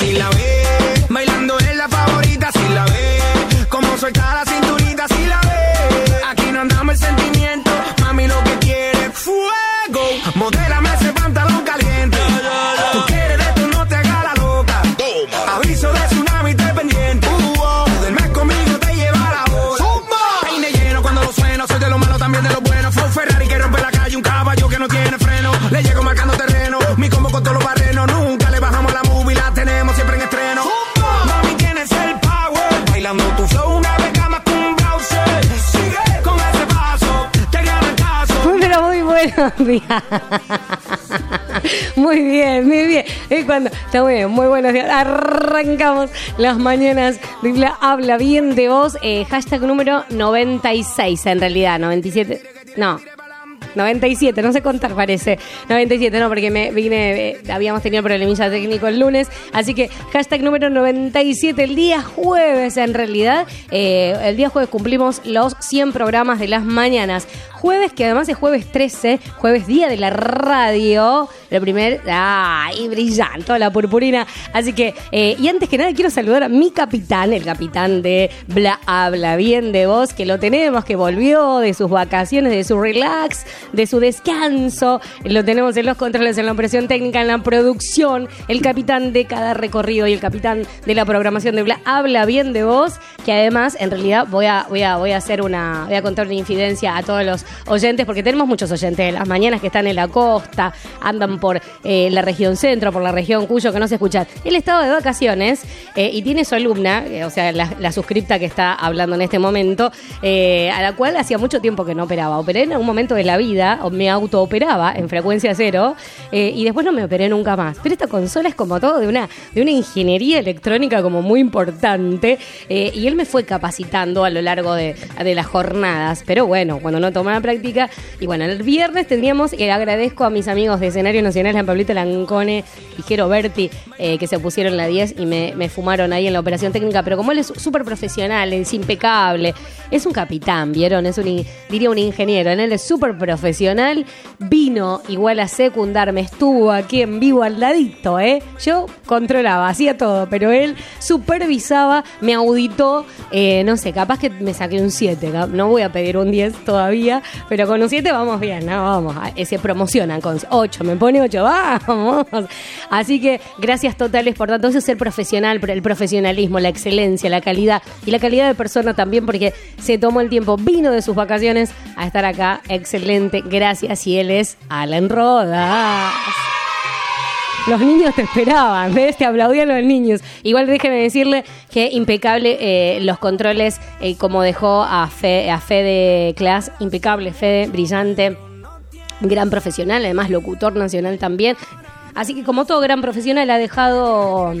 Si la ve, bailando es la favorita, si la ve, como suelta la cinturita, si la ve, aquí no andamos el sentimiento, mami lo que quiere, fuego, modélame ese pantalón caliente, tú quieres de esto, no te hagas la loca, aviso de tsunami, te pendiente, duermes conmigo, te lleva la hora, peine lleno cuando lo sueno, soy de lo malo, también de lo bueno, fue un Ferrari que rompe la calle, un caballo que no tiene freno, le llego marcando buenos días. Muy bien, muy bien. Es cuando, está muy bien, muy buenos días. Arrancamos las mañanas la Habla Bien de Vos. Eh, hashtag número 96 en realidad, 97. No. 97, no sé contar parece. 97, no, porque me vine, eh, habíamos tenido problemilla técnico el lunes. Así que hashtag número 97, el día jueves en realidad. eh, el día jueves cumplimos los 100 programas de las mañanas. Jueves, que además es jueves 13, jueves día de la radio. El primer, ¡ay, brillante! La purpurina. Así que, eh, y antes que nada, quiero saludar a mi capitán, el capitán de Bla Habla Bien de Vos, que lo tenemos, que volvió de sus vacaciones, de su relax, de su descanso. Lo tenemos en los controles, en la operación técnica, en la producción. El capitán de cada recorrido y el capitán de la programación de Bla Habla Bien de Vos, que además, en realidad, voy a, voy a, voy a hacer una, voy a contar una infidencia a todos los oyentes, porque tenemos muchos oyentes de las mañanas que están en la costa, andan por eh, la región centro, por la región Cuyo, que no se escuchan. Él estaba de vacaciones eh, y tiene su alumna, eh, o sea, la, suscripta que está hablando en este momento, a la cual hacía mucho tiempo que no operaba. Operé en algún momento de la vida, me autooperaba en frecuencia cero, eh, y después no me operé nunca más. Pero esta consola es como todo de una, de una ingeniería electrónica como muy importante, eh, y él me fue capacitando a lo largo de, de las jornadas. Pero bueno, cuando no tomaba práctica, y bueno, el viernes tendríamos, y agradezco a mis amigos de Escenario Nacional, a Pablito Lancone y Jero Berti, eh, que se pusieron la 10 y me, me fumaron ahí en la operación técnica, pero como él es súper profesional, es impecable, es un capitán, ¿vieron? Es un, diría un ingeniero, en él es súper profesional, vino igual a secundarme, estuvo aquí en vivo al ladito, ¿eh? Yo controlaba, hacía todo, pero él supervisaba, me auditó, eh, no sé, capaz que me saqué un 7, no voy a pedir un 10 todavía, pero con un 7 vamos bien, ¿no? Vamos, se promocionan con 8, me pone 8, vamos. Así que gracias totales por tanto, eso es ser profesional, el profesionalismo, la excelencia, la calidad y la calidad de persona también porque se tomó el tiempo, vino de sus vacaciones a estar acá, excelente, gracias y él es Alan Rodas. Los niños te esperaban, ¿ves? Te aplaudían los niños. Igual déjeme decirle que impecable eh, los controles, eh, como dejó a Fe, a Fede Class, impecable, Fede, brillante, gran profesional, además locutor nacional también. Así que como todo gran profesional ha dejado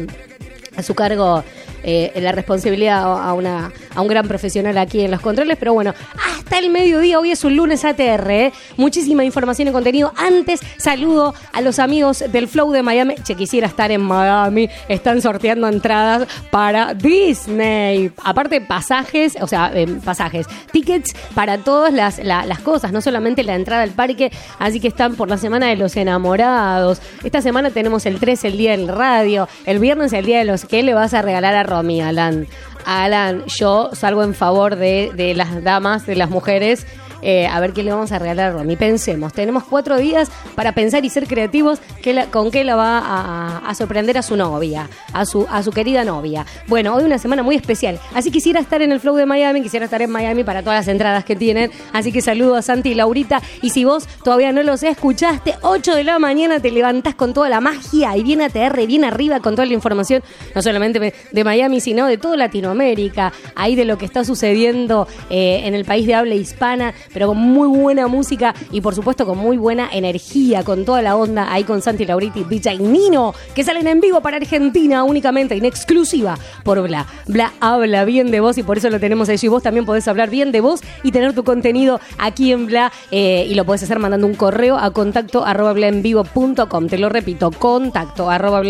a su cargo eh, la responsabilidad a, una, a un gran profesional aquí en los controles, pero bueno, hasta el mediodía, hoy es un lunes ATR, ¿eh? muchísima información y contenido. Antes, saludo a los amigos del Flow de Miami, che, quisiera estar en Miami, están sorteando entradas para Disney, aparte pasajes, o sea, eh, pasajes, tickets para todas las, la- las cosas, no solamente la entrada al parque, así que están por la semana de los enamorados. Esta semana tenemos el 3, el día del radio, el viernes el día de los que le vas a regalar a Romy, Alan. Alan, yo salgo en favor de, de las damas, de las mujeres. Eh, a ver qué le vamos a regalar a Romy. Pensemos, tenemos cuatro días para pensar y ser creativos que con qué la va a, sorprender a su novia, a su, a su querida novia. Bueno, hoy una semana muy especial. Así quisiera estar en el flow de Miami, quisiera estar en Miami para todas las entradas que tienen. Así que saludo a Santi y Laurita. Y si vos todavía no los escuchaste, 8 de la mañana te levantás con toda la magia y bien ATR, bien arriba con toda la información, no solamente de Miami, sino de toda Latinoamérica, ahí de lo que está sucediendo eh, en el país de habla hispana. Pero con muy buena música y por supuesto con muy buena energía, con toda la onda ahí con Santi Lauriti, DJ Nino, que salen en vivo para Argentina únicamente, en exclusiva por Bla. Bla habla bien de vos y por eso lo tenemos. Y vos también podés hablar bien de vos y tener tu contenido aquí en Bla eh, y lo podés hacer mandando un correo a contacto arroba. Te lo repito, contacto arroba.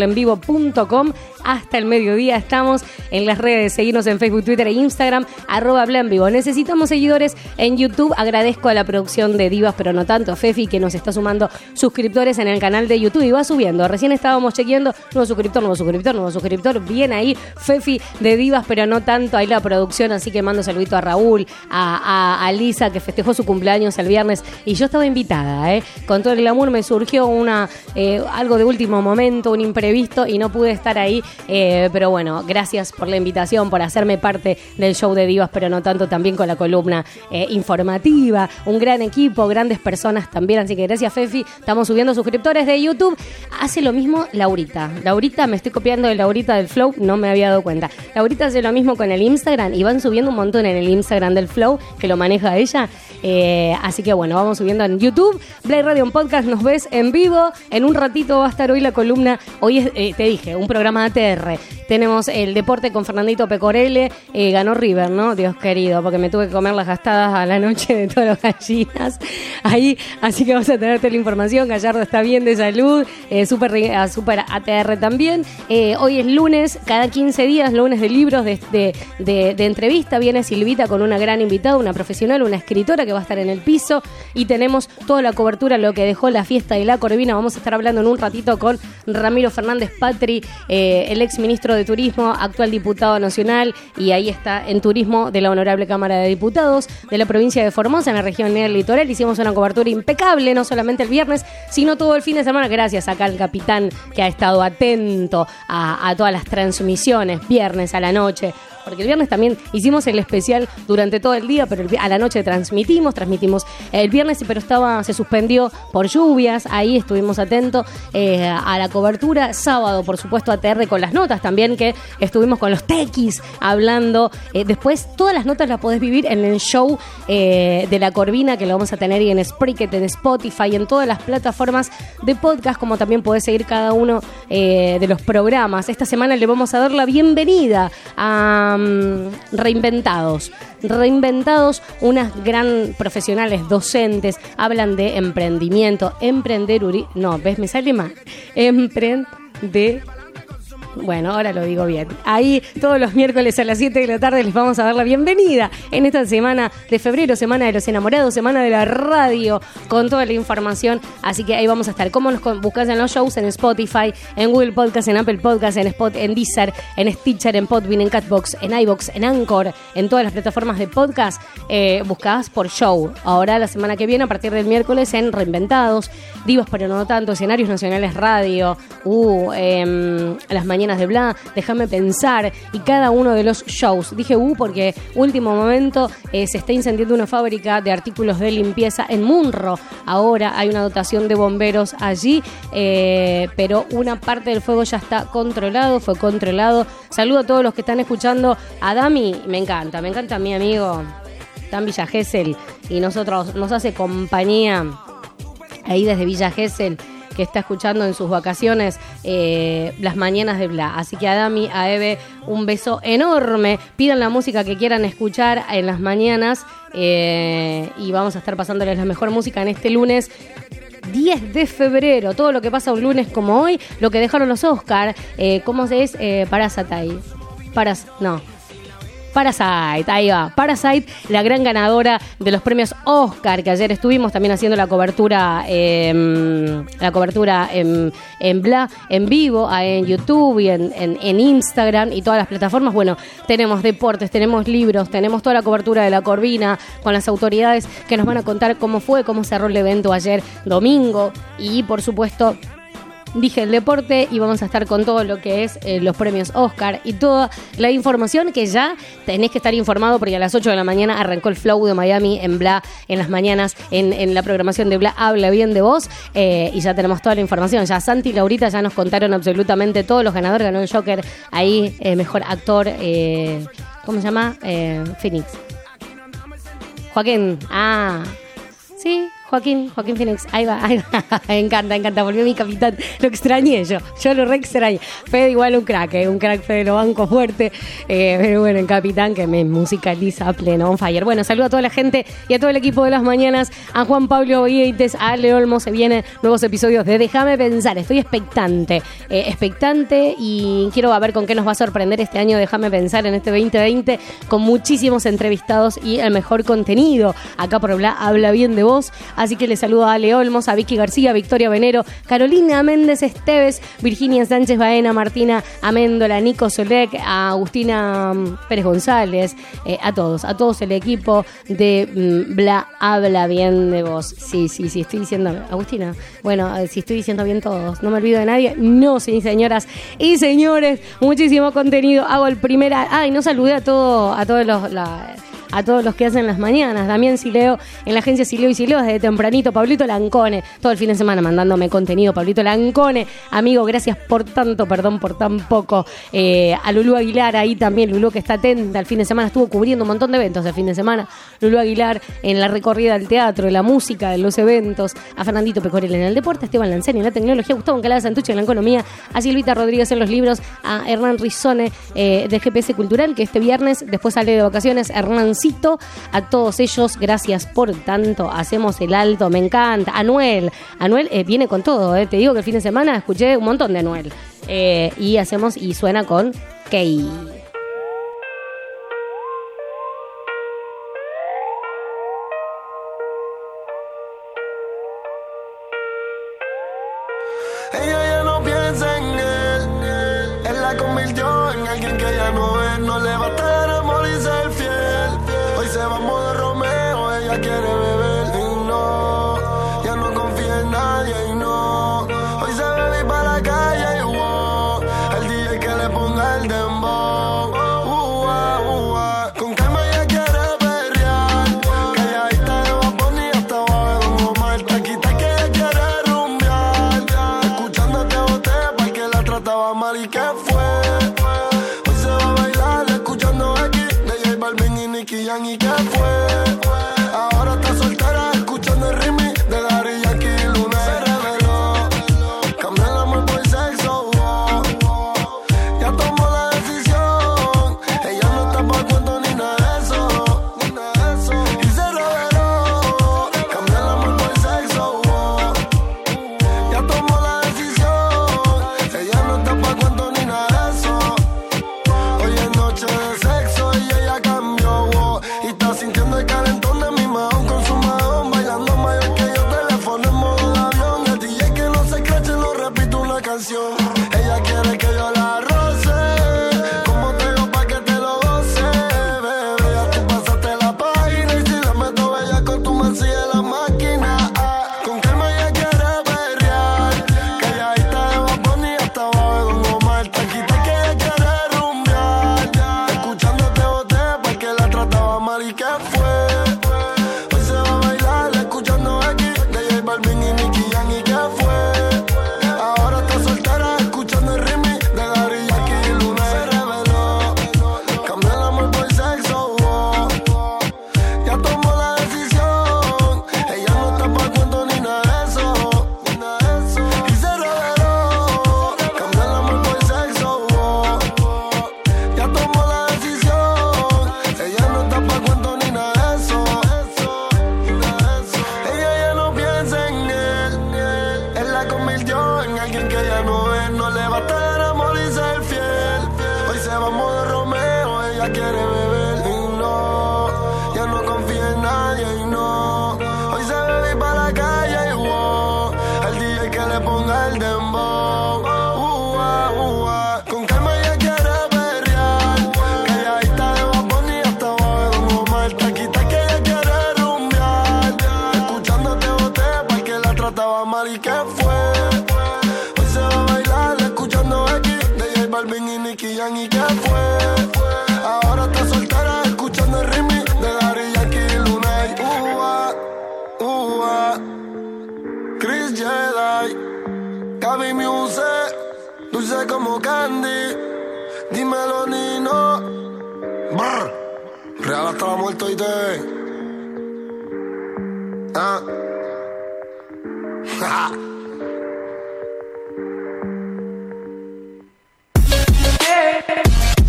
Hasta el mediodía estamos en las redes, seguirnos en Facebook, Twitter e Instagram, arroba Vivo. Necesitamos seguidores en YouTube. Agradezco a la producción de Divas, pero no tanto, Fefi, que nos está sumando suscriptores en el canal de YouTube y va subiendo. Recién estábamos chequeando, nuevo suscriptor, nuevo suscriptor, nuevo suscriptor. Bien ahí, Fefi de Divas, pero no tanto. Ahí la producción, así que mando saludito a Raúl, a, a, Lisa, que festejó su cumpleaños el viernes. Y yo estaba invitada, ¿eh? Con todo el glamour me surgió una eh, algo de último momento, un imprevisto, y no pude estar ahí eh, pero bueno, gracias por la invitación, por hacerme parte del show de Divas, pero no tanto también con la columna eh, informativa. Un gran equipo, grandes personas también. Así que gracias, Fefi. Estamos subiendo suscriptores de YouTube. Hace lo mismo Laurita. Laurita, me estoy copiando de Laurita del Flow, no me había dado cuenta. Laurita hace lo mismo con el Instagram y van subiendo un montón en el Instagram del Flow, que lo maneja ella. Eh, así que bueno, vamos subiendo en YouTube. Play Radio en Podcast, nos ves en vivo. En un ratito va a estar hoy la columna. Hoy te dije, un programa de tenemos el deporte con Fernandito Pecorelle, eh, ganó River, ¿no? Dios querido, porque me tuve que comer las gastadas a la noche de todas las gallinas. Ahí, así que vamos a tenerte la información. Gallardo está bien de salud, eh, super, super ATR también. Eh, hoy es lunes, cada 15 días, lunes de libros, de, de, entrevista. Viene Silvita con una gran invitada, una profesional, una escritora que va a estar en el piso. Y tenemos toda la cobertura, lo que dejó la fiesta de la Corvina. Vamos a estar hablando en un ratito con Ramiro Fernández Patri, el ex ministro de Turismo, actual diputado nacional, y ahí está en turismo de la Honorable Cámara de Diputados de la provincia de Formosa, en la región del litoral. Hicimos una cobertura impecable, no solamente el viernes, sino todo el fin de semana. Gracias acá al capitán que ha estado atento a, a todas las transmisiones, viernes a la noche, porque el viernes también hicimos el especial durante todo el día, pero a la noche transmitimos, transmitimos el viernes, pero estaba, se suspendió por lluvias, ahí estuvimos atentos eh, a la cobertura, sábado por supuesto ATR con las notas también, que estuvimos con los tequis hablando, eh, después todas las notas las podés vivir en el show eh, de la Corvina, que lo vamos a tener en Spreaker, en Spotify, en todas las plataformas de podcast, como también podés seguir cada uno de los programas. Esta semana le vamos a dar la bienvenida a reinventados. Reinventados, unas gran profesionales docentes, hablan de emprendimiento, emprender, no, ves, me sale mal, emprender bueno, ahora lo digo bien. Ahí todos los miércoles a las 7 de la tarde les vamos a dar la bienvenida en esta semana de febrero, semana de los enamorados, semana de la radio, con toda la información. Así que ahí vamos a estar. ¿Cómo nos buscas en los shows? En Spotify, en Google Podcast, en Apple Podcast, en Spot, en Deezer, en Stitcher, en Podbean, en Catbox, en iBox, en Anchor, en todas las plataformas de podcast. Eh, buscás por show. Ahora la semana que viene, a partir del miércoles, en Reinventados, Divas pero no tanto, escenarios nacionales radio, uh, em, las mañanas de Bla, Déjame pensar y cada uno de los shows. Dije uh porque último momento eh, se está incendiando una fábrica de artículos de limpieza en Munro. Ahora hay una dotación de bomberos allí, eh, pero una parte del fuego ya está controlado, fue controlado. Saludo a todos los que están escuchando. A Dami, me encanta, me encanta mi amigo Dan Villa Gesell y nosotros nos hace compañía ahí desde Villa Gesell que está escuchando en sus vacaciones eh, las mañanas de Bla. Así que a Dami, a Eve, un beso enorme. Pidan la música que quieran escuchar en las mañanas eh, y vamos a estar pasándoles la mejor música en este lunes 10 de febrero. Todo lo que pasa un lunes como hoy, lo que dejaron los Oscar, eh, ¿cómo es? Eh, Parasite. Paras, no, Parasite, ahí va. Parasite, la gran ganadora de los premios Oscar, que ayer estuvimos también haciendo la cobertura, em, la cobertura en, en Bla, en vivo, en YouTube y en, en, Instagram y todas las plataformas. Bueno, tenemos deportes, tenemos libros, tenemos toda la cobertura de la Corvina con las autoridades que nos van a contar cómo fue, cómo cerró el evento ayer domingo y por supuesto dije el deporte y vamos a estar con todo lo que es eh, los premios Oscar y toda la información que ya tenés que estar informado porque a las 8 de la mañana arrancó el flow de Miami en Bla, en las mañanas, en, la programación de Bla, habla bien de vos eh, y ya tenemos toda la información. Ya Santi y Laurita ya nos contaron absolutamente todos los ganadores, ganó el Joker ahí, eh, mejor actor, ¿cómo se llama? Phoenix. Joaquín. Ah, sí, Joaquín, Joaquín Phoenix, ahí va, ahí va. encanta, encanta, volvió mi capitán. Lo extrañé yo, yo lo re extrañé. Fede igual un crack, eh, un crack Fede lo banco fuerte. Eh, pero bueno, el capitán que me musicaliza pleno, on fire. Bueno, saludo a toda la gente y a todo el equipo de las mañanas, a Juan Pablo Vieites, a Ale Olmo, se vienen nuevos episodios de Déjame Pensar. Estoy expectante, eh, expectante y quiero ver con qué nos va a sorprender este año Déjame Pensar en este 2020 con muchísimos entrevistados y el mejor contenido. Acá por hablar, habla bien de vos. Así que le saludo a Ale Olmos, a Vicky García, Victoria Venero, Carolina Méndez Esteves, Virginia Sánchez Baena, Martina Améndola, Nico Solek, a Agustina mm, Pérez González, eh, a todos, a todos el equipo de mm, Bla Habla Bien de Vos. Sí, sí, sí, estoy diciendo, Agustina, bueno, eh, si estoy diciendo bien todos, no me olvido de nadie. No, sí, señoras y señores, muchísimo contenido. Hago el primer. Ay, no saludé a todo, a todos los. A todos los que hacen las mañanas. Damián Sileo en la agencia Sileo y Sileo desde tempranito. Pablito Lancone, todo el fin de semana mandándome contenido. Pablito Lancone, amigo, gracias por tanto, perdón por tan poco. Eh, a Lulú Aguilar ahí también, Lulú que está atenta el fin de semana, estuvo cubriendo un montón de eventos el fin de semana. Lulú Aguilar en la recorrida del teatro, de la música, de los eventos. A Fernandito Pecorel en el deporte, Esteban Lanceni en la tecnología, Gustavo Encalada Santucci en la economía, a Silvita Rodríguez en los libros, a Hernán Rizone eh, de GPS Cultural, que este viernes después sale de vacaciones, A todos ellos, gracias por tanto. Hacemos el alto, me encanta. Anuel, Anuel eh, viene con todo, eh. te digo que el fin de semana escuché un montón de Anuel. Eh, y hacemos, y suena con Key.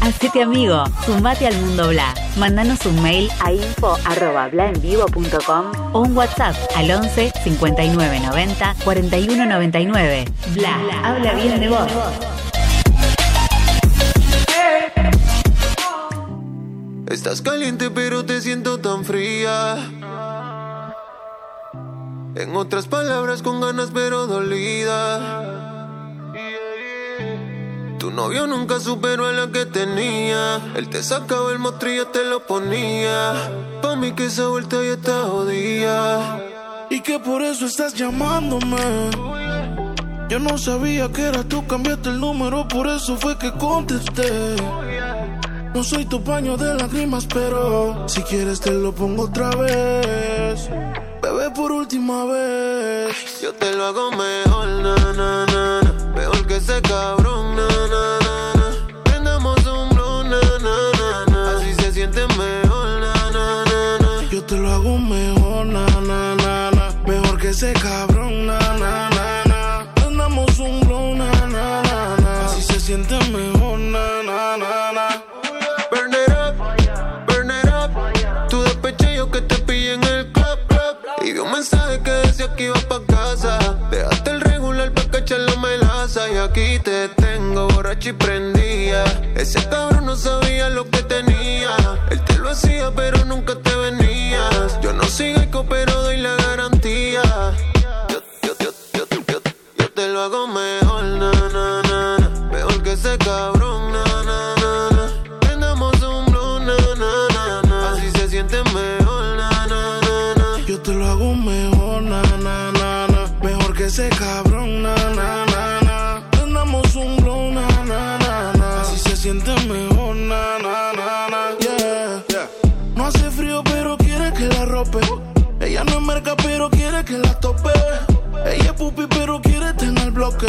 Hacete amigo, sumate al mundo Bla. Mándanos un mail a info@blaenvivo.com o un WhatsApp al 11 59 90 41 99. Bla, habla bien de vos. Estás caliente pero te siento tan fría. En otras palabras con ganas pero dolida. Tu novio nunca superó a la que tenía. Él te sacaba el mostrillo, te lo ponía. Pa' mí que esa vuelta ya está jodida. Y que por eso estás llamándome. Yo no sabía que era tú, cambiaste el número, por eso fue que contesté. No soy tu paño de lágrimas, pero si quieres te lo pongo otra vez. Bebé, por última vez. Yo te lo hago mejor, na, na, na, na. Mejor que ese cabrón, na, na, na, na. Prendamos un blow, na, na, na, na. Así se siente mejor, na, na, na, na. Yo te lo hago mejor, na, na, na, na. Mejor que ese cabrón, na, na, na, na. Prendamos un blow, na, na, na, na. Así se siente mejor, que iba pa' casa. Dejaste el regular pa' cachar la melaza. Y aquí te tengo borracho y prendía. Ese cabrón no sabía lo que tenía. Él te lo hacía, pero nunca te venías. Yo no geico, pero doy la garantía. Yo, yo, yo, yo, yo, yo te lo hago mejor, ese cabrón, na, na, na, na. Prendamos un blow, na, na, na, na. Así se siente mejor, na, na, na, na. Yeah. No hace frío, pero quiere que la rope. Ella no es merca, pero quiere que la tope. Ella es pupi, pero quiere tener bloque.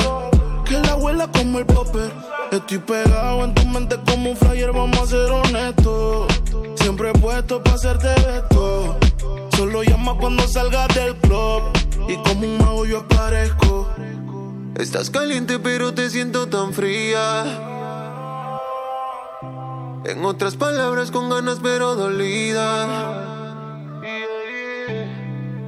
Que la abuela como el popper. Estoy pegado en tu mente como un flyer, vamos a ser honestos. Siempre he puesto para hacerte esto. Solo llama cuando salgas del club. Y como un mago yo aparezco. Estás caliente, pero te siento tan fría. En otras palabras, con ganas, pero dolida.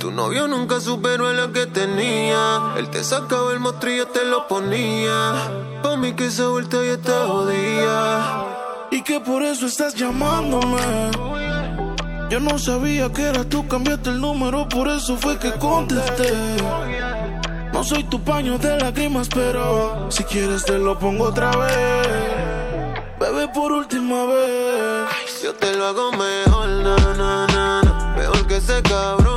Tu novio nunca superó a la que tenía. Él te sacaba el mostrillo, te lo ponía. Pa' mí que esa vuelta ya está jodida. Y que por eso estás llamándome. Yo no sabía que eras tú, cambiaste el número, por eso fue que contesté. No soy tu paño de lágrimas, pero si quieres te lo pongo otra vez. Bebé, por última vez. Yo te lo hago mejor, na, na, na, na. Mejor que ese cabrón,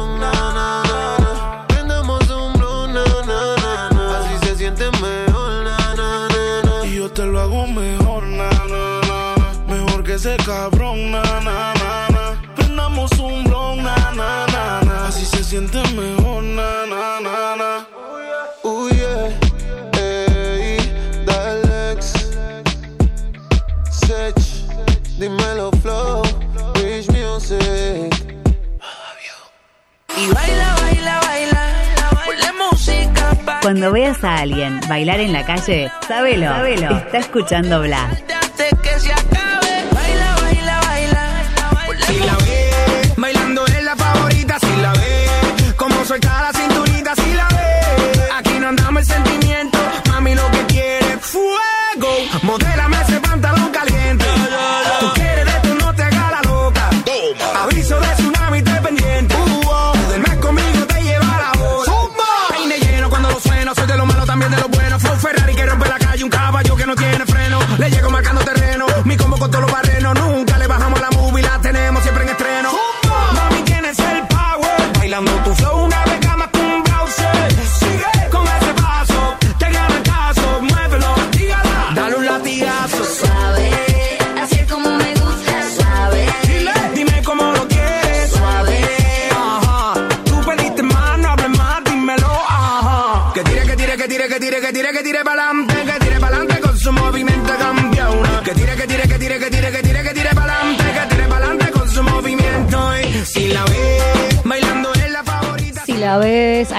ese cabrón, na, na, na, na. Prendamos un blon, na, na, na, na. Así se siente mejor, na, na, na, na. Uy, yeah. Ey, Dalex. Sech. Dímelo, Flow. Rich Music. Y baila, baila, baila. Ponle música pa' Cuando veas a alguien bailar en la calle, sábelo, sábelo. Está escuchando Bla. antes que se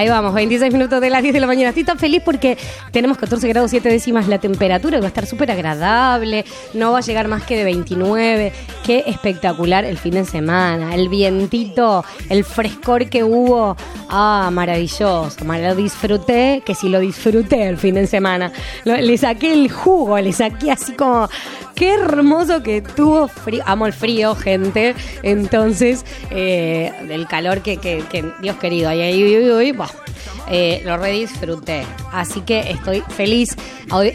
Vamos, 26 minutos de las 10 de la mañana. Estoy tan feliz porque tenemos 14 grados 7 décimas la temperatura, va a estar súper agradable, no va a llegar más que de 29. Qué espectacular el fin de semana, el vientito, el frescor que hubo. Ah, maravilloso, lo disfruté, que si lo disfruté el fin de semana. Le saqué el jugo, le saqué así como... Qué hermoso que tuvo frío. Amo el frío, gente. Entonces, eh, el calor que, que- que Dios querido, ahí, ahí, ahí, ahí, bah, eh, lo redisfruté. Así que estoy feliz.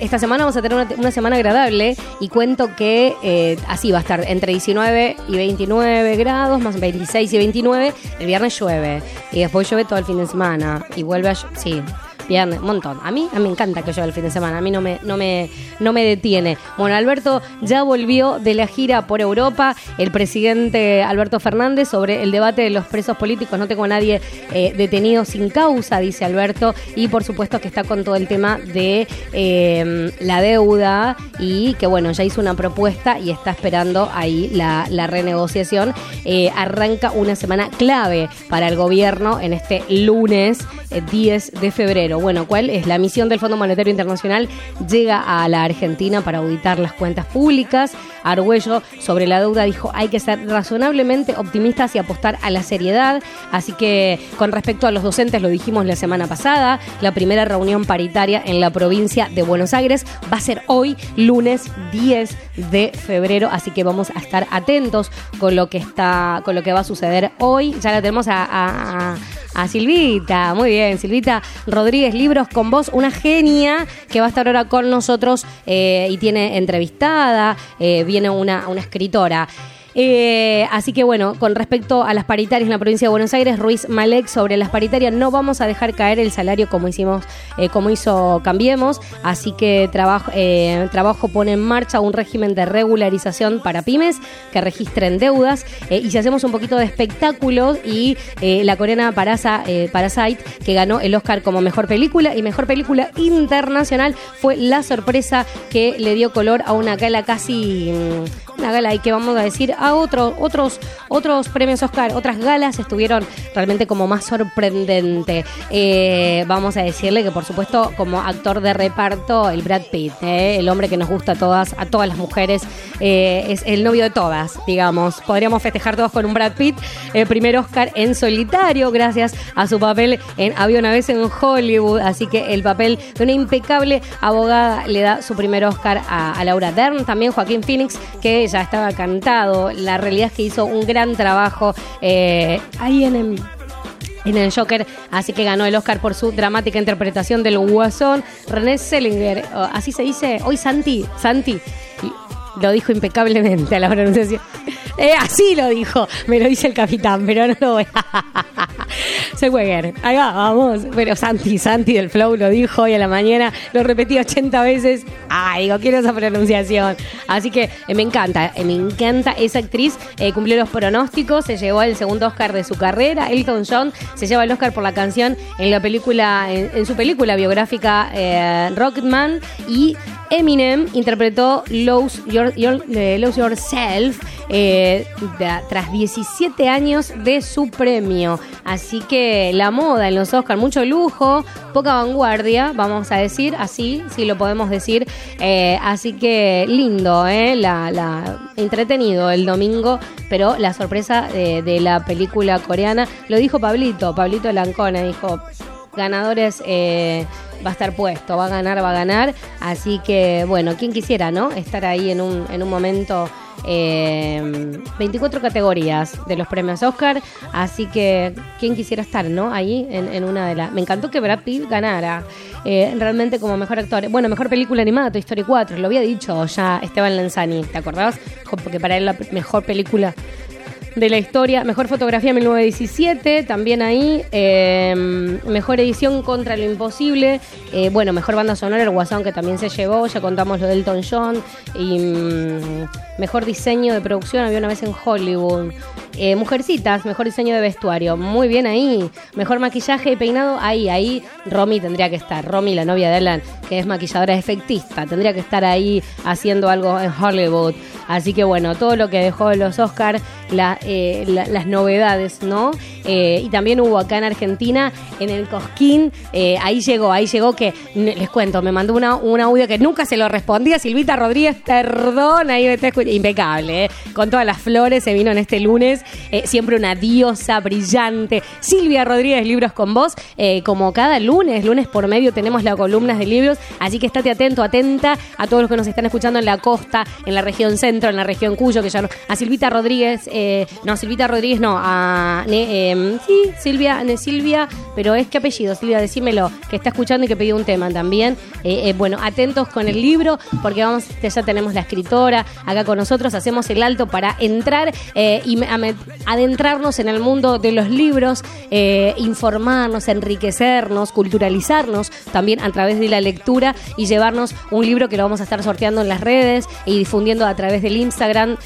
Esta semana vamos a tener una, semana agradable y cuento que eh, así va a estar entre 19 y 29 grados, más 26 y 29. El viernes llueve y después llueve todo el fin de semana y vuelve a... Sí, Viernes, un montón. A mí, me encanta que llueva el fin de semana. A mí no me, no me, no me detiene. Bueno, Alberto ya volvió de la gira por Europa. El presidente Alberto Fernández sobre el debate de los presos políticos. No tengo a nadie eh, detenido sin causa, dice Alberto. Y por supuesto que está con todo el tema de eh, la deuda y que bueno, ya hizo una propuesta y está esperando ahí la, renegociación. Eh, arranca una semana clave para el gobierno en este lunes eh, 10 de febrero. Bueno, ¿cuál es la misión del Fondo Monetario Internacional? Llega a la Argentina para auditar las cuentas públicas. Argüello sobre la deuda dijo hay que ser razonablemente optimistas y apostar a la seriedad. Así que con respecto a los docentes, lo dijimos la semana pasada, la primera reunión paritaria en la provincia de Buenos Aires va a ser hoy, lunes 10 de febrero. Así que vamos a estar atentos con lo que está, con lo que va a suceder hoy. Ya la tenemos a a Silvita, muy bien, Silvita Rodríguez Libros con vos, una genia que va a estar ahora con nosotros eh, y tiene entrevistada, eh, viene una, una escritora. Eh, así que bueno, con respecto a las paritarias en la provincia de Buenos Aires, Ruiz Malek sobre las paritarias no vamos a dejar caer el salario como hicimos, eh, como hizo Cambiemos, así que trabajo, eh, trabajo pone en marcha un régimen de regularización para pymes que registren deudas eh, y si hacemos un poquito de espectáculos y la coreana Parasa, Parasite que ganó el Oscar como mejor película y mejor película internacional fue la sorpresa que le dio color a una gala casi mm, una gala y que vamos a decir a otro, otros otros premios Oscar, otras galas estuvieron realmente como más sorprendente. Eh, vamos a decirle que por supuesto como actor de reparto el Brad Pitt, eh, el hombre que nos gusta a todas, a todas las mujeres, eh, es el novio de todas, digamos. Podríamos festejar todos con un Brad Pitt, el primer Oscar en solitario gracias a su papel en Había una vez en Hollywood, así que el papel de una impecable abogada le da su primer Oscar a, a Laura Dern, también Joaquín Phoenix, que ya estaba cantado. La realidad es que hizo un gran trabajo eh, ahí en el en el Joker, así que ganó el Oscar por su dramática interpretación del Guasón. René Sellinger, o así se dice, hoy Santi, Santi, lo dijo impecablemente a la pronunciación. Eh, así lo dijo, me lo dice el capitán, pero no lo voy a... Selweger, ahí va, vamos. Pero Santi, Santi del Flow lo dijo hoy a la mañana, lo repetí 80 veces. Ay, digo, quiero esa pronunciación. Así que eh, me encanta, eh, me encanta esa actriz. cumplió los pronósticos, se llevó el segundo Oscar de su carrera. Elton John se lleva el Oscar por la canción en la película, en, su película biográfica Rocketman. Y Eminem interpretó Lose, Your- Your- eh, Yourself eh, tras 17 años de su premio. Así que la moda en los Oscars, mucho lujo, poca vanguardia, vamos a decir, así, sí lo podemos decir. Eh, así que lindo, eh, la, entretenido el domingo, pero la sorpresa de, de la película coreana, lo dijo Pablito, Pablito Lancona, dijo, ganadores eh, va a estar puesto, va a ganar, va a ganar. Así que, bueno, quien quisiera, ¿no? Estar ahí en un, en un momento. eh, 24 categorías de los premios Oscar, así que quien quisiera estar, ¿no? Ahí en, en una de las... Me encantó que Brad Pitt ganara eh, realmente como mejor actor. Bueno, mejor película animada, Toy Story 4, lo había dicho ya Esteban Lanzani, ¿te acordabas? Porque para él la mejor película de la historia. Mejor fotografía 1917, también ahí. Eh, mejor edición contra lo imposible. Eh, bueno, mejor banda sonora, el Guasón que también se llevó. Ya contamos lo de Elton John. Y mm, mejor diseño de producción, había una vez en Hollywood. Eh, Mujercitas, mejor diseño de vestuario. Muy bien ahí. Mejor maquillaje y peinado, ahí, ahí. Romy tendría que estar. Romy, la novia de Alan, que es maquilladora efectista. Tendría que estar ahí haciendo algo en Hollywood. Así que bueno, todo lo que dejó los Oscars la- eh, la- las novedades, ¿no? Eh, y también hubo acá en Argentina, en el Cosquín, eh, ahí llegó, ahí llegó que, les cuento, me mandó una, un audio que nunca se lo respondía, Silvita Rodríguez, perdón, ahí me está impecable, con todas las flores, se vino en este lunes, siempre una diosa brillante, Silvia Rodríguez, Libros con Vos, como cada lunes, lunes por medio tenemos las columnas de libros, así que estate atento, atenta a todos los que nos están escuchando en la costa, en la región centro, en la región Cuyo, que ya no, a Silvita Rodríguez, eh, no, Silvita Rodríguez no, a em, sí, Silvia, ne- Silvia, pero es qué apellido, Silvia, decímelo, que está escuchando y que pidió un tema también. Eh, eh, bueno, atentos con el libro, porque vamos, ya tenemos la escritora acá con nosotros, hacemos el alto para entrar eh, y adentrarnos en el mundo de los libros, informarnos, enriquecernos, culturalizarnos también a través de la lectura y llevarnos un libro que lo vamos a estar sorteando en las redes y difundiendo a través del Instagram,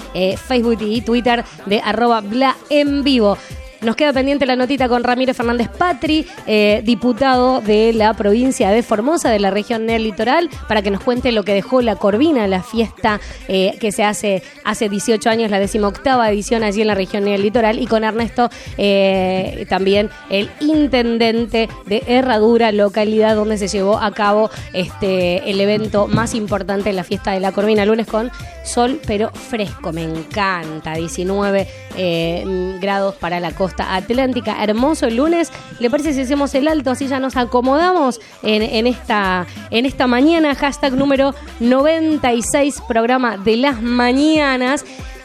Facebook y Twitter de arroba en vivo. Nos queda pendiente la notita con Ramírez Fernández Patri, eh, diputado de la provincia de Formosa, de la región del litoral, para que nos cuente lo que dejó la Corvina, la fiesta eh, que se hace hace 18 años, la decimoctava edición allí en la región del litoral, y con Ernesto eh, también el intendente de Herradura, localidad donde se llevó a cabo este el evento más importante, la fiesta de la Corvina, lunes con sol pero fresco, me encanta, 19 eh, grados para la costa atlántica, hermoso lunes, ¿le parece si hacemos el alto, así ya nos acomodamos en, en esta, en esta mañana, hashtag número 96, programa de las mañanas.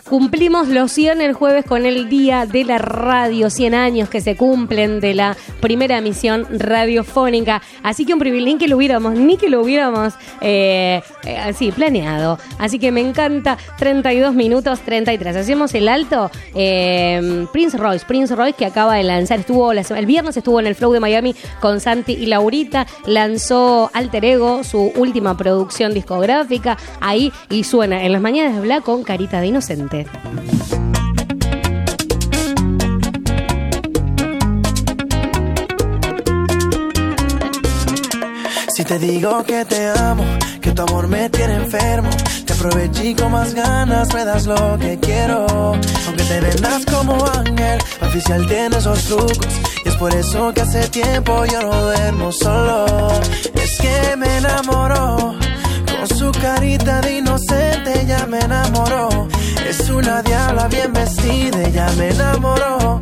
Cumplimos los 100 el jueves con el Día de la Radio, 100 años que se cumplen de la primera emisión radiofónica. Así que un privilegio, ni que lo hubiéramos, ni que lo hubiéramos eh, eh, así planeado. Así que me encanta, 32 minutos 33. Hacemos el alto. eh, Prince Royce, Prince Royce que acaba de lanzar, estuvo el viernes estuvo en el Flow de Miami con Santi y Laurita, lanzó Alter Ego, su última producción discográfica, ahí y suena en las mañanas de Black con Carita de Inocente. Si te digo que te amo, que tu amor me tiene enfermo, te aproveché con más ganas me das lo que quiero. Aunque te vendas como ángel, oficial tiene esos trucos. Y es por eso que hace tiempo yo no duermo solo. Es que me enamoró, con su carita de inocente ya me enamoró. Es una diabla bien vestida, ya me enamoró.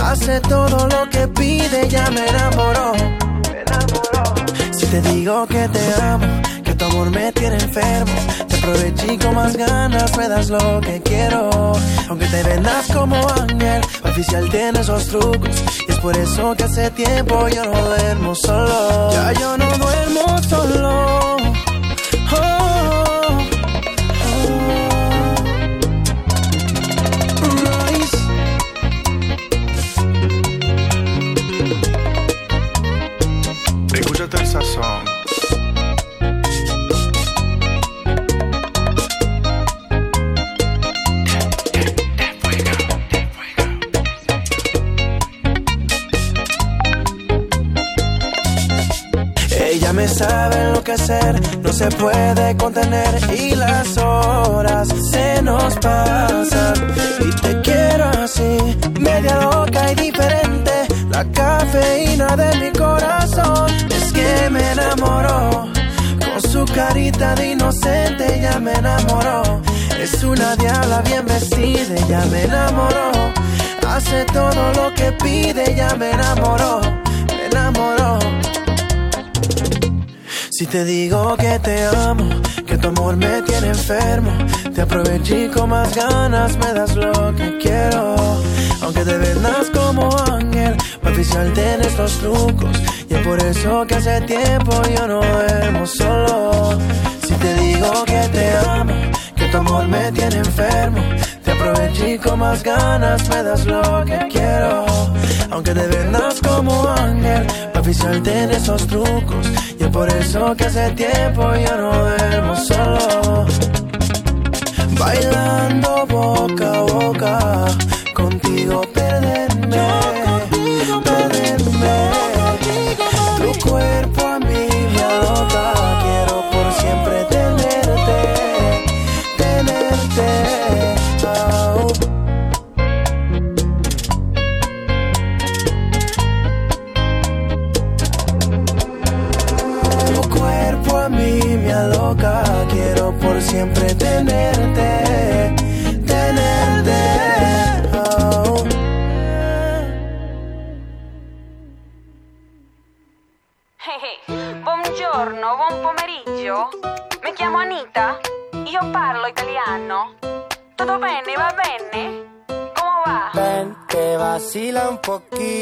Hace todo lo que pide, ya me enamoró. Me enamoró. Si te digo que te amo, que tu amor me tiene enfermo, te aproveché con más ganas me das lo que quiero. Aunque te vendas como ángel, oficial tiene esos trucos. Y es por eso que hace tiempo yo no duermo solo. Ya yo no duermo solo. Sazón. Ella me sabe enloquecer, no se puede contener y las horas se nos pasan. Y te quiero así, media loca y diferente, la cafeína de mi corazón. Me enamoró, con su carita de inocente ya me enamoró. Es una diabla bien vestida, ya me enamoró. Hace todo lo que pide, ya me enamoró, me enamoró. Si te digo que te amo, que tu amor me tiene enfermo, te aproveché con más ganas me das lo que quiero. Aunque te vendas como ángel, para oficial tienes los trucos. Y es por eso que hace tiempo yo no duermo solo. Si te digo que te amo, que tu amor me tiene enfermo, aproveché y con más ganas me das lo que quiero. Aunque te vendas como ángel, para oficial tienes esos trucos. Y es por eso que hace tiempo yo no duermo solo. Bailando boca a boca, contigo perderme. siempre tenerte, tenerte. Oh. Buongiorno, buon pomeriggio. Mi chiamo Anita. Io parlo italiano. Tutto bene, va bene? Come va? Ven, che vacila un pochino.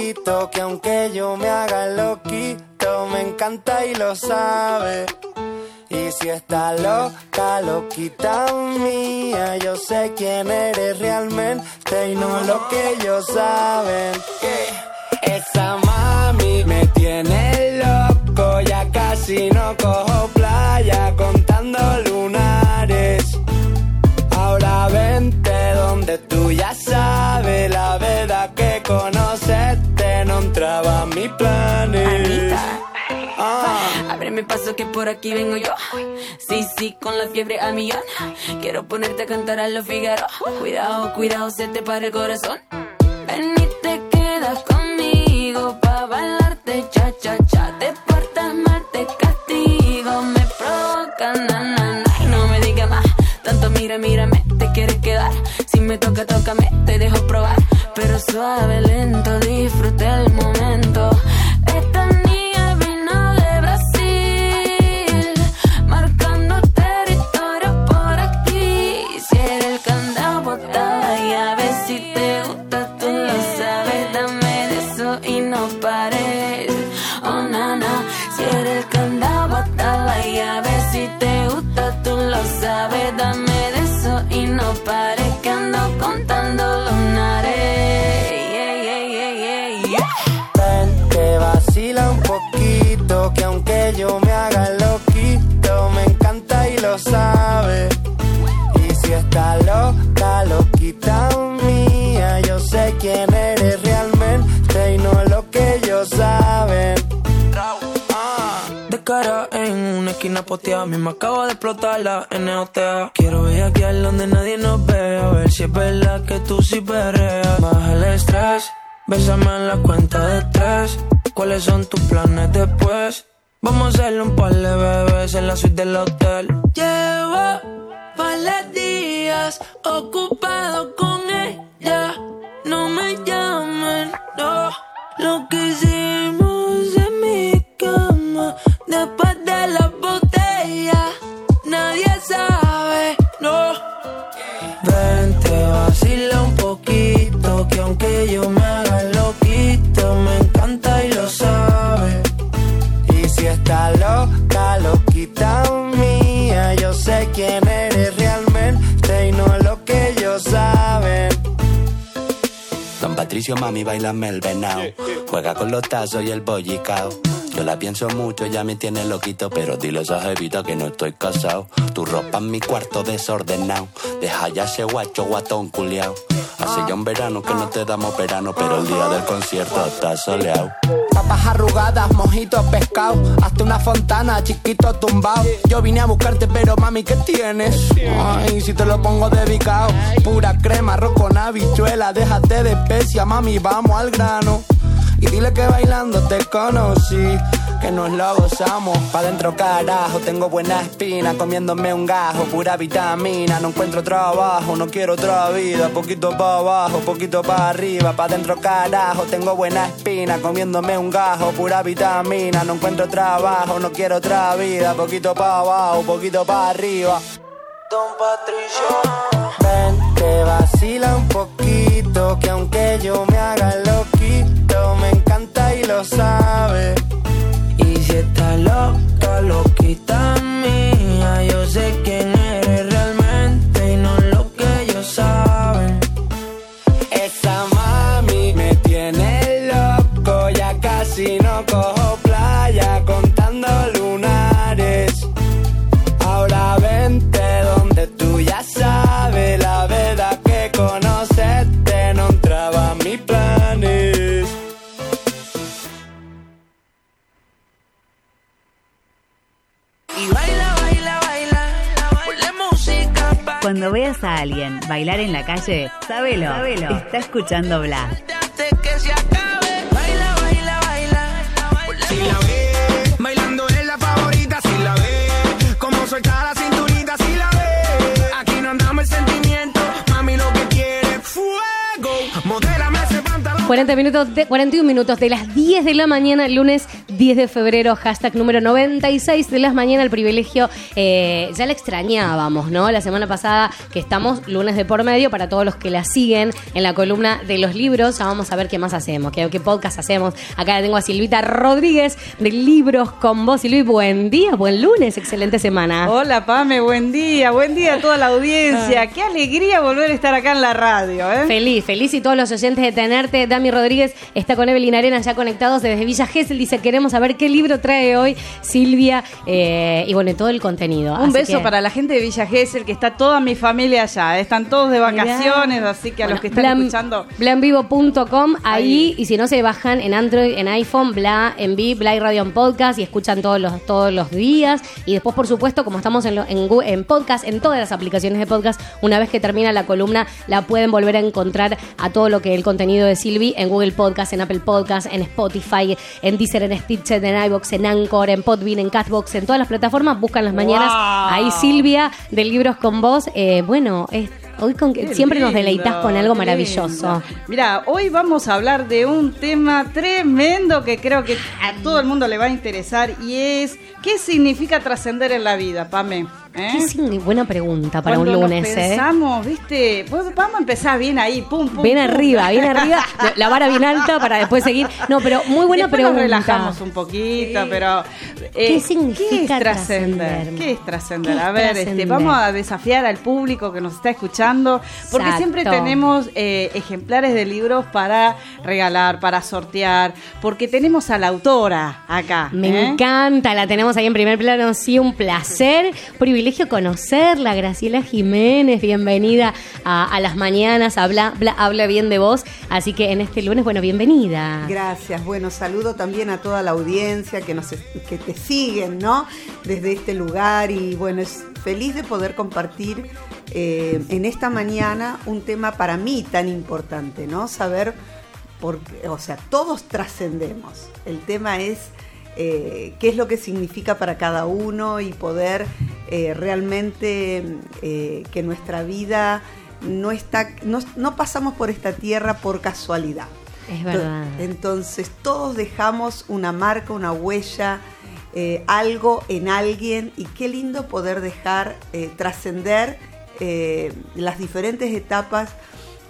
Mía, yo sé quién eres realmente y no lo que ellos saben. Que esa mami Paso que por aquí vengo yo. Sí, sí, con la fiebre a millón. Quiero ponerte a cantar a los Figaro. Cuidado, cuidado, se te para el corazón. Ven y te quedas conmigo pa' bailarte cha cha cha. Te portas mal, te castigo. Me provoca na na na. No me digas más. Tanto mira, mírame, te quieres quedar. Si me toca, tócame, te dejo probar. Pero suave, lento, disfruta el momento. Está loca, loquita mía, yo sé quién eres realmente y no lo que ellos saben. De cara en una esquina posteada, misma acabo de explotar la NOTA. Quiero aquí donde nadie nos ve, a ver si es verdad que tú sí perreas. Baja el estrés, bésame en la cuenta de tres. ¿Cuáles son tus planes después? Vamos a hacerle un par de bebés en la suite del hotel. Llevo varios días ocupado con ella. No me llamen, no. Lo que hicimos en mi cama después de la botella. Nadie sabe, no. Vente, vacila un poquito. Que aunque yo me haga loquito, me encanta Patricio, mami, bailame el venao. Juega con los tazos y el bollicao. Yo la pienso mucho, ya me tiene loquito, pero dile a esa jevita que no estoy casado. Tu ropa en mi cuarto desordenado. Deja ya ese guacho guatón culiao. Hace ya un verano que no te damos verano, pero el día del concierto está soleado. Papas arrugadas, mojitos pescado. Hazte una fontana, chiquito tumbao. Yo vine a buscarte, pero mami, ¿qué tienes? Ay, si te lo pongo dedicado. Pura crema, arroz con habichuela. Déjate de especia, mami, vamos al grano. Y dile que bailando te conocí, que nos lo gozamos. Pa' dentro carajo, tengo buena espina, comiéndome un gajo, pura vitamina. No encuentro trabajo, no quiero otra vida. Poquito pa' abajo, poquito pa' arriba. Pa' dentro carajo, tengo buena espina, comiéndome un gajo, pura vitamina. No encuentro trabajo, no quiero otra vida. Poquito pa' abajo, poquito pa' arriba. Don Patricio. Ven, que vacila un poquito, que aunque yo me haga loquito, me encanta y lo sabe. Y si está loca, loquita Cuando veas a alguien bailar en la calle, sábelo. Está escuchando Bla. 40 minutos de, 41 minutos de las 10 de la mañana, lunes 10 de febrero, hashtag número 96 de las mañanas, el privilegio, eh, ya la extrañábamos, ¿no? La semana pasada que estamos lunes de por medio para todos los que la siguen en la columna de los libros, ya vamos a ver qué más hacemos, qué, qué podcast hacemos. Acá tengo a Silvita Rodríguez de Libros con vos. Silvi, buen día, buen lunes, excelente semana. Hola Pame, buen día, buen día a toda la audiencia. Qué alegría volver a estar acá en la radio, ¿eh? Feliz, feliz y todos los oyentes de tenerte. Dami Rodríguez está con Evelyn Arena ya conectados desde Villa Gesell. Dice, queremos saber qué libro trae hoy Silvia eh, y bueno, todo el contenido. Un Así beso que- para la gente de Villa Gesell, que está toda mi familia allá. Están todos de vacaciones, así que a los que están Blan- escuchando. Blanvivo.com, ahí, y si no se bajan en Android, en iPhone, Bla en V, Bla y Radio en Podcast y escuchan todos los, todos los días. Y después, por supuesto, como estamos en, lo- en, podcast, en todas las aplicaciones de podcast, una vez que termina la columna, la pueden volver a encontrar a todo lo que el contenido de En Google Podcast, en Apple Podcast, en Spotify, en Deezer, en Stitcher, en iBox, en Anchor, en Podbean, en Catbox, en todas las plataformas. Buscan las mañanas. Wow. Ahí Silvia de Libros con Vos. Eh, bueno, es- hoy con, siempre nos deleitas con algo maravilloso. Mira, hoy vamos a hablar de un tema tremendo que creo que a todo el mundo le va a interesar y es ¿qué significa trascender en la vida, Pame? ¿Eh? Qué buena pregunta para Cuando un nos lunes, ¿eh? pensamos, viste, pues vamos a empezar bien ahí, pum, pum. Bien pum. arriba, bien arriba, la vara bien alta para después seguir. No, pero muy buena Después nos pregunta. relajamos un poquito, pero eh, ¿Qué significa ¿qué es trascender? ¿Qué es trascender? ¿Qué es A ver, este, vamos a desafiar al público que nos está escuchando, porque Exacto. siempre tenemos eh, ejemplares de libros para regalar, para sortear, porque tenemos a la autora acá. Me ¿eh? encanta, la tenemos ahí en primer plano, sí, un placer, privilegio conocerla, Graciela Jiménez, bienvenida a, las mañanas, habla, habla, bien de vos, así que en este lunes, bueno, bienvenida. Gracias. Bueno, saludo también a toda la audiencia que nos que te siguen, ¿no? Desde este lugar y bueno, es feliz de poder compartir eh, en esta mañana un tema para mí tan importante, ¿no? Saber por o sea, todos trascendemos. El tema es eh, qué es lo que significa para cada uno y poder eh, realmente eh, que nuestra vida no está, no, no pasamos por esta tierra por casualidad. Es verdad. Entonces todos dejamos una marca, una huella, algo en alguien y qué lindo poder dejar trascender las diferentes etapas.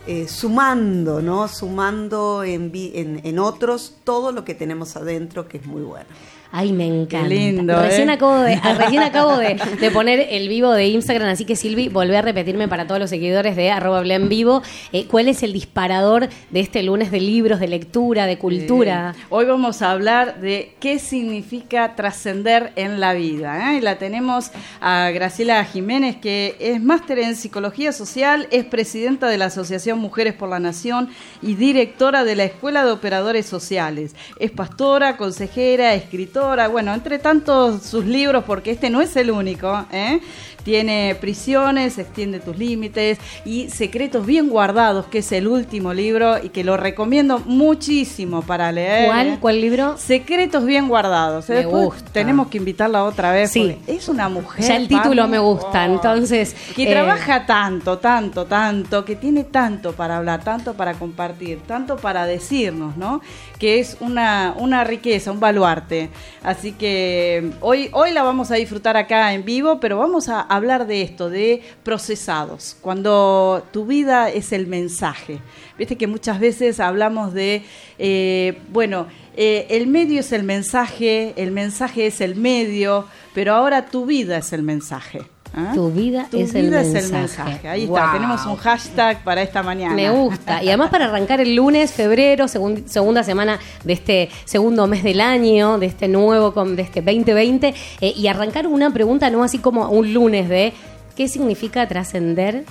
Eh, sumando, ¿no? Sumando en, en, en otros todo lo que tenemos adentro, que es muy bueno. Ay, me encanta. lindo, recién ¿eh? acabo, de, recién acabo de, de poner el vivo de Instagram, así que Silvi, volvé a repetirme para todos los seguidores de arroba en vivo, eh, cuál es el disparador de este lunes de libros, de lectura, de cultura. Hoy vamos a hablar de qué significa trascender en la vida. ¿eh? Y la tenemos a Graciela Jiménez, que es máster en psicología social, es presidenta de la Asociación Mujeres por la Nación y directora de la Escuela de Operadores Sociales. Es pastora, consejera, escritora, bueno, entre tantos sus libros, porque este no es el único. ¿eh? Tiene Prisiones, Extiende tus límites y Secretos bien guardados, que es el último libro y que lo recomiendo muchísimo para leer. ¿Cuál? ¿Cuál libro? Secretos bien guardados. Me Después gusta. Tenemos que invitarla otra vez. Sí. Es una mujer. Ya el título me gusta, oh, entonces... Que eh, trabaja tanto, tanto, tanto, que tiene tanto para hablar, tanto para compartir, tanto para decirnos, ¿no? Que es una, una riqueza, un baluarte. Así que hoy, hoy la vamos a disfrutar acá en vivo, pero vamos a hablar de esto, de procesados. Cuando tu vida es el mensaje. Viste que muchas veces hablamos de, eh, bueno, eh, el medio es el mensaje, el mensaje es el medio, pero ahora tu vida es el mensaje. ¿Ah? Tu vida Tu es el vida mensaje. Ahí está, tenemos un hashtag para esta mañana. Me gusta. Y además para arrancar el lunes, febrero, segun- segunda semana de este segundo mes del año, de este nuevo, de este 2020, eh, y arrancar una pregunta no así como un lunes de ¿qué significa trascender?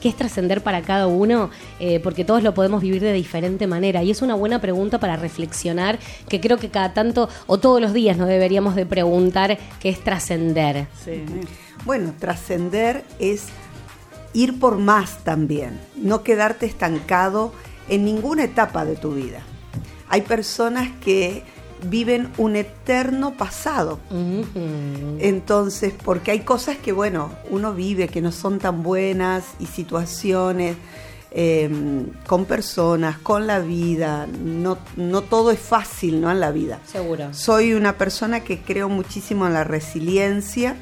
¿Qué es trascender para cada uno? Eh, porque todos lo podemos vivir de diferente manera. Y es una buena pregunta para reflexionar, que creo que cada tanto o todos los días nos deberíamos de preguntar qué es trascender. Bueno, trascender es ir por más también, no quedarte estancado en ninguna etapa de tu vida. Hay personas que viven un eterno pasado. Entonces, porque hay cosas que, bueno, uno vive que no son tan buenas y situaciones eh, con personas, con la vida. No, no todo es fácil, ¿no? En la vida. Seguro. Soy una persona que creo muchísimo en la resiliencia.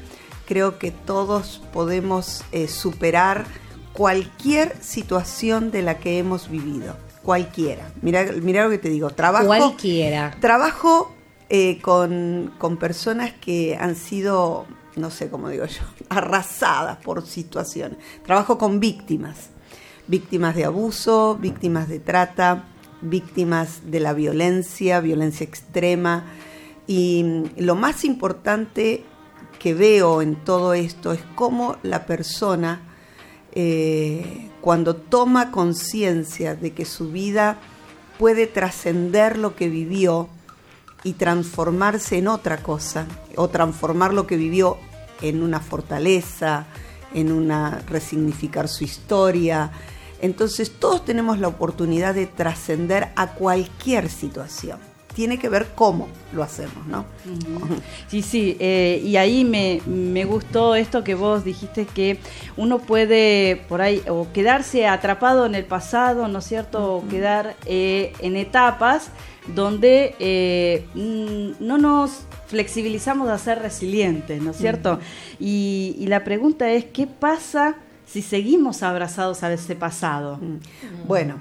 Creo que todos podemos eh, superar cualquier situación de la que hemos vivido. Cualquiera. Mira, mira lo que te digo. Trabajo. Cualquiera. Trabajo eh, con, con personas que han sido, no sé cómo digo yo, arrasadas por situaciones. Trabajo con víctimas. Víctimas de abuso, víctimas de trata, víctimas de la violencia, violencia extrema. Y mm, lo más importante que veo en todo esto es cómo la persona, eh, cuando toma conciencia de que su vida puede trascender lo que vivió y transformarse en otra cosa, o transformar lo que vivió en una fortaleza, en una resignificar su historia. Entonces todos tenemos la oportunidad de trascender a cualquier situación tiene que ver cómo lo hacemos, ¿no? Sí, sí, eh, y ahí me, me, gustó esto que vos dijiste que uno puede por ahí o quedarse atrapado en el pasado, ¿no es cierto? O quedar eh, en etapas donde eh, no nos flexibilizamos a ser resilientes, ¿no es cierto? y, y la pregunta es, ¿qué pasa si seguimos abrazados a ese pasado? Bueno,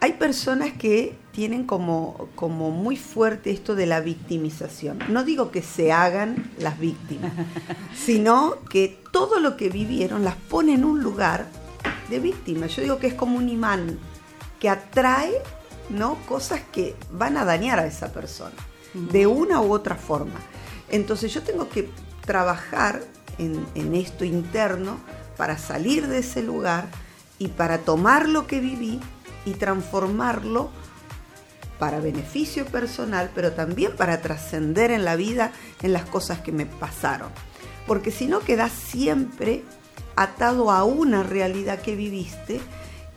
hay personas que tienen como, como muy fuerte esto de la victimización. No digo que se hagan las víctimas, sino que todo lo que vivieron las pone en un lugar de víctima. Yo digo que es como un imán que atrae ¿no? cosas que van a dañar a esa persona, de una u otra forma. Entonces yo tengo que trabajar en, en esto interno para salir de ese lugar y para tomar lo que viví y transformarlo para beneficio personal, pero también para trascender en la vida en las cosas que me pasaron. Porque si no quedas siempre atado a una realidad que viviste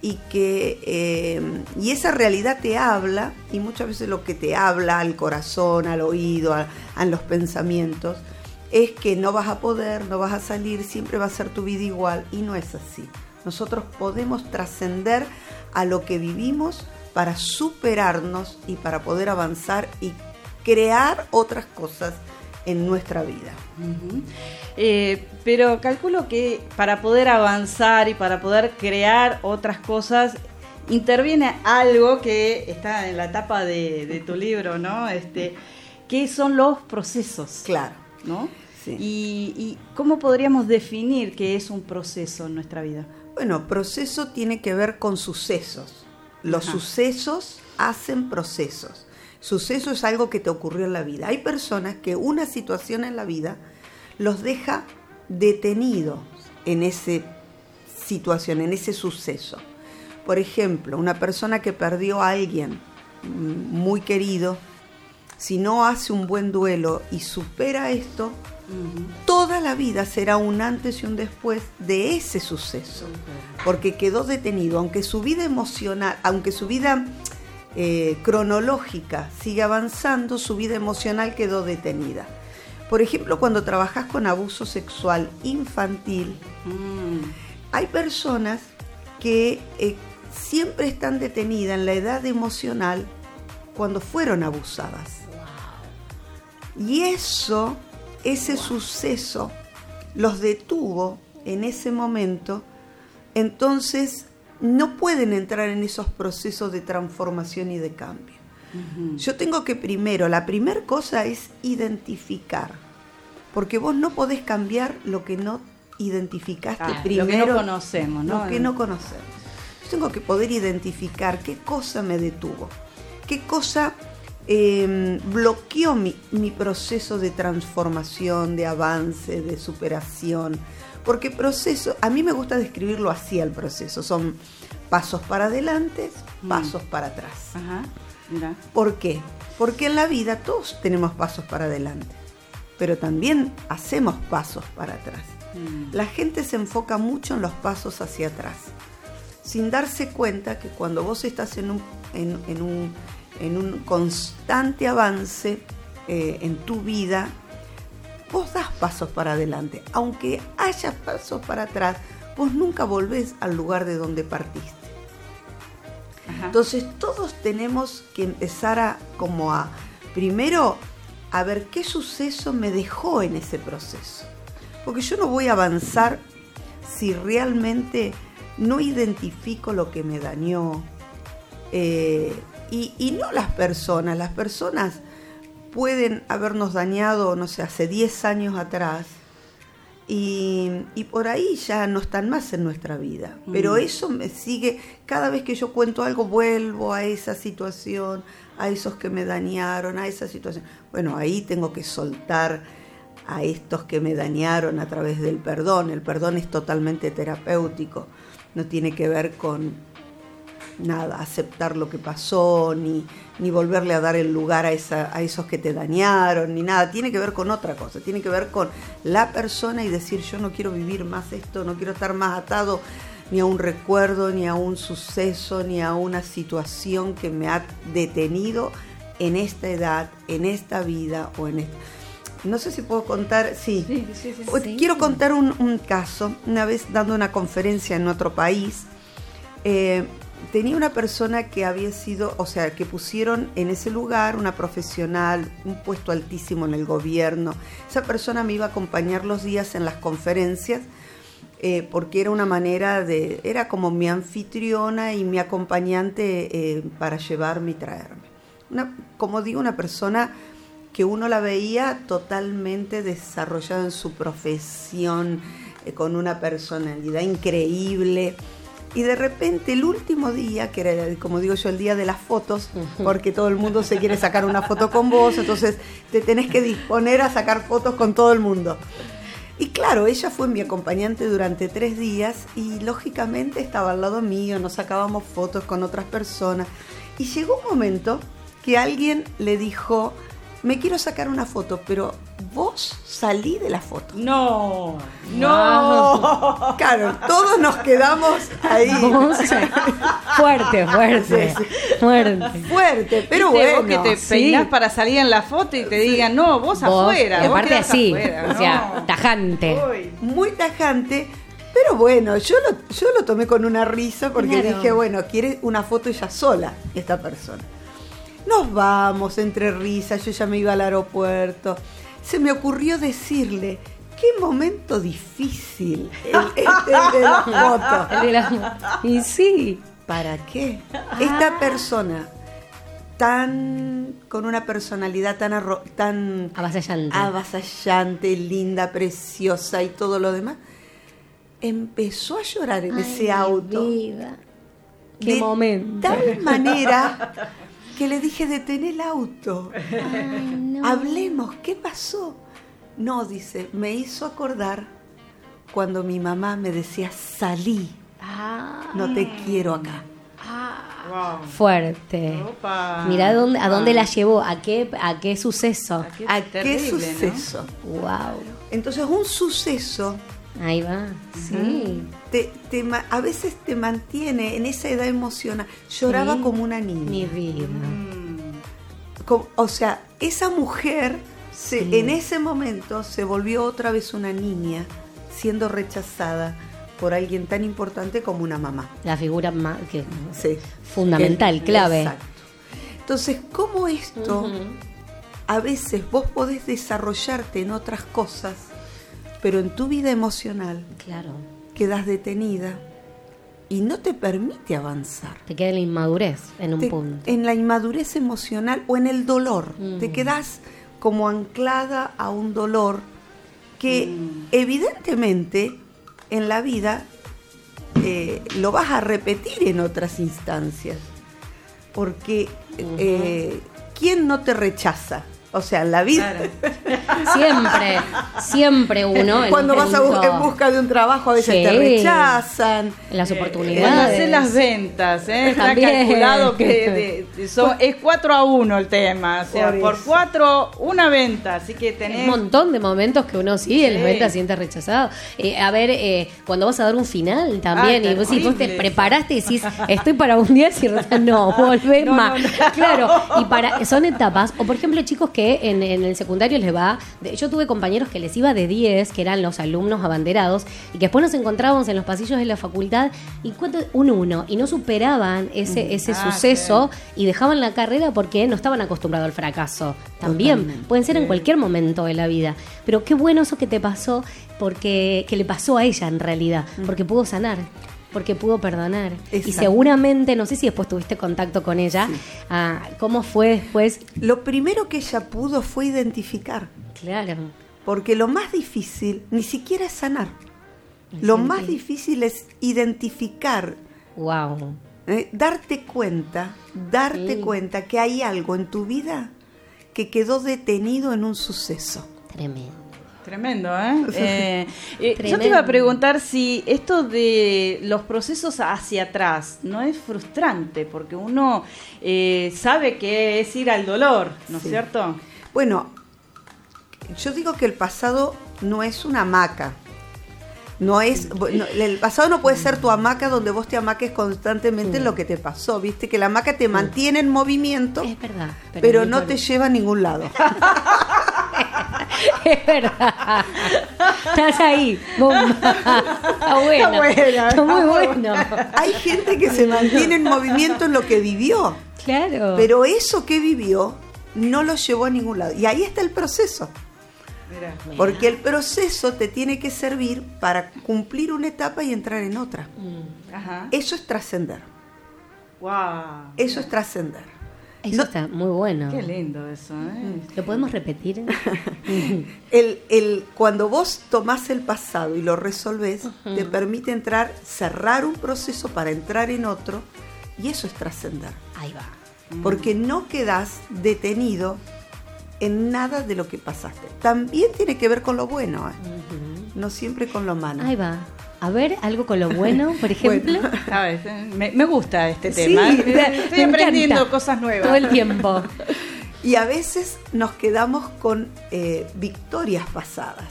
y que eh, y esa realidad te habla y muchas veces lo que te habla al corazón, al oído, a los pensamientos es que no vas a poder, no vas a salir, siempre va a ser tu vida igual y no es así. Nosotros podemos trascender a lo que vivimos para superarnos y para poder avanzar y crear otras cosas en nuestra vida. eh, pero calculo que para poder avanzar y para poder crear otras cosas, interviene algo que está en la etapa de, de tu libro, ¿no? Este, que son los procesos. Claro. ¿No? Sí. Y, ¿Y cómo podríamos definir qué es un proceso en nuestra vida? Bueno, proceso tiene que ver con sucesos. Los Ajá. sucesos hacen procesos. Suceso es algo que te ocurrió en la vida. Hay personas que una situación en la vida los deja detenidos en esa situación, en ese suceso. Por ejemplo, una persona que perdió a alguien muy querido, si no hace un buen duelo y supera esto. Toda la vida será un antes y un después de ese suceso, porque quedó detenido, aunque su vida emocional, aunque su vida eh, cronológica sigue avanzando, su vida emocional quedó detenida. Por ejemplo, cuando trabajas con abuso sexual infantil, mmm, hay personas que eh, siempre están detenidas en la edad emocional cuando fueron abusadas. Y eso, ese suceso, los detuvo en ese momento, entonces no pueden entrar en esos procesos de transformación y de cambio. Uh -huh. Yo tengo que primero, la primera cosa es identificar, porque vos no podés cambiar lo que no identificaste ah, primero. Lo que no conocemos, ¿no? Lo que no conocemos. Yo tengo que poder identificar qué cosa me detuvo, qué cosa eh, bloqueó mi, mi, proceso de transformación, de avance, de superación. Porque proceso, a mí me gusta describirlo así al proceso, son pasos para adelante, pasos mm. para atrás. Ajá, mira. ¿Por qué? Porque en la vida todos tenemos pasos para adelante, pero también hacemos pasos para atrás. Mm. La gente se enfoca mucho en los pasos hacia atrás, sin darse cuenta que cuando vos estás en un, en, en un en un constante avance eh, en tu vida, vos das pasos para adelante. Aunque haya pasos para atrás, vos nunca volvés al lugar de donde partiste. Entonces todos tenemos que empezar a como a primero a ver qué suceso me dejó en ese proceso. Porque yo no voy a avanzar si realmente no identifico lo que me dañó. Eh, y, y no las personas, las personas pueden habernos dañado, no sé, hace 10 años atrás. Y, y por ahí ya no están más en nuestra vida. Pero Mm. eso me sigue, cada vez que yo cuento algo, vuelvo a esa situación, a esos que me dañaron, a esa situación. Bueno, ahí tengo que soltar a estos que me dañaron a través del perdón. El perdón es totalmente terapéutico, no tiene que ver con nada, aceptar lo que pasó, ni, ni volverle a dar el lugar a, esa, a esos que te dañaron, ni nada. Tiene que ver con otra cosa, tiene que ver con la persona y decir yo no quiero vivir más esto, no quiero estar más atado ni a un recuerdo, ni a un suceso, ni a una situación que me ha detenido en esta edad, en esta vida o en esta... No sé si puedo contar, sí. O- Quiero contar un, un caso. Una vez dando una conferencia en otro país, eh, tenía una persona que había sido, o sea, que pusieron en ese lugar una profesional, un puesto altísimo en el gobierno. Esa persona me iba a acompañar los días en las conferencias eh, porque era una manera de, era como mi anfitriona y mi acompañante eh, para llevarme y traerme. Una, como digo, una persona que uno la veía totalmente desarrollada en su profesión, eh, con una personalidad increíble. Y de repente el último día, que era, como digo yo, el día de las fotos, porque todo el mundo se quiere sacar una foto con vos, entonces te tenés que disponer a sacar fotos con todo el mundo. Y claro, ella fue mi acompañante durante tres días y lógicamente estaba al lado mío, nos sacábamos fotos con otras personas. Y llegó un momento que alguien le dijo, me quiero sacar una foto, pero vos salí de la foto. No, no. Claro, todos nos quedamos ahí. Fuerte, fuerte, Sí, fuerte. Fuerte, pero bueno. vos que te peinás para salir en la foto y te digan, no, vos, Vos, afuera. y aparte así, afuera, o sea, no. tajante. Muy tajante. Pero bueno, yo lo, yo lo tomé con una risa porque Claro. dije, bueno, quiere una foto ella sola, esta persona. Nos vamos entre risas, yo ya me iba al aeropuerto. Se me ocurrió decirle, qué momento difícil el, este el de la foto. El de la- Y sí. ¿Para qué? Esta persona tan con una personalidad tan arro- tan avasallante. avasallante, linda, preciosa y todo lo demás, empezó a llorar en Ay, ese auto. vida. Qué de momento. tal manera que le dije, detén el auto. Hablemos, ¿qué pasó? No, dice, me hizo acordar cuando mi mamá me decía, salí, no te quiero acá. Fuerte. Opa. Mirá dónde, a dónde la llevó, a qué, a qué suceso. ¿A qué suceso? Wow. Entonces, un suceso Ahí va. Sí. te, te ma- a veces te mantiene en esa edad emocional. Lloraba Sí. como una niña. Mi vida. Co- o sea, esa mujer se- Sí. en ese momento se volvió otra vez una niña siendo rechazada por alguien tan importante como una mamá. La figura más que Sí. fundamental, Que- clave. Exacto. Entonces, ¿cómo esto a veces vos podés desarrollarte en otras cosas, pero en tu vida emocional Claro. quedas detenida y no te permite avanzar? Te queda la inmadurez en un Te- punto. En la inmadurez emocional o en el dolor. Mm. Te quedás como anclada a un dolor que Mm. evidentemente en la vida eh, lo vas a repetir en otras instancias. Porque eh, ¿quién no te rechaza? O sea, en la vida. Siempre, siempre uno. Cuando vas a bu- punto- en busca de un trabajo, a veces Sí. te rechazan. En las Cuando oportunidades. haces las ventas, ¿eh? está calculado que de- de- son- es 4 a 1 el tema. O sea, Por por eso. 4, una venta. Así que tenés. Un montón de momentos que uno sí, en las ventas siente rechazado. Eh, a ver, eh, cuando vas a dar un final también, Ah, y vos, si vos te preparaste y decís, estoy para un día, y no, volvés No, más. no, no. Claro, y para son etapas. O por ejemplo, chicos que que en, en el secundario les va. yo tuve compañeros que les iba de 10, que eran los alumnos abanderados, y que después nos encontrábamos en los pasillos de la facultad y cuánto, un uno, y no superaban ese, Mm. ese Ah, suceso y dejaban la carrera porque no estaban acostumbrados al fracaso. También Totalmente. pueden ser en cualquier momento de la vida. Pero qué bueno eso que te pasó, porque que le pasó a ella en realidad, porque pudo sanar. Porque pudo perdonar. Y seguramente, no sé si después tuviste contacto con ella, ah, ¿cómo fue después? Lo primero que ella pudo fue identificar. Claro. Porque lo más difícil ni siquiera es sanar. Lo más difícil es identificar, Wow. eh, darte cuenta, darte Sí. cuenta que hay algo en tu vida que quedó detenido en un suceso. Tremendo. Tremendo, ¿eh? Eh, eh, yo te Tremendo. iba a preguntar si esto de los procesos hacia atrás no es frustrante, porque uno eh, sabe que es ir al dolor, ¿no es Sí. cierto? Bueno, yo digo que el pasado no es una hamaca. No es, no, el pasado no puede ser tu hamaca donde vos te amaques constantemente en lo que te pasó, viste que la hamaca te mantiene en movimiento, Es verdad. pero, no no te lleva a ningún lado. Es verdad. Estás ahí. Bomba. Está bueno. buena, Está muy bueno. Hay gente que se mantiene en movimiento en lo que vivió, Claro. pero eso que vivió no lo llevó a ningún lado. Y ahí está el proceso. Mira. Porque el proceso te tiene que servir para cumplir una etapa y entrar en otra. Ajá. Eso es trascender. Wow. Eso es trascender. Eso No- está muy bueno. Qué lindo eso, ¿eh? ¿Lo podemos repetir? El, el- cuando vos tomás el pasado y lo resolvés, te permite entrar, cerrar un proceso para entrar en otro, y eso es trascender. Ahí va. Porque no quedás detenido en nada de lo que pasaste. También tiene que ver con lo bueno, ¿eh? no siempre con lo malo. Ahí va. A ver, algo con lo bueno, por ejemplo. ¿Sabes? Eh, Me, me gusta este Sí, tema. me- Estoy me aprendiendo encanta. cosas nuevas. Todo el tiempo. Y a veces nos quedamos con eh, victorias pasadas,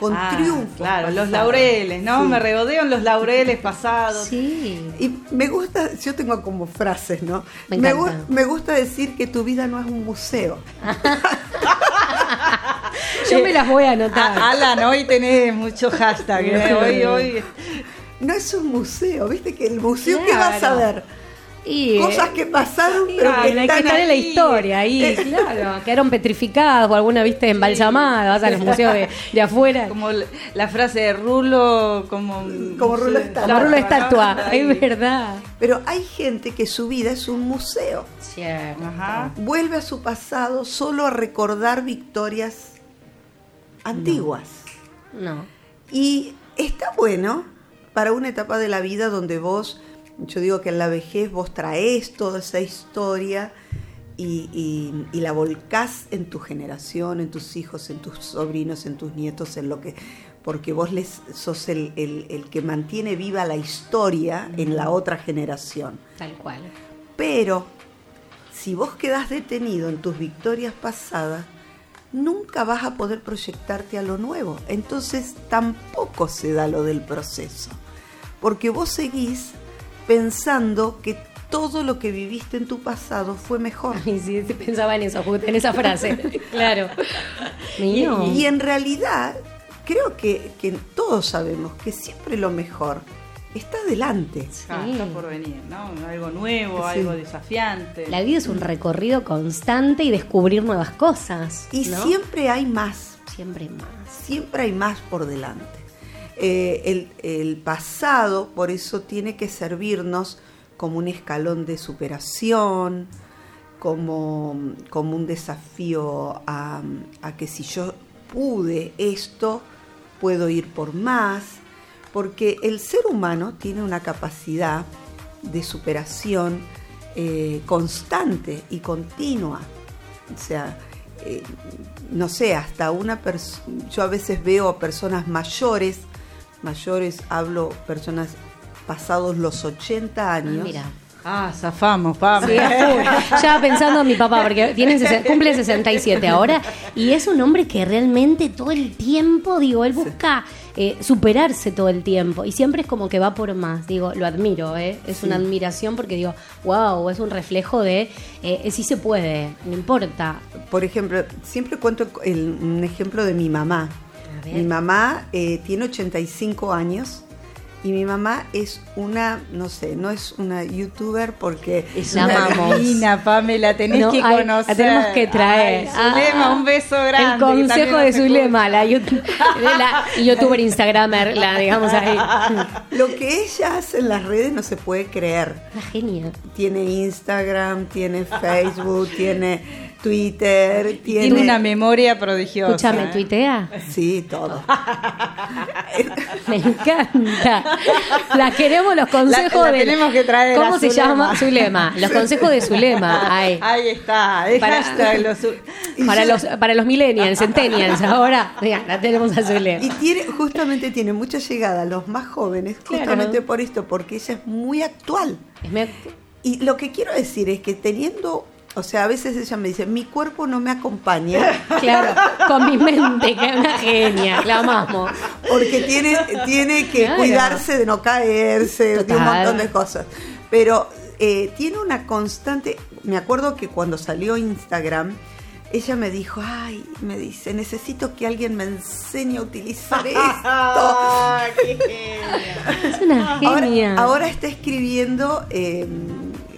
con Ah, triunfos. Claro, los laureles, ¿no? Sí. Me regodeo en los laureles pasados. Sí. Y me gusta, yo tengo como frases, ¿no? Me Me, encanta. gu- me gusta decir que tu vida no es un museo. Yo me las voy a anotar. Alan, hoy tenés mucho hashtag. ¿eh? Hoy, hoy. No es un museo, ¿viste? Que el museo, ¿qué vas a ver? Y, eh, Cosas que pasaron, pero que hay que están estar en la historia ahí, claro. Quedaron petrificadas o alguna, viste, embalsamada. Vas a los museos de, de afuera. Como, Como la- frase de Rulo, como. Como Rulo sí, estatua. rulo de ¿no? estatua. Ahí. Es verdad. Pero hay gente que su vida es un museo. Cierto. Ajá. Vuelve a su pasado solo a recordar victorias antiguas. No. Y está bueno para una etapa de la vida donde vos, yo digo que en la vejez vos traes toda esa historia y, y- y la volcás en tu generación, en tus hijos, en tus sobrinos, en tus nietos, en lo que. Porque vos les sos el, el- el que mantiene viva la historia en la otra generación. Tal cual. Pero si vos quedás detenido en tus victorias pasadas, nunca vas a poder proyectarte a lo nuevo. Entonces tampoco se da lo del proceso. Porque vos seguís pensando que todo lo que viviste en tu pasado fue mejor. Ay, sí, sí, pensaba en eso, justo en esa frase. claro. Y, en realidad, creo que, que todos sabemos que siempre lo mejor está delante. Ah, está por venir, ¿no? Algo nuevo, Sí. algo desafiante. La vida es un recorrido constante y descubrir nuevas cosas. Y ¿no? siempre hay más. Siempre más. siempre hay más por delante. Eh, el, pasado, por eso, tiene que servirnos como un escalón de superación, como, como un desafío a, a que si yo pude esto, puedo ir por más, porque el ser humano tiene una capacidad de superación eh, constante y continua. O sea, eh, no sé, hasta una persona, yo a veces veo a personas mayores, mayores, hablo personas pasados los 80 años. Mira. Ah, zafamos. Sí, full. ya pensando en mi papá, porque tiene, cumple 67 ahora, y es un hombre que realmente todo el tiempo, digo, él busca eh, superarse todo el tiempo. Y siempre es como que va por más. Digo, lo admiro, ¿eh? Es Sí. una admiración porque digo, wow, es un reflejo de eh, sí se puede, no importa. Por ejemplo, siempre cuento el- un ejemplo de mi mamá. Mi mamá eh, tiene 85 años y mi mamá es una, no sé, no es una youtuber porque Es La una divina, Pamela, tenés No, que ay, conocer. la tenemos que traer. Ay, Zulema, Ah, un beso grande. El consejo de. Zulema, la, la youtuber instagramer, la digamos ahí. lo que ella hace en las redes no se puede creer. Una genia. Tiene Instagram, tiene Facebook, tiene Twitter, tiene... Tiene una memoria prodigiosa. Escúchame, ¿eh? tuitea. Sí, todo. Me encanta. La queremos los consejos La- la de. tenemos que traer ¿Cómo se Zulema. llama? Zulema. Los consejos de Zulema. Ay. Ahí está. Es Para- los- Para los, para los millennials, centennials, ahora, mira, la tenemos a Zulema. Y tiene, justamente tiene mucha llegada a los más jóvenes, Claro. justamente por esto, porque ella es muy actual. Es me- Y lo que quiero decir es que teniendo, o sea, a veces ella me dice, mi cuerpo no me acompaña. Claro, con mi mente, que es una genia, la amamos. Porque tiene, tiene que Claro. cuidarse de no caerse, de un montón de cosas. Pero eh, tiene una constante. Me acuerdo que cuando salió Instagram, ella me dijo, ay, me dice, necesito que alguien me enseñe a utilizar esto. Es una Ahora, genia. ahora está escribiendo, eh,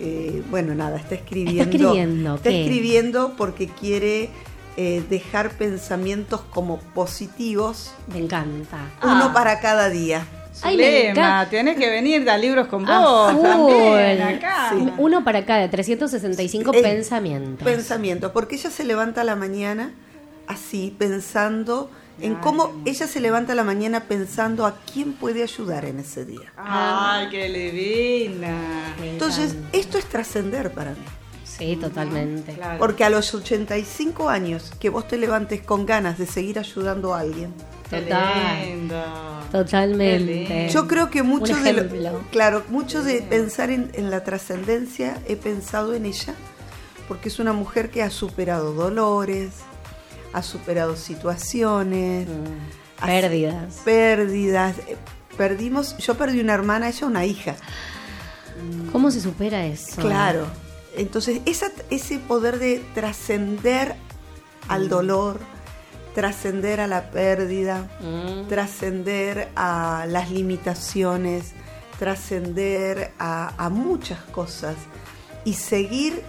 eh, bueno, nada, está escribiendo. Está escribiendo, está escribiendo porque quiere eh, dejar pensamientos como positivos, Me encanta. uno Ah. para cada día. Ay, Zulema, tenés que venir a libros con vos también acá. Sí. Uno para cada 365 Eh, pensamientos. Pensamientos, porque ella se levanta a la mañana así, pensando en cómo ella se levanta a la mañana pensando a quién puede ayudar en ese día. Ay, qué divina. Entonces, esto es trascender para mí. Sí, totalmente. Claro. Porque a los 85 años que vos te levantes con ganas de seguir ayudando a alguien. Total. Totalmente. Yo creo que mucho de lo- claro, mucho de pensar en, en la trascendencia he pensado en ella porque es una mujer que ha superado dolores, ha superado situaciones, ha- Pérdidas. pérdidas. Eh, Perdimos, yo perdí una hermana, ella una hija. ¿Cómo se supera eso? Claro. Entonces, esa, ese poder de trascender al dolor, trascender a la pérdida, Mm. trascender a las limitaciones, trascender a, a muchas cosas y seguir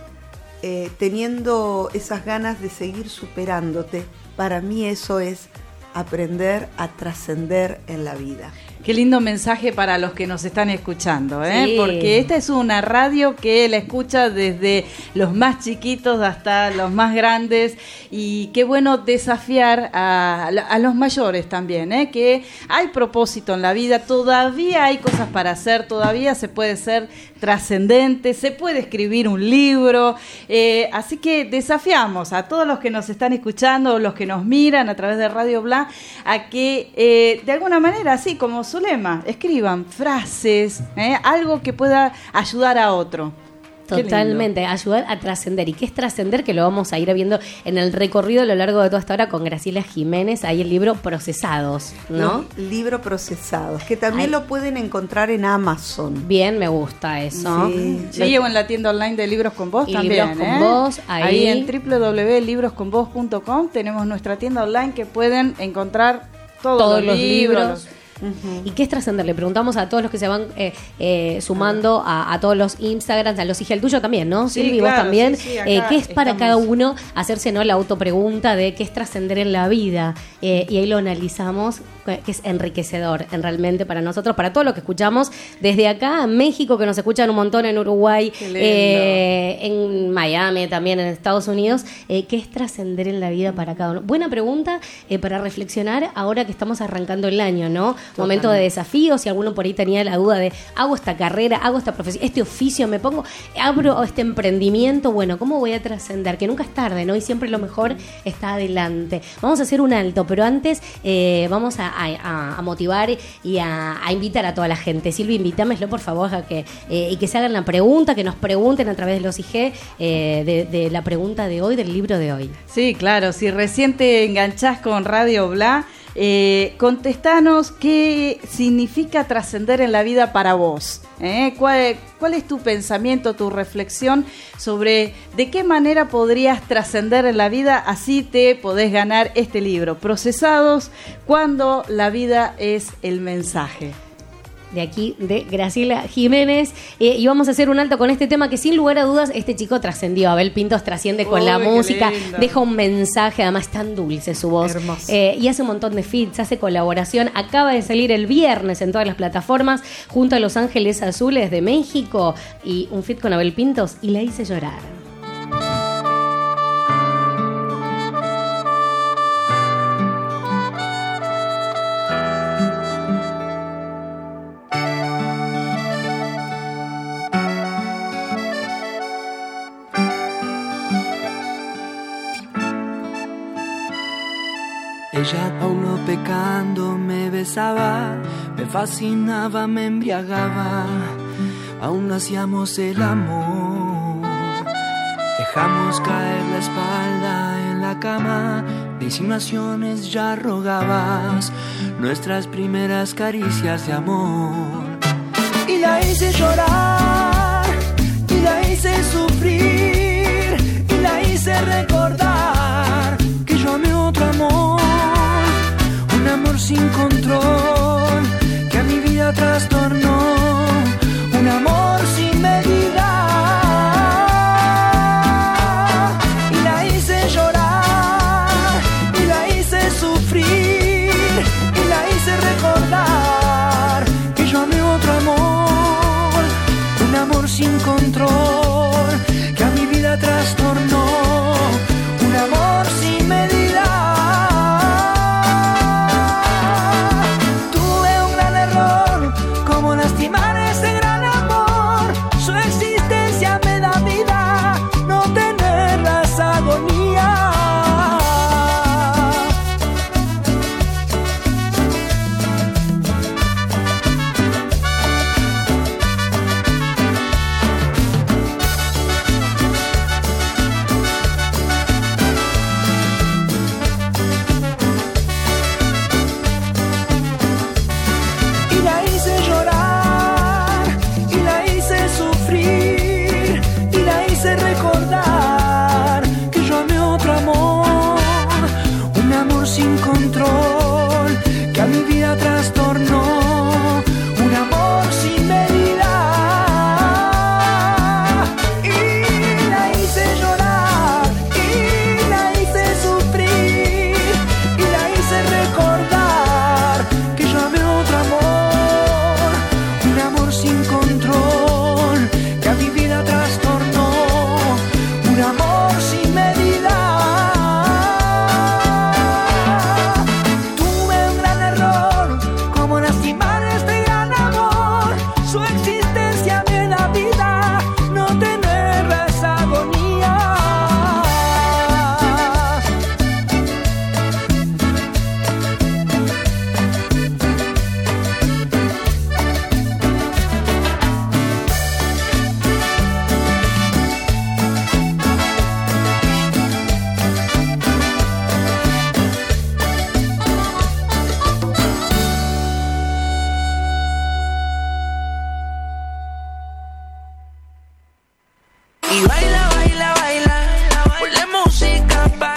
eh, teniendo esas ganas de seguir superándote, para mí eso es aprender a trascender en la vida. Qué lindo mensaje para los que nos están escuchando, ¿eh? Sí. porque esta es una radio que la escucha desde los más chiquitos hasta los más grandes y qué bueno desafiar a, a los mayores también, ¿eh? que hay propósito en la vida, todavía hay cosas para hacer, todavía se puede ser trascendente, se puede escribir un libro, eh, así que desafiamos a todos los que nos están escuchando, los que nos miran a través de Radio Bla, a que eh, de alguna manera, así como Zulema, escriban frases, ¿eh? algo que pueda ayudar a otro. Totalmente, ayudar a trascender. ¿Y qué es trascender? Que lo vamos a ir viendo en el recorrido a lo largo de toda esta hora con Graciela Jiménez, ahí el libro Procesados, ¿no? Los libros procesados, que también Ay. lo pueden encontrar en Amazon. Bien, me gusta eso. Sí. Sí, o en la tienda online de Libros con Vos Y también. Libros con ¿eh? Vos, ahí. en www.librosconvos.com tenemos nuestra tienda online que pueden encontrar todos, todos los, libros. ¿Y qué es trascender? Le preguntamos a todos los que se van eh, eh, sumando a, a todos los Instagrams, a los hijas el tuyo también, ¿no? Sí, Silvi, vos también. sí, sí, acá Eh, ¿Qué es para estamos. cada uno hacerse no la autopregunta de qué es trascender en la vida? Eh, y ahí lo analizamos, que que es enriquecedor en realmente para nosotros, para todos los que escuchamos desde acá, México, que nos escuchan un montón en Uruguay, eh, en Miami, también en Estados Unidos. Eh, ¿Qué es trascender en la vida para cada uno? Buena pregunta eh, para reflexionar ahora que estamos arrancando el año, ¿no? Momento de desafío, si alguno por ahí tenía la duda de, hago esta carrera, hago esta profesión, este oficio, me pongo, abro este emprendimiento, bueno, ¿cómo voy a trascender? Que nunca es tarde, ¿no? Y siempre lo mejor está adelante. Vamos a hacer un alto, pero antes vamos a, a- motivar y a, invitar a toda la gente. Silvia, invítamelo por favor a que, eh, y que se hagan la pregunta, que nos pregunten a través de los IG eh, de, de la pregunta de hoy, del libro de hoy. Sí, claro, si recién te enganchás con Radio Bla, Eh, contestanos qué significa trascender en la vida para vos. ¿eh? ¿Cuál, ¿Cuál es tu pensamiento, tu reflexión sobre de qué manera podrías trascender en la vida? Así te podés ganar este libro, Procesados, cuando la vida es el mensaje de aquí de Graciela Jiménez. Eh, y vamos a hacer un alto con este tema que sin lugar a dudas este chico trascendió. Abel Pintos trasciende con la Uy, música, lindo. deja un mensaje, además tan dulce su voz. Eh, y hace un montón de feats, hace colaboración. Acaba de salir el viernes en todas las plataformas junto a Los Ángeles Azules de México y un feat con Abel Pintos y la hice llorar. Pecando me besaba, me fascinaba, me embriagaba, aún hacíamos el amor. Dejamos caer la espalda en la cama, de ya rogabas nuestras primeras caricias de amor. Y la hice llorar, sin control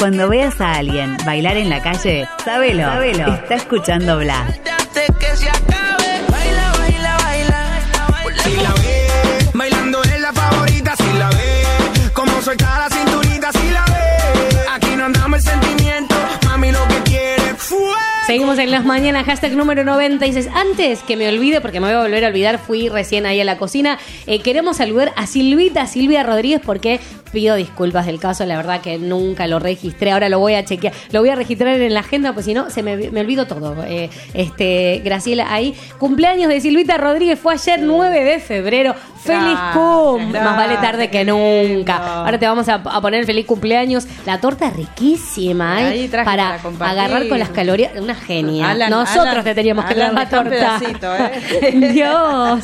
Cuando veas a alguien bailar en la calle, sabelo, sabelo. Está escuchando Bla. Seguimos en las mañanas, hashtag número 96. Antes que me olvide, porque me voy a volver a olvidar, fui recién ahí a la cocina. eh, queremos saludar a Silvita, Silvia Rodríguez, porque pido disculpas del caso, la verdad que nunca lo registré. Ahora lo voy a chequear, lo voy a registrar en la agenda, pues si no, se me, me olvido todo. Eh, este, Graciela, ahí. Cumpleaños de Silvita Rodríguez fue ayer 9 de febrero. ¡Feliz cum! Más vale tarde que nunca. Ahora te vamos a, a poner el feliz cumpleaños. La torta riquísima, ¿eh? Ahí traje para agarrar con las calorías. Una genia. Alan, nosotros Alan, te teníamos que Alan, dar la torta. pedacito, ¿eh? Dios.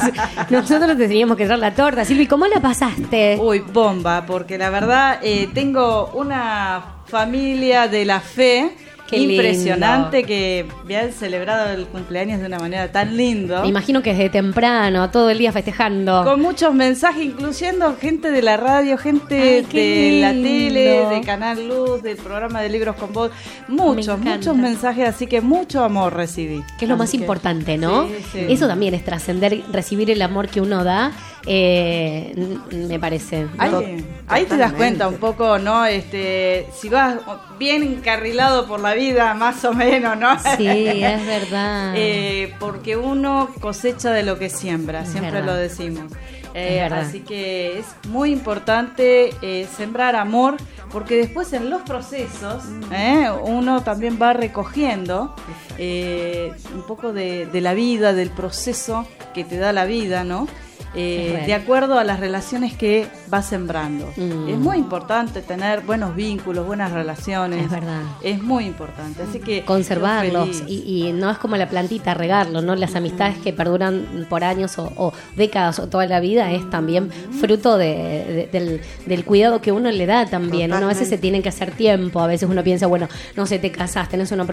Nosotros te teníamos que dar la torta. Silvi, ¿cómo la pasaste? Uy, bomba, porque la verdad eh, tengo una familia de la fe Qué lindo. impresionante que habían celebrado el cumpleaños de una manera tan lindo. Me imagino que desde temprano, todo el día festejando. Con muchos mensajes, incluyendo gente de la radio, gente Ay, de la lindo. tele, de Canal Luz, del programa de Libros con Voz. Muchos, muchos mensajes, así que mucho amor recibí. Que es lo Así más que- importante, ¿no? Sí, sí. Eso también es trascender, recibir el amor que uno da, eh, me parece. Ahí, ahí te das cuenta un poco, ¿no? Este, si vas bien encarrilado por la vida, más o menos, ¿no? Sí, es verdad. Eh, porque uno cosecha de lo que siembra, Es siempre verdad. lo decimos. Eh, así que es muy importante eh, sembrar amor, porque después en los procesos Mm. uno también va recogiendo un poco de, de la vida, del proceso que te da la vida, ¿no? Eh, de acuerdo a las relaciones que vas sembrando. Mm. Es muy importante tener buenos vínculos, buenas relaciones. Es verdad. Es muy importante. Así que conservarlos y, y no es como la plantita regarlo, ¿no? Las amistades que perduran por años o, o décadas o toda la vida es también fruto de- de- del, del cuidado que uno le da también. Uno a veces se tiene que hacer tiempo, a veces uno piensa, bueno, no sé, te casas, tenés una,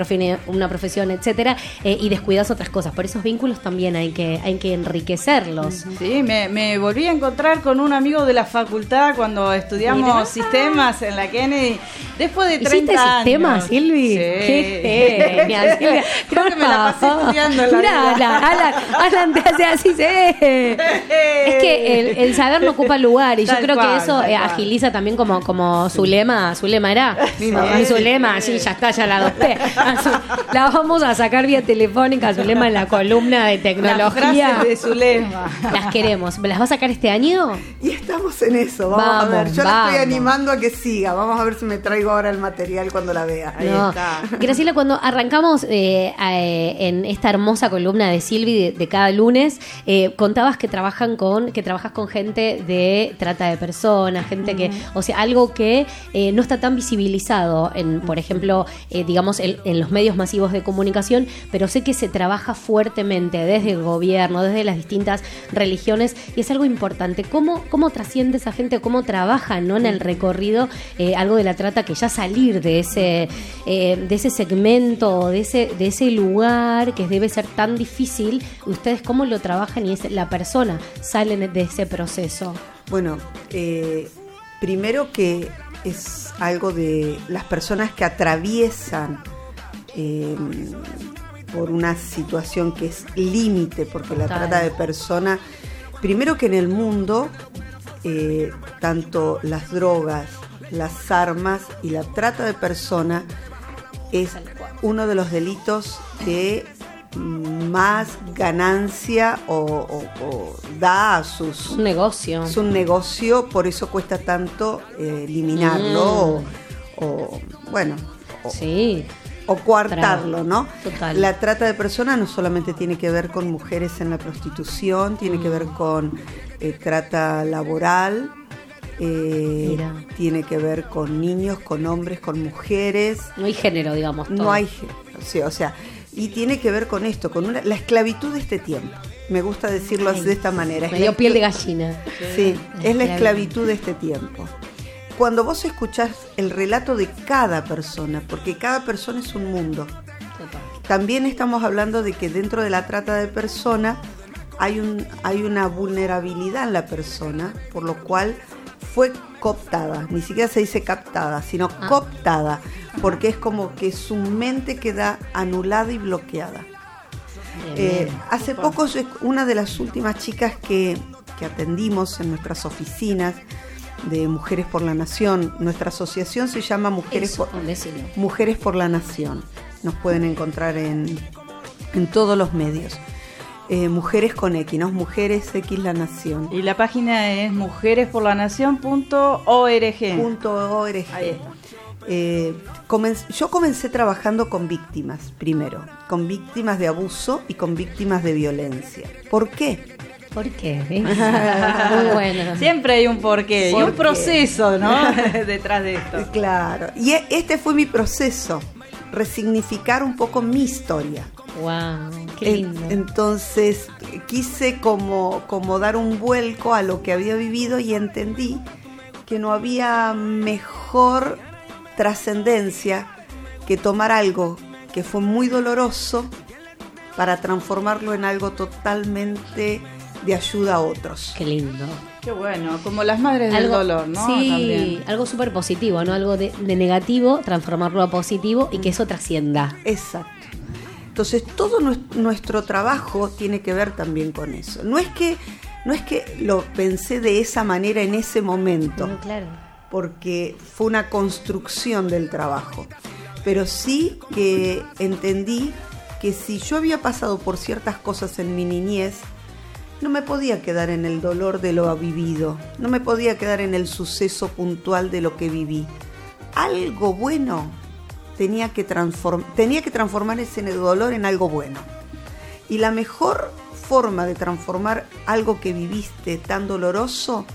una profesión, etcétera, eh, y descuidas otras cosas. Por esos vínculos también hay que, hay que enriquecerlos. Sí, me, me volví a encontrar con un amigo de la facultad cuando estudiamos Mirá. sistemas en la Kennedy. Después de 30 ¿Hiciste años. sistemas, Silvi? Sí. Qué genia, Silvia. Creo que me la pasé estudiando en la Mirá, vida. Alan, Alan, te hace así, sí. Es que el, el saber no ocupa lugar y yo Tal creo cual, que eso eh, cual. agiliza también como, como su lema, su lema era, mamá, su lema, sí, ya está, ya la adopté. La vamos a sacar vía telefónica, su lema en la columna de Las tecnología. frases de su lema. Las queremos. ¿Las va a sacar este año? Y estamos en eso, vamos, a ver. Yo la vamos. estoy animando a que siga. Vamos a ver si me traigo ahora el material cuando la vea. No. Graciela, cuando arrancamos eh, eh, en esta hermosa columna de Silvi de, de cada lunes, eh, contabas que trabajan con, que trabajas con gente de trata de personas, gente que, o sea, algo que eh, no está tan visibilizado en, por ejemplo, digamos, en, en los medios masivos de comunicación, pero sé que se trabaja fuertemente desde el gobierno, desde las distintas religiones, y es algo importante. ¿Cómo, cómo trasciende esa gente, cómo trabaja ¿no? en el recorrido eh, algo de la trata que ya salir de ese, eh, de ese segmento, de ese, de ese lugar que debe ser tan difícil? ¿Ustedes cómo lo trabajan y es la persona salen de ese proceso? Bueno, eh, primero que es algo de las personas que atraviesan eh, por una situación que es límite, porque la trata de personas, primero que en el mundo, eh, tanto las drogas, las armas y la trata de personas es uno de los delitos que más ganancia o, o- o da a sus Un negocio. es un negocio, por eso cuesta tanto eh, eliminarlo o, o, bueno, Sí. O coartarlo, ¿no? Total. La trata de personas no solamente tiene que ver con mujeres en la prostitución, tiene que ver Mm. con eh, trata laboral, eh, tiene que ver con niños, con hombres, con mujeres. No hay género, digamos. No todo. hay, gé- sí, o sea, y tiene que ver con esto, con una, la esclavitud de este tiempo. Me gusta decirlo Ay, de esta manera. Me dio piel de gallina. Sí, es la esclavitud de este tiempo. Cuando vos escuchás el relato de cada persona, porque cada persona es un mundo, también estamos hablando de que dentro de la trata de personas hay, un, hay una vulnerabilidad en la persona, por lo cual fue cooptada, ni siquiera se dice captada, sino Ah. cooptada, porque es como que su mente queda anulada y bloqueada. Eh, hace poco, una de las últimas chicas que, que atendimos en nuestras oficinas de Mujeres por la Nación, nuestra asociación se llama Mujeres, Eso, por. Mujeres por la Nación. Nos pueden encontrar en, en todos los medios. Eh, Mujeres con X, ¿no? Mujeres X La Nación. Y la página es mujeresporlanación.org. Punto .org. Ahí está. Eh, yo comencé trabajando con víctimas, primero, con víctimas de abuso y con víctimas de violencia. ¿Por qué? ¿Por qué? Muy bueno. Siempre hay un porqué y ¿Por un qué? proceso, ¿no? Detrás de esto. Claro. Y e- este fue mi proceso, resignificar un poco mi historia. Wow, qué lindo. Entonces quise como, como dar un vuelco a lo que había vivido y entendí que no había mejor trascendencia que tomar algo que fue muy doloroso para transformarlo en algo totalmente de ayuda a otros. Qué lindo. Qué bueno, como las madres del dolor, ¿no? Sí, También. algo súper positivo, ¿no? Algo de, de negativo, transformarlo a positivo y que eso trascienda. Exacto. Entonces todo nues- nuestro trabajo tiene que ver también con eso. No es que no es que lo pensé de esa manera en ese momento, No, claro. porque fue una construcción del trabajo. Pero sí que entendí que si yo había pasado por ciertas cosas en mi niñez, no me podía quedar en el dolor de lo vivido, no me podía quedar en el suceso puntual de lo que viví. Algo bueno tenía que, transform- tenía que transformar ese dolor en algo bueno. Y la mejor forma de transformar algo que viviste tan doloroso,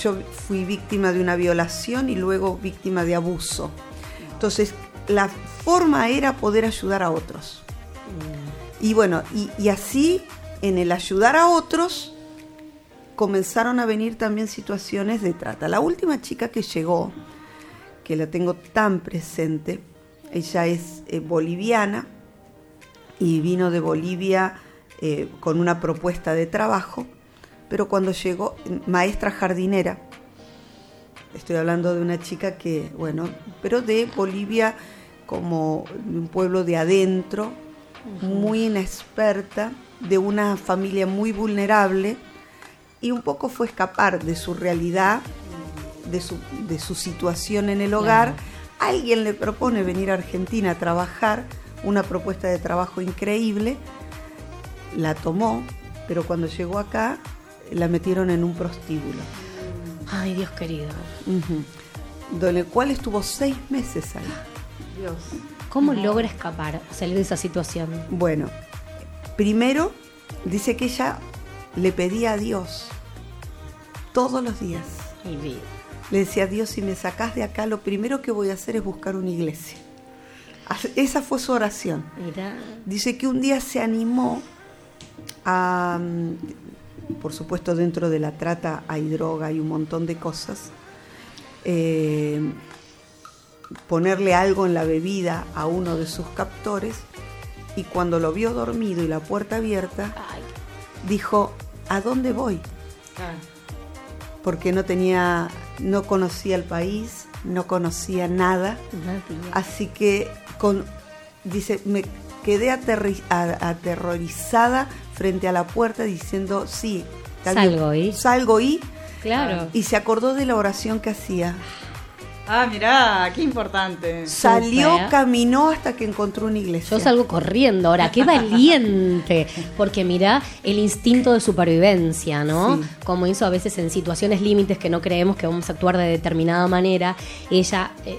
yo fui víctima de una violación y luego víctima de abuso. Entonces, la forma era poder ayudar a otros. Y bueno, y, y así en el ayudar a otros comenzaron a venir también situaciones de trata. La última chica que llegó, que la tengo tan presente, ella es eh, boliviana y vino de Bolivia eh, con una propuesta de trabajo, pero cuando llegó, maestra jardinera, estoy hablando de una chica que, bueno, pero de Bolivia como un pueblo de adentro, muy inexperta, de una familia muy vulnerable, y un poco fue escapar de su realidad, de su, de su situación en el hogar. Alguien le propone venir a Argentina a trabajar, una propuesta de trabajo increíble, la tomó, pero cuando llegó acá la metieron en un prostíbulo. Ay, Dios querido. Ujú. Don el cual estuvo seis meses ahí. Dios. ¿Cómo logra escapar, salir de esa situación? Bueno, primero dice que ella le pedía a Dios todos los días. Le decía, Dios, si me sacás de acá, lo primero que voy a hacer es buscar una iglesia. Esa fue su oración. Dice que un día se animó a, por supuesto dentro de la trata hay droga, hay un montón de cosas, eh, ponerle algo en la bebida a uno de sus captores y cuando lo vio dormido y la puerta abierta, dijo, ¿a dónde voy? Porque no tenía, no conocía el país, no conocía nada. Así que con dice, me quedé aterrorizada frente a la puerta diciendo, sí, Salgo y. salgo y Claro. y se acordó de la oración que hacía. Ah, mirá, qué importante. Salió, caminó hasta que encontró una iglesia. Yo salgo corriendo ahora, qué valiente, porque mira el instinto de supervivencia, ¿no? Sí. Como hizo a veces en situaciones límites que no creemos que vamos a actuar de determinada manera, ella, eh,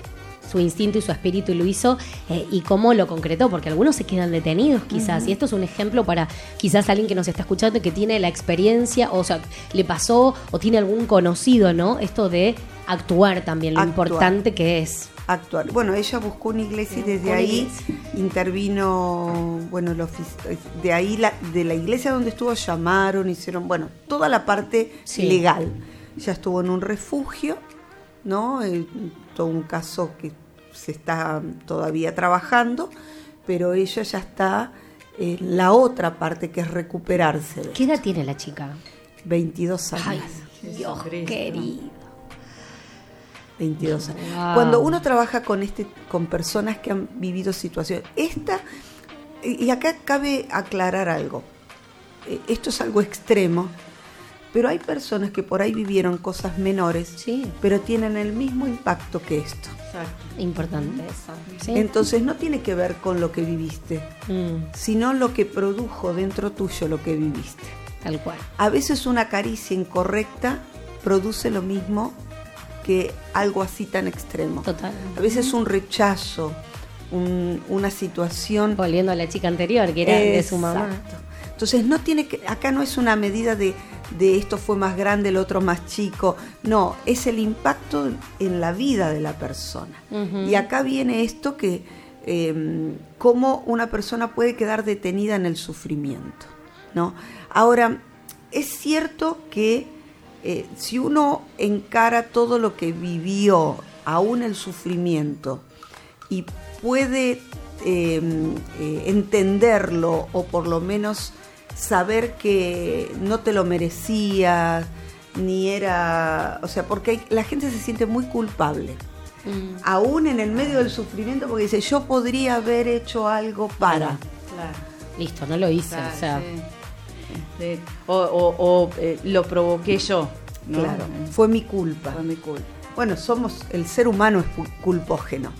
su instinto y su espíritu lo hizo eh, y cómo lo concretó, porque algunos se quedan detenidos quizás, y esto es un ejemplo para quizás alguien que nos está escuchando que tiene la experiencia, o sea, le pasó o tiene algún conocido, ¿no? Esto de actuar también, lo Actuar. importante que es. actuar. Bueno, ella buscó una iglesia y desde ahí iglesia. intervino, bueno, el ofici- de ahí la, de la iglesia donde estuvo llamaron, hicieron, bueno, toda la parte Sí. legal. Ella estuvo en un refugio, ¿no? Eh, todo un caso que se está todavía trabajando, pero ella ya está en la otra parte que es recuperarse. ¿Qué edad tiene la chica? 22 años. Ay, Dios querido. 22 años. Wow. Cuando uno trabaja con este con personas que han vivido situaciones, esta y acá cabe aclarar algo. Eh, Esto es algo extremo, pero hay personas que por ahí vivieron cosas menores, pero tienen el mismo impacto que esto. Importante eso. ¿sí? Entonces no tiene que ver con lo que viviste, Mm, sino lo que produjo dentro tuyo lo que viviste. tal cual. A veces una caricia incorrecta produce lo mismo que algo así tan extremo. Total. A veces un rechazo, un- una situación. Volviendo a la chica anterior, que era de su mamá. Exacto. Entonces no tiene que, acá no es una medida de, de esto fue más grande, el otro más chico. No, es el impacto en la vida de la persona. Y acá viene esto que eh, cómo una persona puede quedar detenida en el sufrimiento. ¿no? Ahora, es cierto que eh, si uno encara todo lo que vivió, aún el sufrimiento, y puede eh, eh, entenderlo o por lo menos saber que no te lo merecías, ni era, o sea, porque hay- la gente se siente muy culpable, Mm. aún en el medio del sufrimiento, porque dice, yo podría haber hecho algo para. Claro. Listo, no lo hice. Claro, o sea, sí. O, o- o, eh, lo provoqué yo. ¿no? Claro, fue mi culpa. Fue mi culpa. Bueno, somos, el ser humano es culpógeno,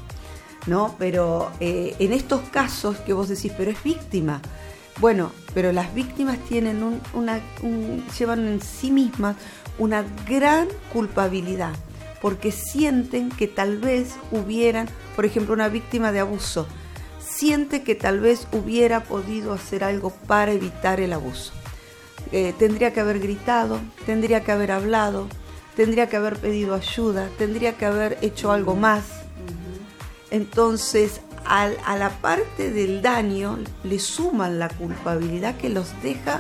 ¿no? Pero eh, en estos casos que vos decís, pero es víctima. Bueno, pero las víctimas tienen un- una, un- llevan en sí mismas una gran culpabilidad, porque sienten que tal vez hubieran, por ejemplo, una víctima de abuso, siente que tal vez hubiera podido hacer algo para evitar el abuso. Eh, tendría que haber gritado, tendría que haber hablado, tendría que haber pedido ayuda, tendría que haber hecho algo más. Entonces, al- a la parte del daño le suman la culpabilidad que los deja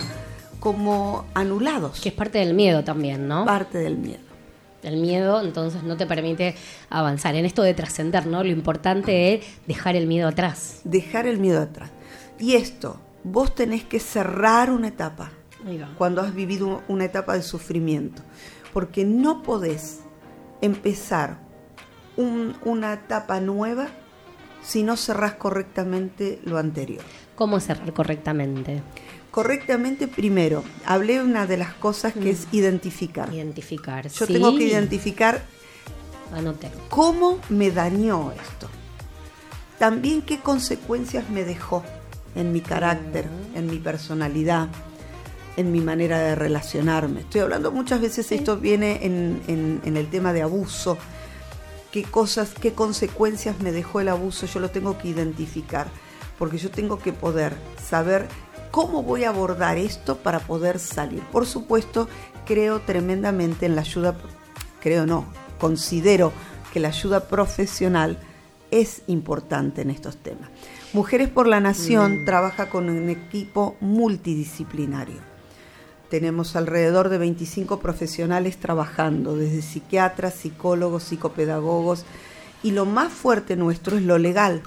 como anulados. que es parte del miedo también, ¿no? Parte del miedo. El miedo, entonces, no te permite avanzar. En esto de trascender, ¿no? Lo importante es dejar el miedo atrás. Dejar el miedo atrás. Y esto, vos tenés que cerrar una etapa Va. cuando has vivido una etapa de sufrimiento, porque no podés empezar un- una etapa nueva si no cerrás correctamente lo anterior. ¿Cómo cerrar correctamente? Correctamente, primero, hablé una de las cosas que es identificar. Identificar. Yo sí. tengo que identificar Anoté. cómo me dañó esto. También qué consecuencias me dejó en mi carácter, en mi personalidad, en mi manera de relacionarme. Estoy hablando muchas veces, esto viene en, en- en el tema de abuso. ¿Qué cosas, qué consecuencias me dejó el abuso? Yo lo tengo que identificar, porque yo tengo que poder saber cómo voy a abordar esto para poder salir. Por supuesto, creo tremendamente en la ayuda, creo no, considero que la ayuda profesional es importante en estos temas. Mujeres por la Nación trabaja con un equipo multidisciplinario. Tenemos alrededor de 25 profesionales trabajando, desde psiquiatras, psicólogos, psicopedagogos, y lo más fuerte nuestro es lo legal,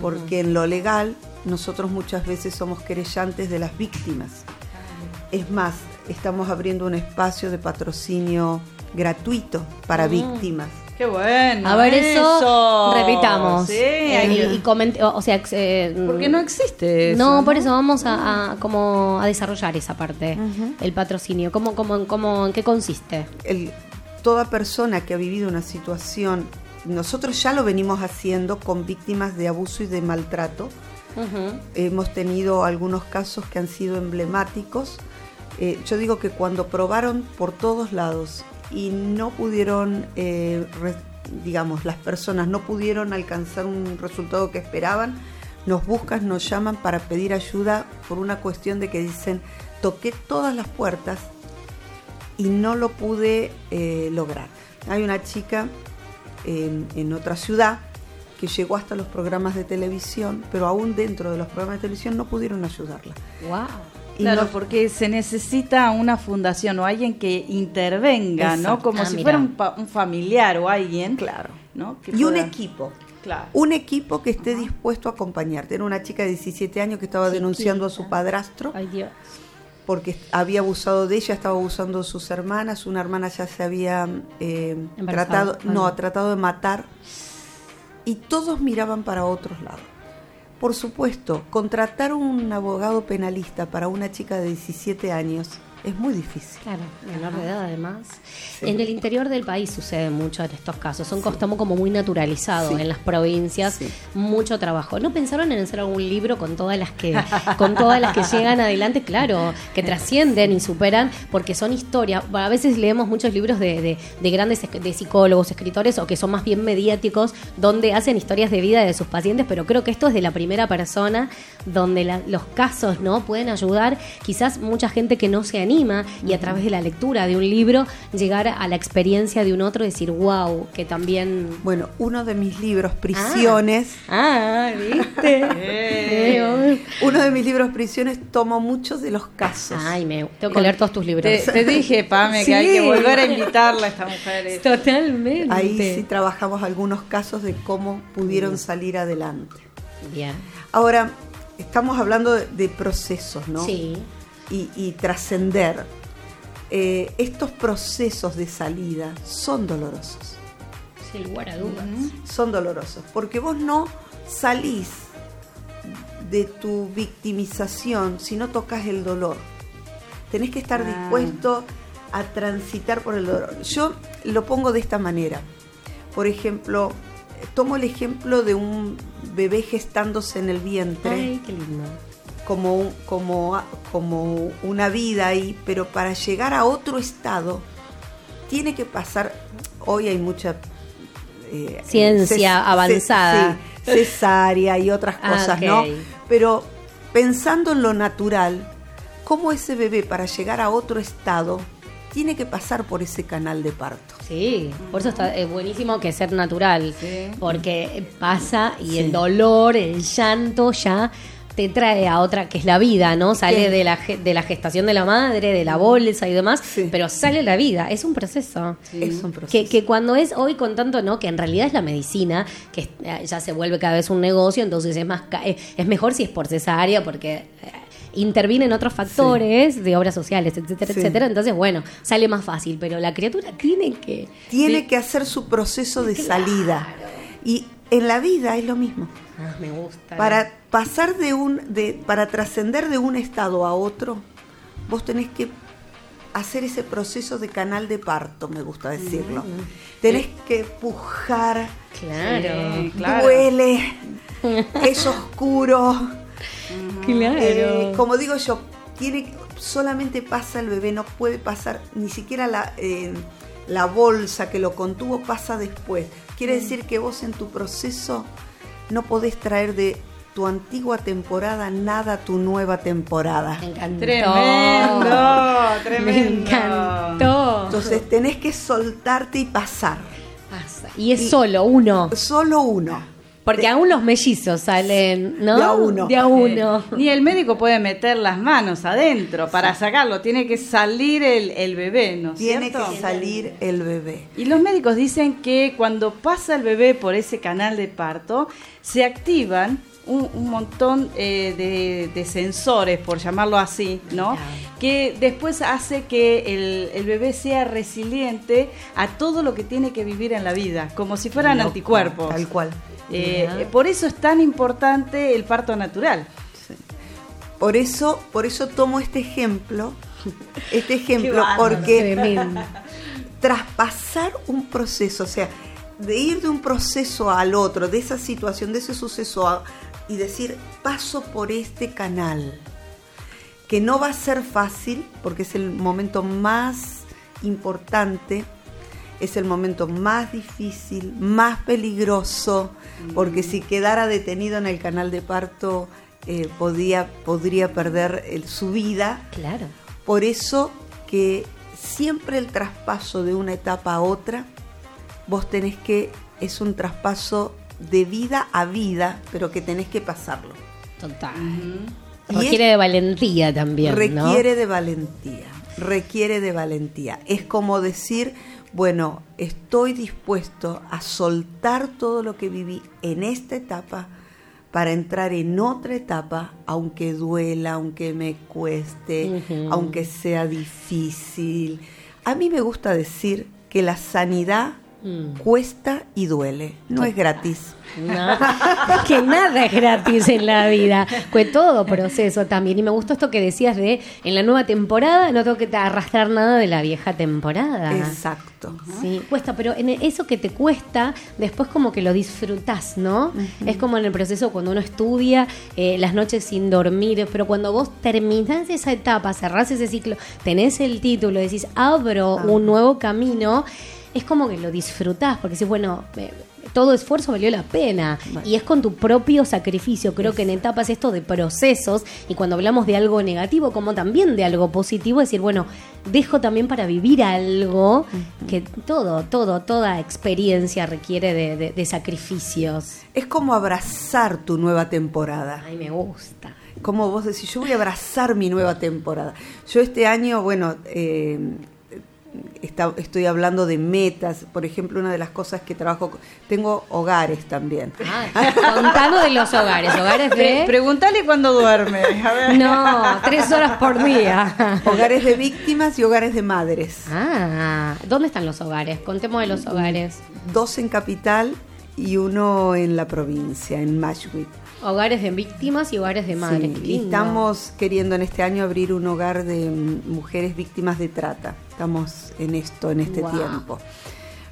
porque en lo legal nosotros muchas veces somos querellantes de las víctimas. Es más, estamos abriendo un espacio de patrocinio gratuito para Mm. víctimas. Qué bueno. A ver, eso, eso. repitamos. Sí, Eh, y, comente- o o sea, eh, Porque no existe eso. No, por eso vamos a, a como a desarrollar esa parte, el patrocinio. ¿Cómo, cómo, cómo, ¿En qué consiste? el- toda persona que ha vivido una situación, nosotros ya lo venimos haciendo con víctimas de abuso y de maltrato. Hemos tenido algunos casos que han sido emblemáticos. Eh, yo digo que cuando probaron por todos lados y no pudieron, eh, digamos, las personas no pudieron alcanzar un resultado que esperaban, nos buscan, nos llaman para pedir ayuda por una cuestión de que dicen, toqué todas las puertas y no lo pude eh, lograr. Hay una chica en, en otra ciudad que llegó hasta los programas de televisión, pero aún dentro de los programas de televisión no pudieron ayudarla. Wow. Y Claro, no- porque se necesita una fundación o alguien que intervenga, ¿no? Como Ah, si mira. fuera un, un familiar o alguien. Claro. ¿no? Que Y un equipo. Claro. Un equipo que esté dispuesto a acompañarte. Era una chica de 17 años que estaba denunciando a su padrastro Ay, Dios. porque había abusado de ella, estaba abusando de sus hermanas. Una hermana ya se había eh, tratado, no, Ah. ha tratado de matar. Y todos miraban para otros lados. Por supuesto, contratar un abogado penalista para una chica de 17 años es muy difícil. Claro, menor de edad además. Sí. En el interior del país sucede mucho en estos casos. Son estamos como muy naturalizados Sí. en las provincias. Mucho trabajo. ¿No pensaron en hacer algún libro con todas las que con todas las que llegan adelante? Claro, que trascienden y superan porque son historias. Bueno, a veces leemos muchos libros de, de- de grandes de psicólogos, escritores o que son más bien mediáticos donde hacen historias de vida de sus pacientes, pero creo que esto es de la primera persona donde la- los casos no pueden ayudar quizás mucha gente que no se anima anima y a través de la lectura de un libro llegar a la experiencia de un otro y decir, wow, que también... Bueno, uno de mis libros, Prisiones. Ah, ¿viste? Eh, uno de mis libros, Prisiones, tomo muchos de los casos. Ay, me tengo que leer todos tus libros. Te, te dije, Pame, que hay que volver a invitarla a esta mujer. Totalmente. Ahí sí trabajamos algunos casos de cómo pudieron salir adelante. Bien. Ahora, estamos hablando de, de procesos, ¿no? Sí. Y, y trascender. Eh, estos procesos de salida son dolorosos. Sin lugar a dudas. Son dolorosos. Porque vos no salís de tu victimización si no tocas el dolor. Tenés que estar Ah. dispuesto a transitar por el dolor. Yo lo pongo de esta manera. Por ejemplo, tomo el ejemplo de un bebé gestándose en el vientre Ay, qué lindo. Como, como, como una vida ahí, pero para llegar a otro estado tiene que pasar, hoy hay mucha eh, Ciencia ces- avanzada. sí, cesárea y otras Ah, cosas. ¿no? Pero pensando en lo natural, cómo ese bebé para llegar a otro estado tiene que pasar por ese canal de parto. Sí, por eso está es buenísimo que ser natural, porque pasa y Sí. el dolor, el llanto ya te trae a otra que es la vida, ¿no? Sale de la, de la gestación de la madre, de la bolsa y demás, pero sale la vida, es un proceso. Es un proceso. Que, que cuando es hoy con tanto, ¿no? Que en realidad es la medicina, que eh, ya se vuelve cada vez un negocio, entonces es más ca- eh, es mejor si es por cesárea, porque eh, intervienen otros factores de obras sociales, etcétera, Sí. etcétera. Entonces, bueno, sale más fácil, pero la criatura tiene que Tiene Sí. que hacer su proceso de salida. Y en la vida es lo mismo. Ah, me gusta. Para pasar de un, de, para trascender de un estado a otro, vos tenés que hacer ese proceso de canal de parto, me gusta decirlo. Tenés que pujar, Claro. Sí, claro. duele, es oscuro. Claro. Eh, como digo yo, tiene solamente pasa el bebé, no puede pasar ni siquiera la, eh, la bolsa que lo contuvo pasa después. Quiere decir que vos en tu proceso no podés traer de tu antigua temporada nada a tu nueva temporada. Me encantó. Tremendo, Me tremendo. encantó. Entonces tenés que soltarte y pasar. Pasa. Y es solo uno. Solo uno. Porque aún los mellizos salen, ¿no? De a uno. De a uno. Ni el médico puede meter las manos adentro para sacarlo, tiene que salir el, el bebé, ¿no es Tiene cierto? que salir el bebé. Y los médicos dicen que cuando pasa el bebé por ese canal de parto, se activan un, un montón eh, de, de sensores, por llamarlo así, ¿no? Que después hace que el, el bebé sea resiliente a todo lo que tiene que vivir en la vida, como si fueran anticuerpos. Tal cual. Eh, Mirá. por eso es tan importante el parto natural. Por eso, por eso tomo este ejemplo, este ejemplo, bárbaro, porque traspasar un proceso, o sea, de ir de un proceso al otro, de esa situación, de ese suceso, a- y decir, paso por este canal, que no va a ser fácil, porque es el momento más importante, es el momento más difícil, más peligroso, porque si quedara detenido en el canal de parto, eh, podía, podría perder el- su vida. Claro. Por eso que siempre el traspaso de una etapa a otra, vos tenés que, es un traspaso de vida a vida, pero que tenés que pasarlo. Total. Y Requiere de valentía también, ¿no? requiere de valentía, requiere de valentía. Es como decir, bueno, estoy dispuesto a soltar todo lo que viví en esta etapa para entrar en otra etapa, aunque duela, aunque me cueste, aunque sea difícil. A mí me gusta decir que la sanidad Mm. cuesta y duele, no es gratis. No, que nada es gratis en la vida, fue todo proceso también. Y me gustó esto que decías de en la nueva temporada no tengo que arrastrar nada de la vieja temporada. Exacto. Sí, cuesta, pero en eso que te cuesta, después como que lo disfrutás, ¿no? Es como en el proceso cuando uno estudia eh, las noches sin dormir, pero cuando vos terminás esa etapa, cerrás ese ciclo, tenés el título, decís, abro un nuevo camino. Es como que lo disfrutás, porque si bueno, eh, todo esfuerzo valió la pena. Y es con tu propio sacrificio. Creo que en etapas esto de procesos, y cuando hablamos de algo negativo, como también de algo positivo, decir, bueno, dejo también para vivir algo que todo, todo, toda experiencia requiere de, de- de sacrificios. Es como abrazar tu nueva temporada. Ay, me gusta. Como vos decís, yo voy a abrazar mi nueva temporada. Yo este año, bueno, eh, está- estoy hablando de metas. Por ejemplo, una de las cosas que trabajo, tengo hogares también. Contanos de los hogares, hogares de... Pregúntale cuándo duerme. A ver. No, tres horas por día. Hogares de víctimas y hogares de madres. Ah, ¿dónde están los hogares? Contemos de los hogares. Dos en capital y uno en la provincia, en Mashwit. Hogares de víctimas y hogares de madres. Sí, y estamos queriendo en este año abrir un hogar de mm, mujeres víctimas de trata. Estamos en esto, en este Wow. tiempo.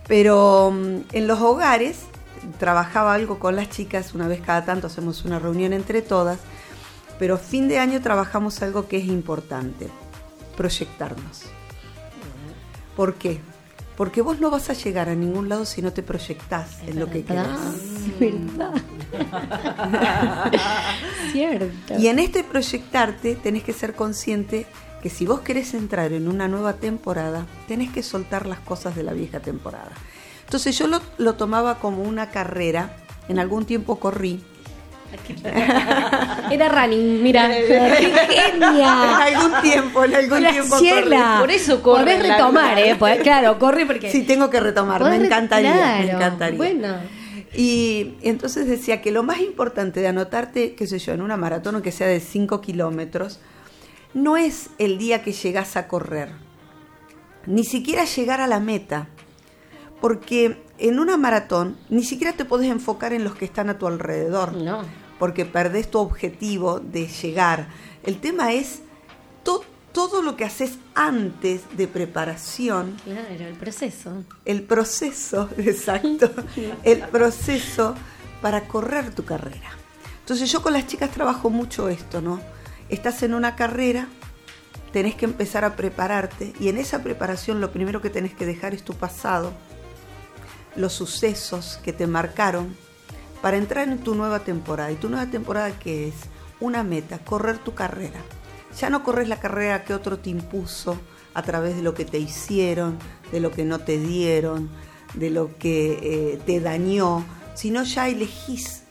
Pero mm, en los hogares trabajaba algo con las chicas, una vez cada tanto hacemos una reunión entre todas, pero fin de año trabajamos algo que es importante, proyectarnos. ¿Por qué? Porque vos no vas a llegar a ningún lado si no te proyectás en lo que querés. verdad. Cierto. Y en este proyectarte tenés que ser consciente que si vos querés entrar en una nueva temporada, tenés que soltar las cosas de la vieja temporada. Entonces yo lo, lo tomaba como una carrera, en algún tiempo corrí. Era running, mira. ¡Qué En genia! algún tiempo, en algún tiempo corrí. Por eso corre Podés retomar, ¿eh? Podés- claro, corre porque... Sí, tengo que retomar, me encantaría, me encantaría. Bueno. Y entonces decía que lo más importante de anotarte, qué sé yo, en una maratón o que sea de 5 kilómetros, no es el día que llegás a correr, ni siquiera llegar a la meta, porque en una maratón ni siquiera te podés enfocar en los que están a tu alrededor, No. porque perdés tu objetivo de llegar. El tema es to- todo lo que haces antes de preparación Claro, el proceso. el proceso, exacto, el proceso para correr tu carrera. Entonces yo con las chicas trabajo mucho esto, ¿no? Estás en una carrera, tenés que empezar a prepararte y en esa preparación lo primero que tenés que dejar es tu pasado, los sucesos que te marcaron para entrar en tu nueva temporada. ¿Y tu nueva temporada qué es? Una meta, correr tu carrera. Ya no corres la carrera que otro te impuso a través de lo que te hicieron, de lo que no te dieron, de lo que eh, te dañó, sino ya elegís,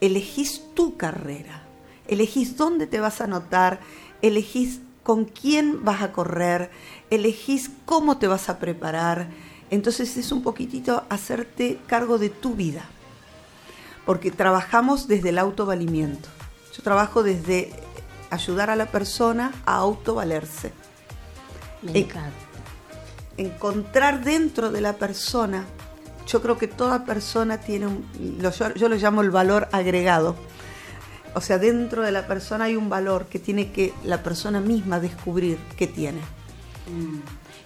elegís tu carrera, elegís dónde te vas a anotar, elegís con quién vas a correr, elegís cómo te vas a preparar. Entonces es un poquitito hacerte cargo de tu vida, porque trabajamos desde el autovalimiento. Yo trabajo desde ayudar a la persona a autovalerse. Me encanta. encontrar dentro de la persona, yo creo que toda persona tiene un, yo lo llamo el valor agregado. O sea, dentro de la persona hay un valor que tiene que la persona misma descubrir que tiene.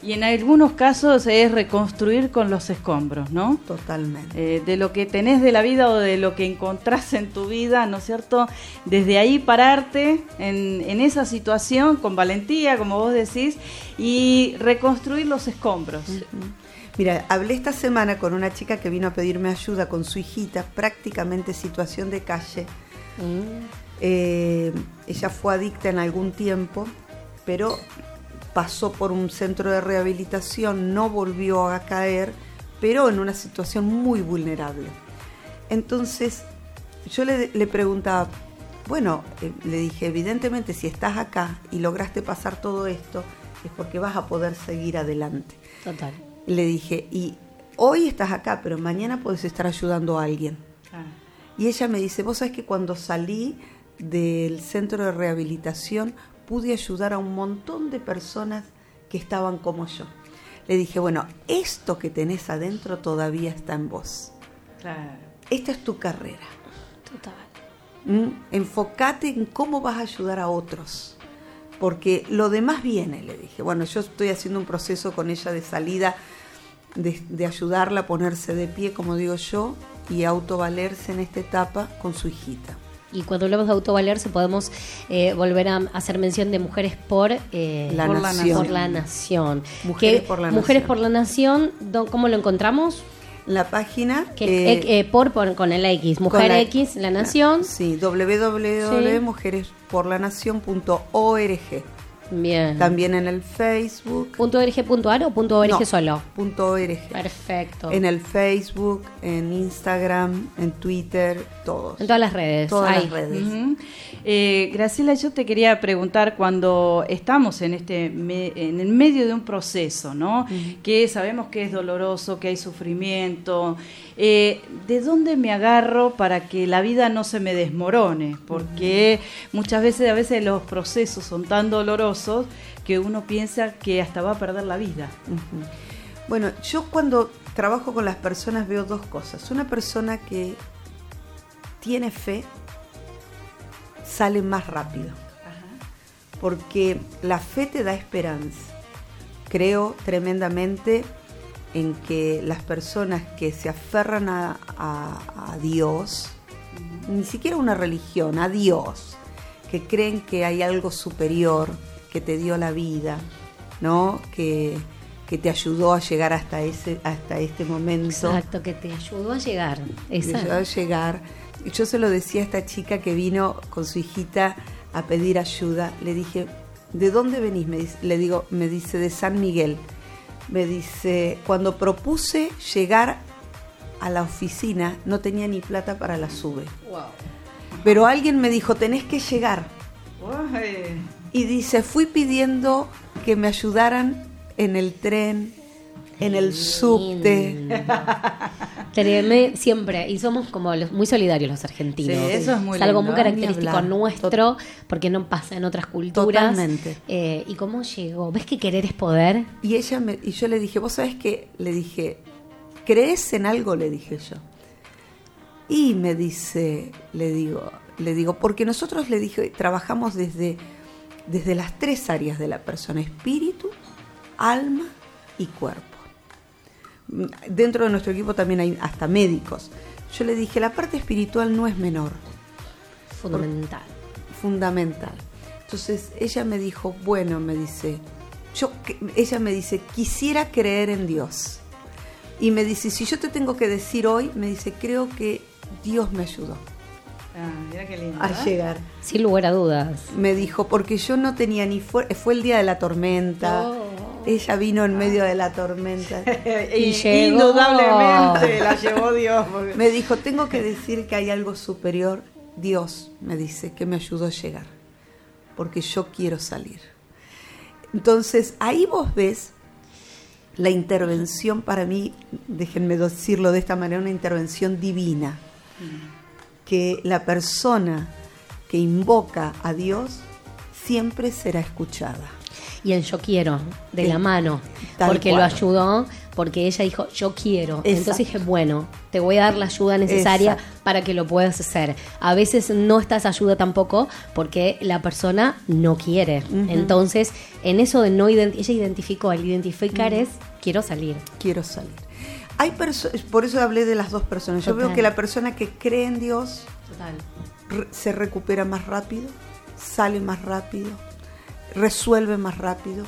Y en algunos casos es reconstruir con los escombros, ¿no? Totalmente. Eh, de lo que tenés de la vida o de lo que encontrás en tu vida, ¿no es cierto? Desde ahí pararte en, en esa situación con valentía, como vos decís, y reconstruir los escombros. Mira, hablé esta semana con una chica que vino a pedirme ayuda con su hijita, prácticamente situación de calle. Eh, ella fue adicta en algún tiempo, pero pasó por un centro de rehabilitación, no volvió a caer, pero en una situación muy vulnerable. Entonces, yo le, le preguntaba, bueno, eh, le dije, evidentemente si estás acá y lograste pasar todo esto, es porque vas a poder seguir adelante. Total. Le dije, y hoy estás acá, pero mañana puedes estar ayudando a alguien. Y ella me dice, vos sabés que cuando salí del centro de rehabilitación pude ayudar a un montón de personas que estaban como yo. Le dije, bueno, esto que tenés adentro todavía está en vos. Claro. Esta es tu carrera. Total. ¿Mm? Enfócate en cómo vas a ayudar a otros. Porque lo demás viene, le dije. Bueno, yo estoy haciendo un proceso con ella de salida, de, de ayudarla a ponerse de pie, como digo yo, y autovalerse en esta etapa con su hijita. Y cuando hablamos de autovalerse podemos eh, volver a hacer mención de mujeres por, eh, La por, nación. por la nación. Mujeres Que- por la Mujeres nación. por la nación, ¿cómo lo encontramos? La página Que, eh, por, por- con el X, Mujer la- X, la nación. Sí, www.mujeresporlanación.org. Bien. También en el Facebook. ¿Punto .org punto ar o punto .org No, solo? Punto .org. Perfecto. En el Facebook, en Instagram, en Twitter, todos. En todas las redes. Todas Ahí. las redes. Eh, Graciela, yo te quería preguntar cuando estamos en este me- en el medio de un proceso, ¿no? Que sabemos que es doloroso, que hay sufrimiento. eh, ¿De dónde me agarro para que la vida no se me desmorone? Porque muchas veces, a veces los procesos son tan dolorosos que uno piensa que hasta va a perder la vida. Bueno, yo cuando trabajo con las personas veo dos cosas. Una persona que tiene fe sale más rápido. Porque la fe te da esperanza. Creo tremendamente en que las personas que se aferran a, a- a Dios, ni siquiera una religión, a Dios, que creen que hay algo superior que te dio la vida, ¿no? Que, que te ayudó a llegar hasta ese, hasta este momento. Exacto, que te ayudó a llegar. Esa. ayudó a llegar. Yo se lo decía a esta chica que vino con su hijita a pedir ayuda. Le dije, ¿de dónde venís? Me dice- le digo, me dice, de San Miguel. Me dice, cuando propuse llegar a la oficina, no tenía ni plata para la sube. Pero alguien me dijo, tenés que llegar. Y dice, fui pidiendo que me ayudaran en el tren, en el subte. Treme- siempre, y somos como los- muy solidarios los argentinos. Sí, eso es muy algo lindo, muy característico nuestro, porque no pasa en otras culturas. Totalmente. Eh, ¿Y cómo llegó? ¿Ves que querer es poder? Y ella me, y yo le dije, vos sabés qué? le dije, ¿crees en algo? le dije yo. Y me dice, le digo, le digo, porque nosotros le dije, trabajamos desde, desde las tres áreas de la persona, espíritu, alma y cuerpo. Dentro de nuestro equipo también hay hasta médicos. Yo le dije, la parte espiritual no es menor. Fundamental. Fundamental. Entonces ella me dijo, bueno, me dice, yo, ella me dice, quisiera creer en Dios. Y me dice, si yo te tengo que decir hoy, me dice, creo que Dios me ayudó Ah, mira qué lindo. a ¿eh? llegar. Sin lugar a dudas. Me dijo, porque yo no tenía ni fuerza, fue el día de la tormenta. Ella vino en medio de la tormenta. Y llegó. Indudablemente la llevó Dios. porque- Me dijo, tengo que decir que hay algo superior. Dios me dice que me ayudó a llegar, porque yo quiero salir. Entonces, ahí vos ves la intervención para mí, déjenme decirlo de esta manera, una intervención divina, que la persona que invoca a Dios siempre será escuchada. Y el yo quiero, de Sí. la mano. Tal porque lo ayudó, porque ella dijo, yo quiero. Exacto. Entonces dije, bueno, te voy a dar la ayuda necesaria Exacto. para que lo puedas hacer. A veces no está esa ayuda tampoco porque la persona no quiere. Entonces, en eso de no identificar, ella identificó, el identificar Ujú. es, quiero salir. quiero salir. Hay por eso hablé de las dos personas. Yo Total. veo que la persona que cree en Dios Total. re- se recupera más rápido, sale más rápido, resuelve más rápido.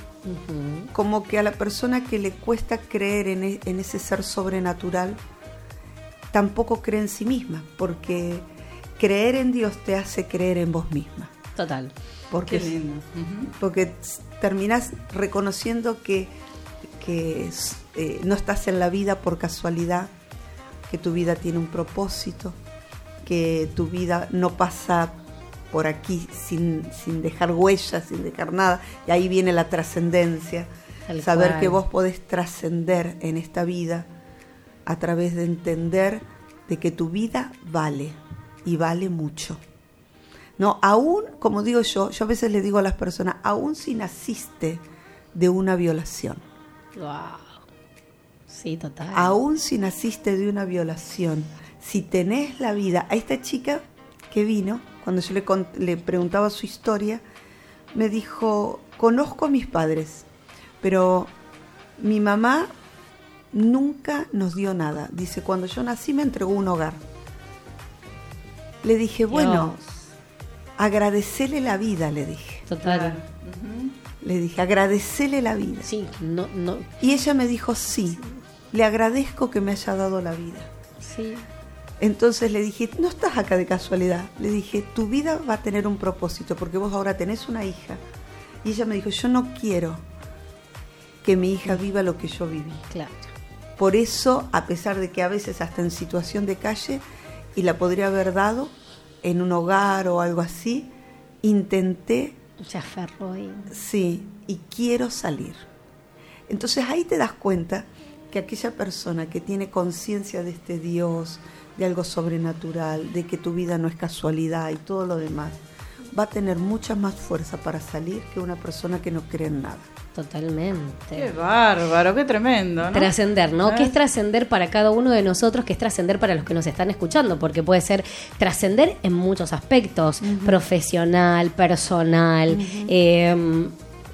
Como que a la persona que le cuesta creer en, e- en ese ser sobrenatural, tampoco cree en sí misma, porque creer en Dios te hace creer en vos misma. Total. Porque, Qué lindo. Porque terminás reconociendo que, eh, no estás en la vida por casualidad, que tu vida tiene un propósito, que tu vida no pasa por aquí sin, sin dejar huellas, sin dejar nada. Y ahí viene la trascendencia, saber cual. que vos podés trascender en esta vida a través de entender de que tu vida vale y vale mucho. No, aún, como digo yo, yo a veces le digo a las personas, aún si naciste de una violación, Wow. Sí, total. aún si naciste de una violación, si tenés la vida, a esta chica que vino, cuando yo le, preguntaba su historia, me dijo, conozco a mis padres, pero mi mamá nunca nos dio nada. Dice, cuando yo nací me entregó un hogar. Le dije, bueno, agradecele la vida, le dije. Total. Le dije, agradecele la vida. Sí, no, no. Y ella me dijo, sí, le agradezco que me haya dado la vida. Sí. Entonces le dije, no estás acá de casualidad. Le dije, tu vida va a tener un propósito porque vos ahora tenés una hija. Y ella me dijo, yo no quiero que mi hija viva lo que yo viví. Claro. Por eso, a pesar de que a veces hasta en situación de calle, y la podría haber dado en un hogar o algo así, intenté... Se aferró ahí. Sí, y quiero salir. Entonces ahí te das cuenta que aquella persona que tiene conciencia de este Dios, de algo sobrenatural, de que tu vida no es casualidad y todo lo demás, va a tener mucha más fuerza para salir que una persona que no cree en nada. Totalmente. Qué bárbaro, qué tremendo, ¿no? Trascender, ¿no? ¿Eh? ¿Qué es trascender para cada uno de nosotros? ¿Qué es trascender para los que nos están escuchando? Porque puede ser trascender en muchos aspectos, profesional, personal, eh,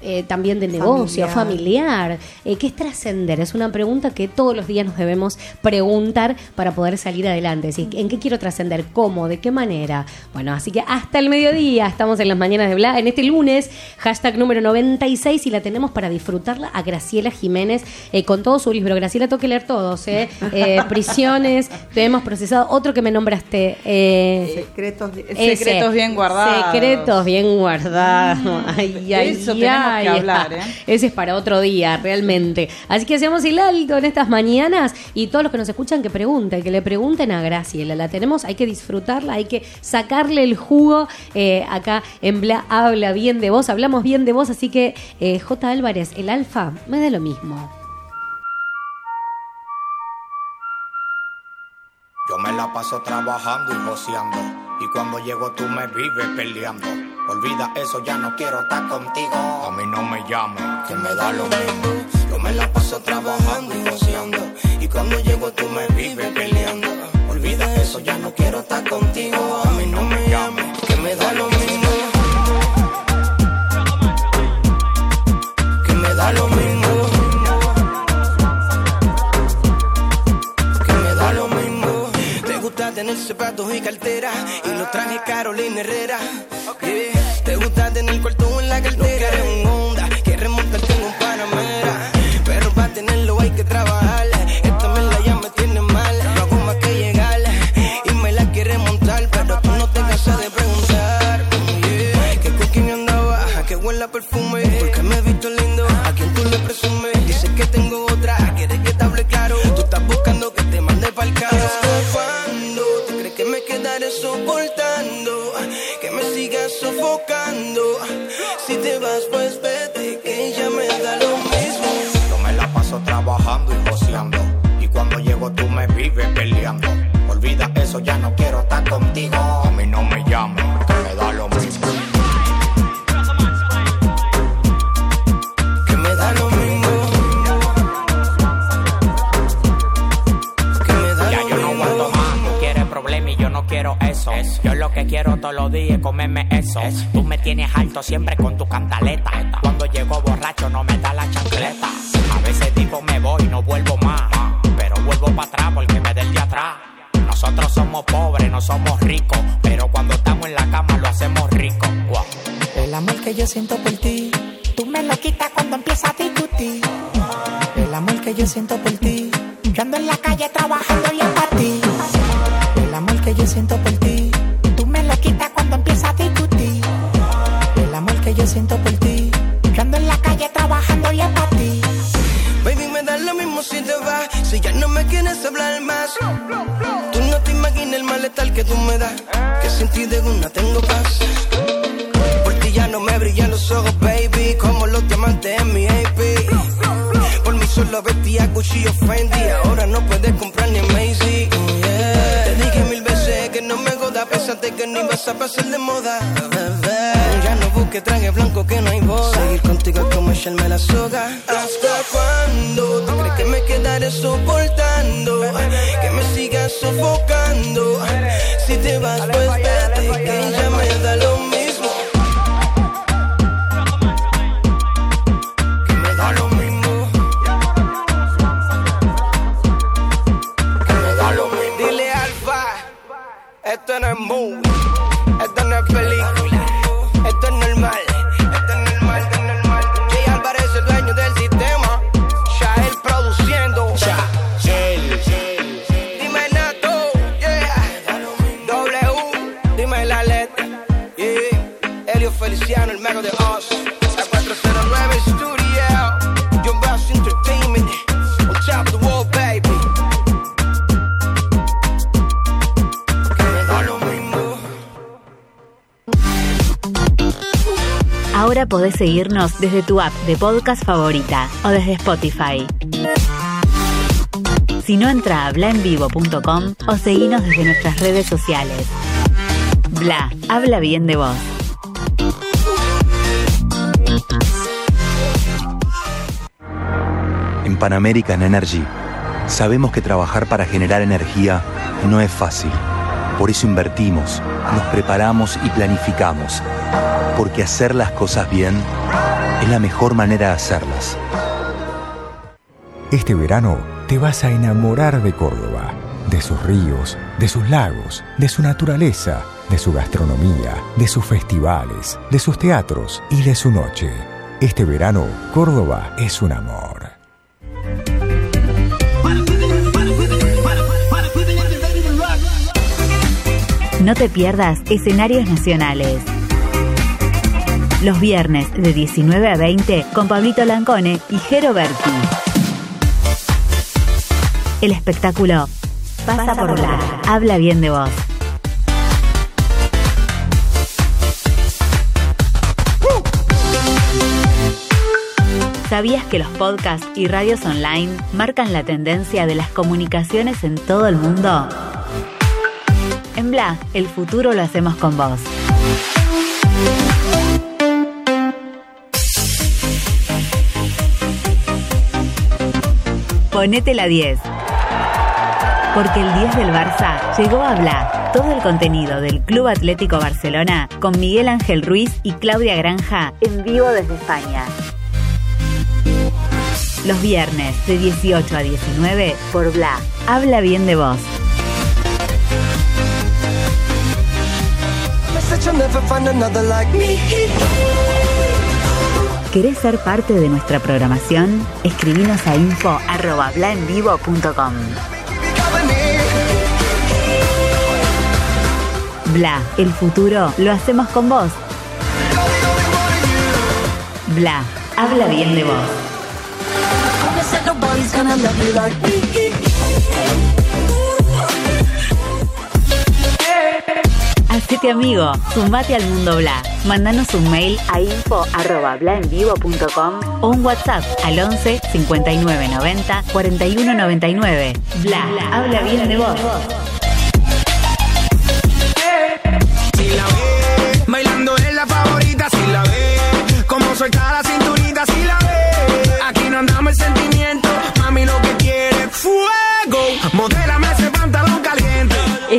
eh, también de negocio, familiar. Eh, ¿Qué es trascender? Es una pregunta que todos los días nos debemos preguntar para poder salir adelante. Decir, ¿En qué quiero trascender? ¿Cómo? ¿De qué manera? Bueno, así que hasta el mediodía estamos en las mañanas de Bla, en este lunes, hashtag número 96 y la tenemos para disfrutarla a Graciela Jiménez eh, con todo su libro. Graciela, tengo que leer todos, ¿eh? Eh, Prisiones, te hemos procesado. Otro que me nombraste. eh, Secretos, ese. Secretos bien guardados. Secretos bien guardados. Ay, ay, eso tenemos ay, que hablar, ¿eh? Ese es para otro día, realmente. Así que hacemos el alto en estas mañanas y todos los que nos escuchan que pregunten, que le pregunten a Graciela. La tenemos, hay que disfrutarla, hay que sacarle el jugo. eh, acá en Bla habla bien de vos, hablamos bien de vos, así que eh, J. Álvarez, el alfa, me da lo mismo. Yo me la paso trabajando y joseando. Y cuando llego tú me vives peleando. Olvida eso, ya no quiero estar contigo. A mí no me llames, que me da lo mismo. Yo me la paso trabajando y joseando. Y cuando llego tú me vives peleando. Olvida eso, ya no quiero estar contigo. Y cartera y los trajes Carolina Herrera. Te gusta tener cuarto en la cartera. Lo un Honda que remontarte en un Panamera. Pero para tenerlo hay que trabajar. Esta mierda ya me tiene mal. No hago más que llegar y me la quiere montar. Pero tú no te cansas de preguntar. Yeah. Que con quién andaba, a qué huele perfume. Quedaré soportando? Que me sigas sofocando. Si te vas, pues vete, que ya me da lo mismo. Yo me la paso trabajando y joseando. Y cuando llego tú me vives peleando. Olvida eso, ya no quiero estar contigo. Los comerme eso. Tú me tienes alto siempre con tu cantaleta. Cuando llego borracho no me da la chancleta. A veces digo me voy, no vuelvo más. Pero vuelvo para atrás porque me del de atrás. Nosotros somos pobres, no somos ricos. Pero cuando estamos en la cama lo hacemos rico. El amor que yo siento por ti, tú me lo quitas cuando empieza a discutir. El amor que yo siento por ti, como seguirnos desde tu app de podcast favorita o desde Spotify. Si no, entra a blaenvivo.com o seguinos desde nuestras redes sociales. Bla, habla bien de vos. En Pan American Energy sabemos que trabajar para generar energía no es fácil. Por eso invertimos, nos preparamos y planificamos. Porque hacer las cosas bien es la mejor manera de hacerlas. Este verano te vas a enamorar de Córdoba, de sus ríos, de sus lagos, de su naturaleza, de su gastronomía, de sus festivales, de sus teatros y de su noche. Este verano, Córdoba es un amor. No te pierdas escenarios nacionales. Los viernes de 19 a 20 con Pablito Lancone y Jero Berti. El espectáculo pasa por la Habla bien de vos. ¿Sabías que los podcasts y radios online marcan la tendencia de las comunicaciones en todo el mundo? En Bla, el futuro lo hacemos con vos. Ponete la 10. Porque el 10 del Barça llegó a Bla. Todo el contenido del Club Atlético Barcelona con Miguel Ángel Ruiz y Claudia Granja en vivo desde España. Los viernes de 18 a 19 por Bla. Habla bien de vos. ¿Querés ser parte de nuestra programación? Escribinos a info.blaenvivo.com Bla, el futuro lo hacemos con vos. Bla, habla bien de vos. Hacete amigo, sumate al mundo Bla. Mandanos un mail a info.blaenvivo.com o un WhatsApp al 11 59 90 41 99. Bla, habla bien de vos. Si la ve, bailando es la favorita, si la ve, como suelta la cinturita, si la ve, aquí no andamos el sentimiento, mami lo que quiere fuego, caliente.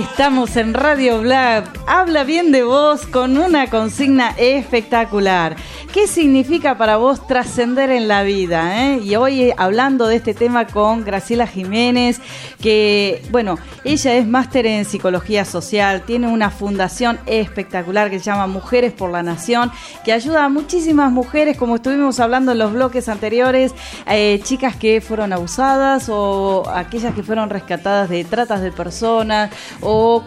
Estamos en Radio Black. Habla bien de vos con una consigna espectacular. ¿Qué significa para vos trascender en la vida? eh? Y hoy eh, hablando de este tema con Graciela Jiménez, que, bueno, ella es máster en psicología social, tiene una fundación espectacular que se llama Mujeres por la Nación, que ayuda a muchísimas mujeres, como estuvimos hablando en los bloques anteriores, eh, chicas que fueron abusadas o aquellas que fueron rescatadas de tratas de personas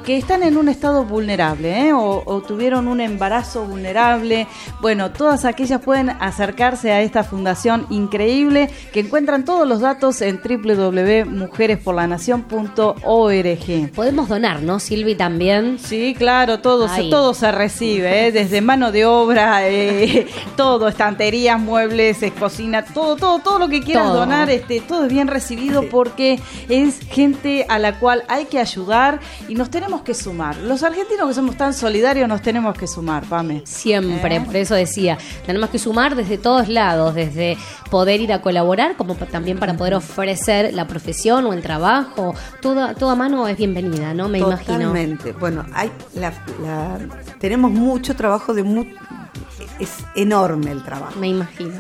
que están en un estado vulnerable ¿eh? o, o tuvieron un embarazo vulnerable. Bueno, todas aquellas pueden acercarse a esta fundación increíble que encuentran todos los datos en www.mujeresporlanación.org. Podemos donar, ¿no, Silvi, también? Sí, claro, todo, se, todo se recibe, ¿eh? desde mano de obra, eh, todo, estanterías, muebles, cocina, todo, todo, todo lo que quieras Todo. donar, este, todo es bien recibido porque es gente a la cual hay que ayudar y nos tenemos que sumar. Los argentinos que somos tan solidarios nos tenemos que sumar, Pame. Siempre, ¿Eh? por eso decía, tenemos que sumar desde todos lados, desde poder ir a colaborar, como también para poder ofrecer la profesión o el trabajo. Toda, toda mano es bienvenida, ¿no? Me imagino. Totalmente. Bueno, hay la, la- tenemos mucho trabajo de mu- es enorme el trabajo. Me imagino.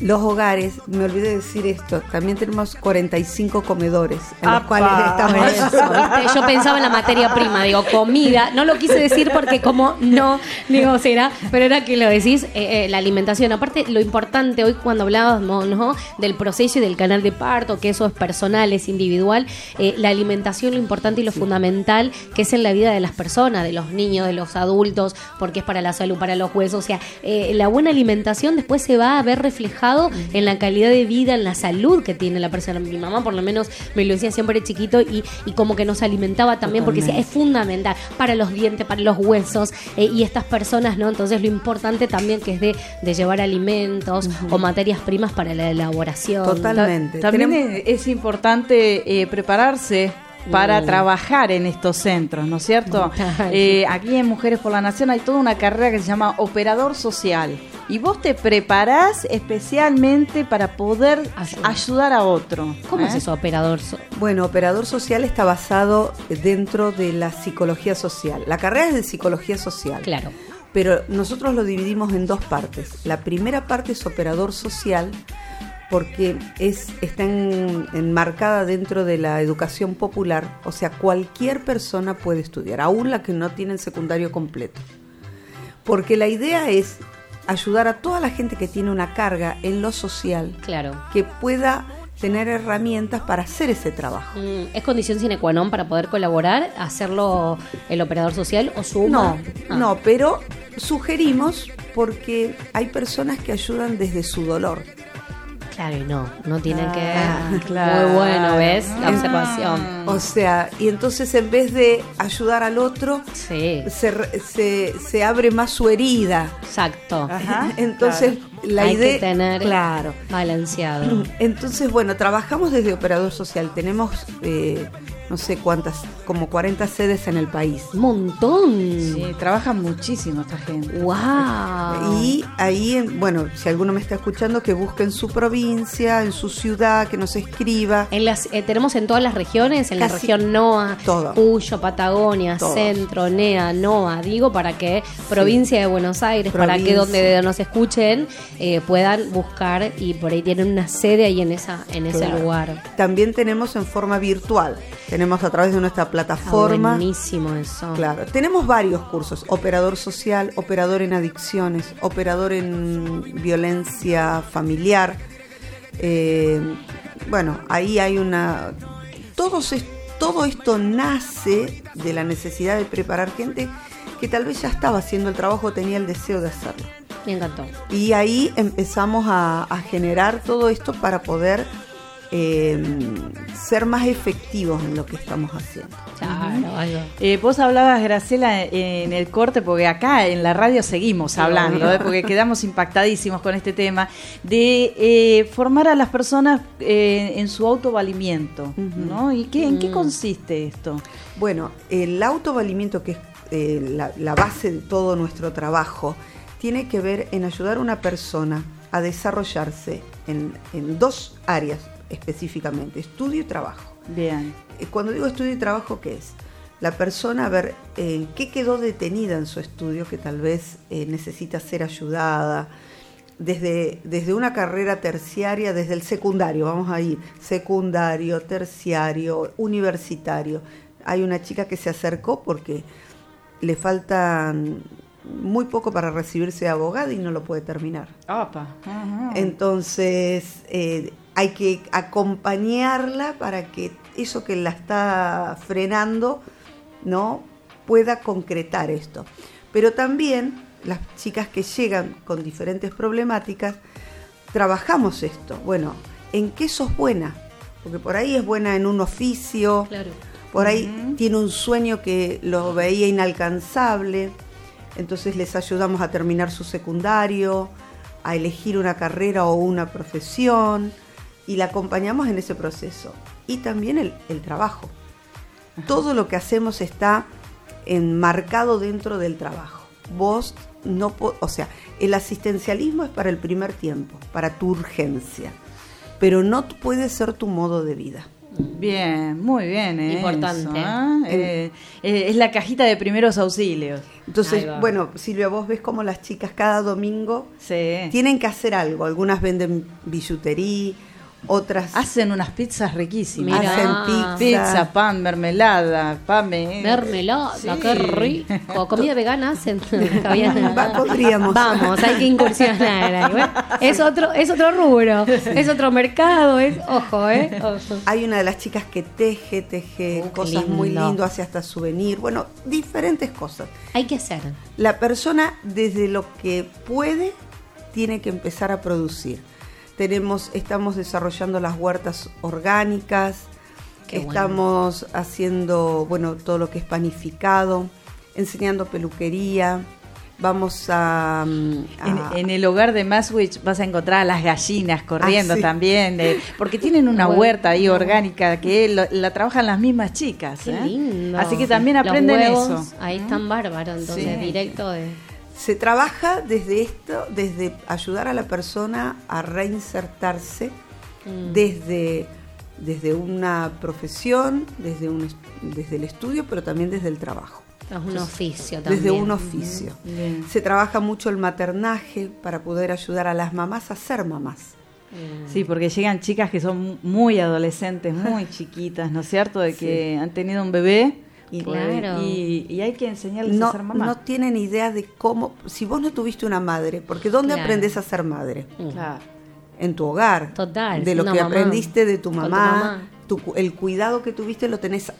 Los hogares, me olvidé decir esto, también tenemos 45 comedores en los cuales estamos. Yo pensaba en la materia prima, digo, comida. No lo quise decir porque como no, digo, será, pero era que lo decís, eh, eh, la alimentación. Aparte, lo importante hoy cuando hablábamos ¿no? del proceso y del canal de parto, que eso es personal, es individual, eh, la alimentación, lo importante y lo fundamental que es en la vida de las personas, de los niños, de los adultos, porque es para la salud, para los huesos. O sea, la buena alimentación después se va a ver reflejado en la calidad de vida, en la salud que tiene la persona. Mi mamá, por lo menos, me lo decía siempre de chiquito y, y como que nos alimentaba también, porque decía, es fundamental para los dientes, para los huesos eh, y estas personas, ¿no? Entonces, lo importante también que es de, de llevar alimentos o materias primas para la elaboración. Totalmente. Ta- También es, es importante eh, prepararse para Mm. trabajar en estos centros, ¿no es cierto? Eh, aquí en Mujeres por la Nación hay toda una carrera que se llama operador social. Y vos te preparás especialmente para poder ayudar a otro. ¿Cómo es ¿eh? eso, operador? so- Bueno, operador social está basado dentro de la psicología social. La carrera es de psicología social. Claro. Pero nosotros lo dividimos en dos partes. La primera parte es operador social porque es, está en- enmarcada dentro de la educación popular, o sea, cualquier persona puede estudiar, aún la que no tiene el secundario completo. Porque la idea es ayudar a toda la gente que tiene una carga en lo social, Claro. que pueda tener herramientas para hacer ese trabajo. Mm, ¿Es condición sine qua non para poder colaborar, hacerlo el operador social o suma? No, Ah. no, pero sugerimos porque hay personas que ayudan desde su dolor. Claro, y no, no tienen Ah, que... claro. Muy bueno, ¿ves? La Ah. observación. O sea, y entonces en vez de ayudar al otro, Sí. se, re- se, se abre más su herida. Exacto. Entonces, la Hay idea. que tener Claro. balanceado. Entonces, bueno, trabajamos desde operador social. Tenemos, eh, no sé cuántas, como 40 sedes en el país. Montón. Sí, trabajan muchísimo esta gente. ¡Wow! Y ahí, en- bueno, si alguno me está escuchando, que busque en su provincia, en su ciudad, que nos escriba. En las, eh, tenemos en todas las regiones, en la región NOA, todo. Cuyo, Patagonia, Todos. Centro, NEA, NOA, digo, para que provincia de Buenos Aires, para que donde nos escuchen eh, puedan buscar y por ahí tienen una sede ahí en esa en ese lugar. También tenemos en forma virtual. Tenemos a través de nuestra Está plataforma. buenísimo eso. Claro, tenemos varios cursos, operador social, operador en adicciones, operador en violencia familiar. Eh, bueno, ahí hay una... Todos es- todo esto nace de la necesidad de preparar gente que tal vez ya estaba haciendo el trabajo, tenía el deseo de hacerlo. Me encantó. Y ahí empezamos a, a generar todo esto para poder eh, ser más efectivos en lo que estamos haciendo. Claro. Eh, vos hablabas, Graciela, en el corte, porque acá en la radio seguimos hablando, ¿eh? porque quedamos impactadísimos con este tema, de eh, formar a las personas eh, en su autovalimiento, ¿no? ¿Y qué, en qué Mm. consiste esto? Bueno, el autovalimiento, que es eh, la, la base de todo nuestro trabajo, tiene que ver en ayudar a una persona a desarrollarse en, en dos áreas específicamente, estudio y trabajo. Bien. Eh, Cuando digo estudio y trabajo, ¿qué es? La persona a ver eh, qué quedó detenida en su estudio, que tal vez eh, necesita ser ayudada, desde, desde una carrera terciaria, desde el secundario, vamos a ir, secundario, terciario, universitario. Hay una chica que se acercó porque le faltan muy poco para recibirse de abogada y no lo puede terminar. Entonces, eh, hay que acompañarla para que eso que la está frenando, ¿no? pueda concretar esto. Pero también las chicas que llegan con diferentes problemáticas, trabajamos esto. Bueno, ¿en qué sos buena? Porque por ahí es buena en un oficio, Claro. por ahí tiene un sueño que lo veía inalcanzable, entonces les ayudamos a terminar su secundario, a elegir una carrera o una profesión y la acompañamos en ese proceso. Y también el, el trabajo. Todo lo que hacemos está enmarcado dentro del trabajo. Vos no, o sea, el asistencialismo es para el primer tiempo, para tu urgencia, pero no puede ser tu modo de vida. Bien, muy bien. ¿eh? Importante. Eso, ¿ah? Eh, eh, es la cajita de primeros auxilios. Entonces, bueno, Silvia, vos ves como las chicas cada domingo Sí. tienen que hacer algo. Algunas venden billutería, otras Hacen unas pizzas riquísimas. Mirá. hacen pizza. Pizza, pan, mermelada, pan. me- Mermelada, Sí. qué rico. Comida vegana hacen. Va, podríamos. Vamos, hay que incursionar ahí. Bueno, es otro, es otro rubro, es otro mercado, es, ojo, eh. Ojo. Hay una de las chicas que teje, teje Oh, qué cosas muy lindo. lindo, hace hasta souvenir, bueno, diferentes cosas. Hay que hacer. La persona desde lo que puede tiene que empezar a producir. Tenemos, estamos desarrollando las huertas orgánicas, Qué bueno. estamos haciendo, bueno, todo lo que es panificado, enseñando peluquería. Vamos a, mm, En, el hogar de Maswich vas a encontrar a las gallinas corriendo Ah, sí. también, eh, porque tienen una Bueno. huerta ahí orgánica que lo- la trabajan las mismas chicas. Qué ¿eh? lindo. Así que también Los aprenden huevos, eso. Ahí están bárbaros, entonces, Sí. directo de. Se trabaja desde esto, desde ayudar a la persona a reinsertarse Mm. desde, desde una profesión, desde, un, desde el estudio, pero también desde el trabajo. Es un oficio también. Desde un oficio. Bien. Se trabaja mucho el maternaje para poder ayudar a las mamás a ser mamás. Sí, porque llegan chicas que son muy adolescentes, muy chiquitas, ¿no es cierto? De que han tenido un bebé y, Claro. y, y hay que enseñarles No, a ser mamá. no tienen idea de cómo, si vos no tuviste una madre, porque ¿dónde Claro. aprendes a ser madre? Claro. En tu hogar. Total, De lo que mamá. aprendiste de tu mamá, mamá. tu cu- el cuidado que tuviste lo tenés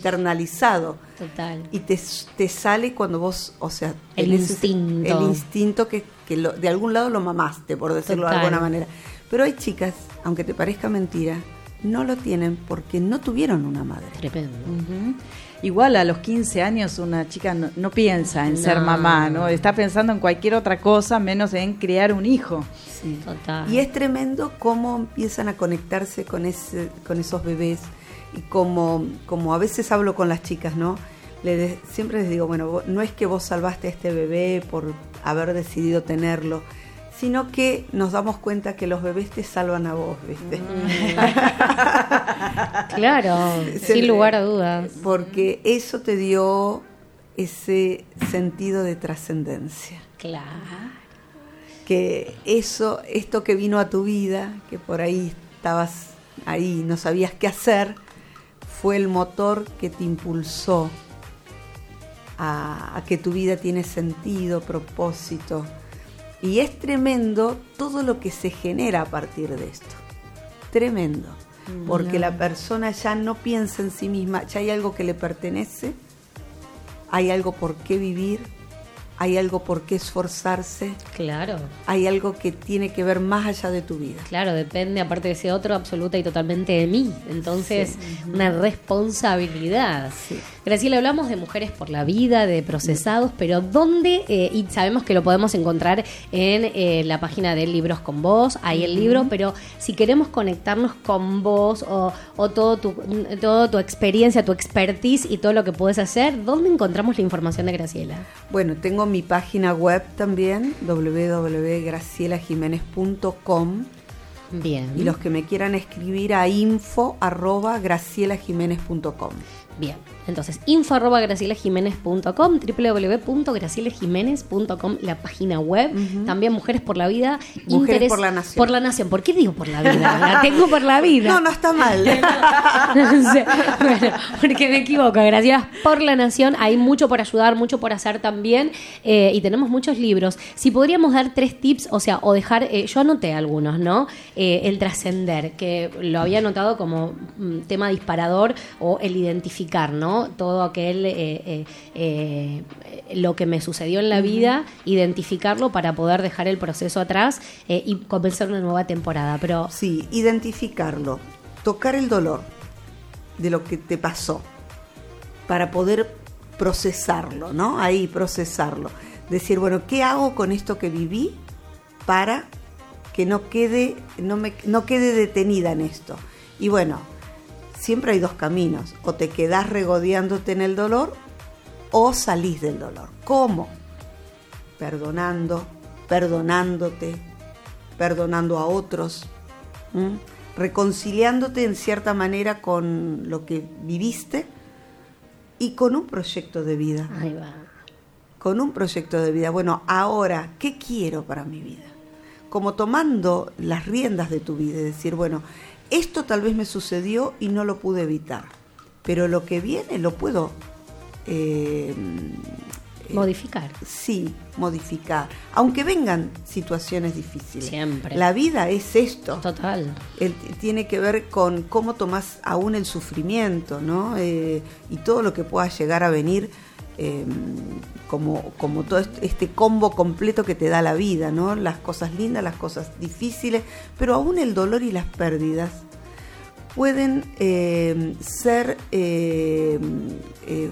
internalizado. Total. Y te, te sale cuando vos, o sea, El instinto. el instinto que, que lo- de algún lado lo mamaste, por decirlo Total. de alguna manera. Pero hay chicas, aunque te parezca mentira, no lo tienen porque no tuvieron una madre. Tremendo. Ujú. Igual a los 15 años una chica no, no piensa en ser No. mamá, ¿no? Está pensando en cualquier otra cosa menos en criar un hijo. Total. Y es tremendo cómo empiezan a conectarse con, ese, con esos bebés y como, como a veces hablo con las chicas, ¿no? Le de- siempre les digo, bueno, no es que vos salvaste a este bebé por haber decidido tenerlo, sino que nos damos cuenta que los bebés te salvan a vos, ¿viste? Claro, Se- sin lugar a dudas. Porque eso te dio ese sentido de trascendencia. Claro. que eso, esto que vino a tu vida, que por ahí estabas ahí, no sabías qué hacer, fue el motor que te impulsó a, a que tu vida tiene sentido, propósito. Y es tremendo todo lo que se genera a partir de esto. Tremendo. Porque la persona ya no piensa en sí misma, ya hay algo que le pertenece, hay algo por qué vivir, hay algo por qué esforzarse, Claro. hay algo que tiene que ver más allá de tu vida. Claro, depende aparte de ese otro absoluta y totalmente de mí. Entonces, una responsabilidad. Graciela, hablamos de mujeres por la vida, de procesados, pero ¿dónde? eh, y sabemos que lo podemos encontrar en eh, la página de Libros con Vos, ahí el libro, pero si queremos conectarnos con vos o, o todo tu, todo tu experiencia, tu expertise y todo lo que puedes hacer, ¿dónde encontramos la información de Graciela? Bueno, tengo mi página web también, www.gracielajiménez.com. Bien. Y los que me quieran escribir a info arroba gracielajiménez.com. Bien, entonces info arroba gracielajiménez.com, www.gracielajiménez.com, la página web, también Mujeres por la Vida, Mujeres por la Nación. Por la Nación, ¿por qué digo por la vida? La tengo por la vida. No, no está mal. No sé, bueno, porque me equivoco, gracias por la Nación, hay mucho por ayudar, mucho por hacer también, eh, y tenemos muchos libros. Si podríamos dar tres tips, o sea, o dejar, eh, yo anoté algunos, ¿no? Eh, el trascender, que lo había anotado como mm, tema disparador, o el identificar, ¿no? Todo aquel, eh, eh, eh, lo que me sucedió en la vida, identificarlo para poder dejar el proceso atrás y comenzar una nueva temporada. Pero Sí, identificarlo, tocar el dolor de lo que te pasó para poder procesarlo, ¿no? Ahí procesarlo. Decir, bueno, ¿qué hago con esto que viví para que no quede, no me, no quede detenida en esto? Y bueno, siempre hay dos caminos. O te quedás regodeándote en el dolor o salís del dolor. ¿Cómo? Perdonando, perdonándote, perdonando a otros, ¿m? reconciliándote en cierta manera con lo que viviste y con un proyecto de vida. Ahí va. Con un proyecto de vida. Bueno, ahora, ¿qué quiero para mi vida? Como tomando las riendas de tu vida y decir, bueno, esto tal vez me sucedió y no lo pude evitar, pero lo que viene lo puedo eh, Modificar. Sí, modificar. Aunque vengan situaciones difíciles. Siempre. La vida es esto. Total. El- tiene que ver con cómo tomás aún el sufrimiento, ¿no? Eh, y todo lo que pueda llegar a venir eh, como, como todo est- este combo completo que te da la vida, ¿no? Las cosas lindas, las cosas difíciles, pero aún el dolor y las pérdidas pueden eh, ser eh, eh,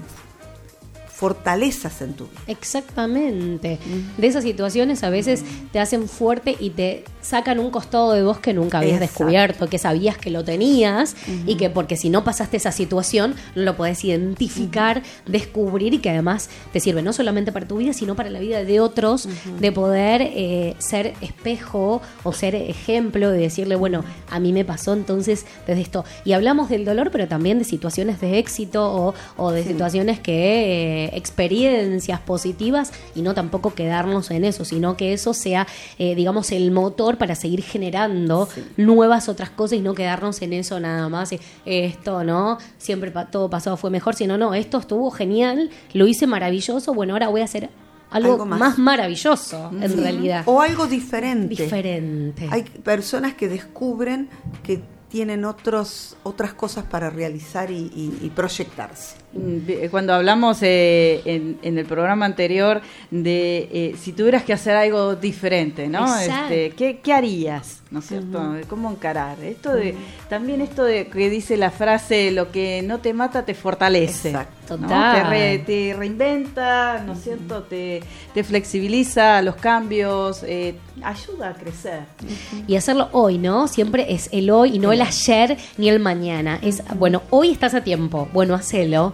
fortalezas en tu vida. Exactamente. De esas situaciones a veces te hacen fuerte y te sacan un costado de vos que nunca habías Exacto. descubierto, que sabías que lo tenías y que porque si no pasaste esa situación no lo podés identificar, descubrir y que además te sirve no solamente para tu vida, sino para la vida de otros, de poder eh, ser espejo o ser ejemplo de decirle, bueno, a mí me pasó entonces desde esto. Y hablamos del dolor, pero también de situaciones de éxito o, o de situaciones que, eh, experiencias positivas y no tampoco quedarnos en eso, sino que eso sea, eh, digamos, el motor para seguir generando nuevas otras cosas y no quedarnos en eso nada más. Esto, ¿no? Siempre pa- todo pasado fue mejor, sino no, esto estuvo genial, lo hice maravilloso, bueno, ahora voy a hacer algo, Algo más. más. maravilloso, en Sí. realidad. O algo diferente. Diferente. Hay personas que descubren que tienen otros, otras cosas para realizar y, y- y proyectarse. Mm, vi- Cuando hablamos eh, en, en el programa anterior de eh, si tuvieras que hacer algo diferente, ¿no? Este, ¿qué, qué harías? ¿No es cierto? ¿Cómo encarar? Esto de, También esto de que dice la frase, lo que no te mata te fortalece. Exacto. ¿no? Total. Te, re- te reinventa, ¿no es cierto? Te, te flexibiliza los cambios, eh, ayuda a crecer. Y hacerlo hoy, ¿no? Siempre es el hoy y no el ayer ni el mañana. Es, bueno, hoy estás a tiempo. Bueno, hacelo,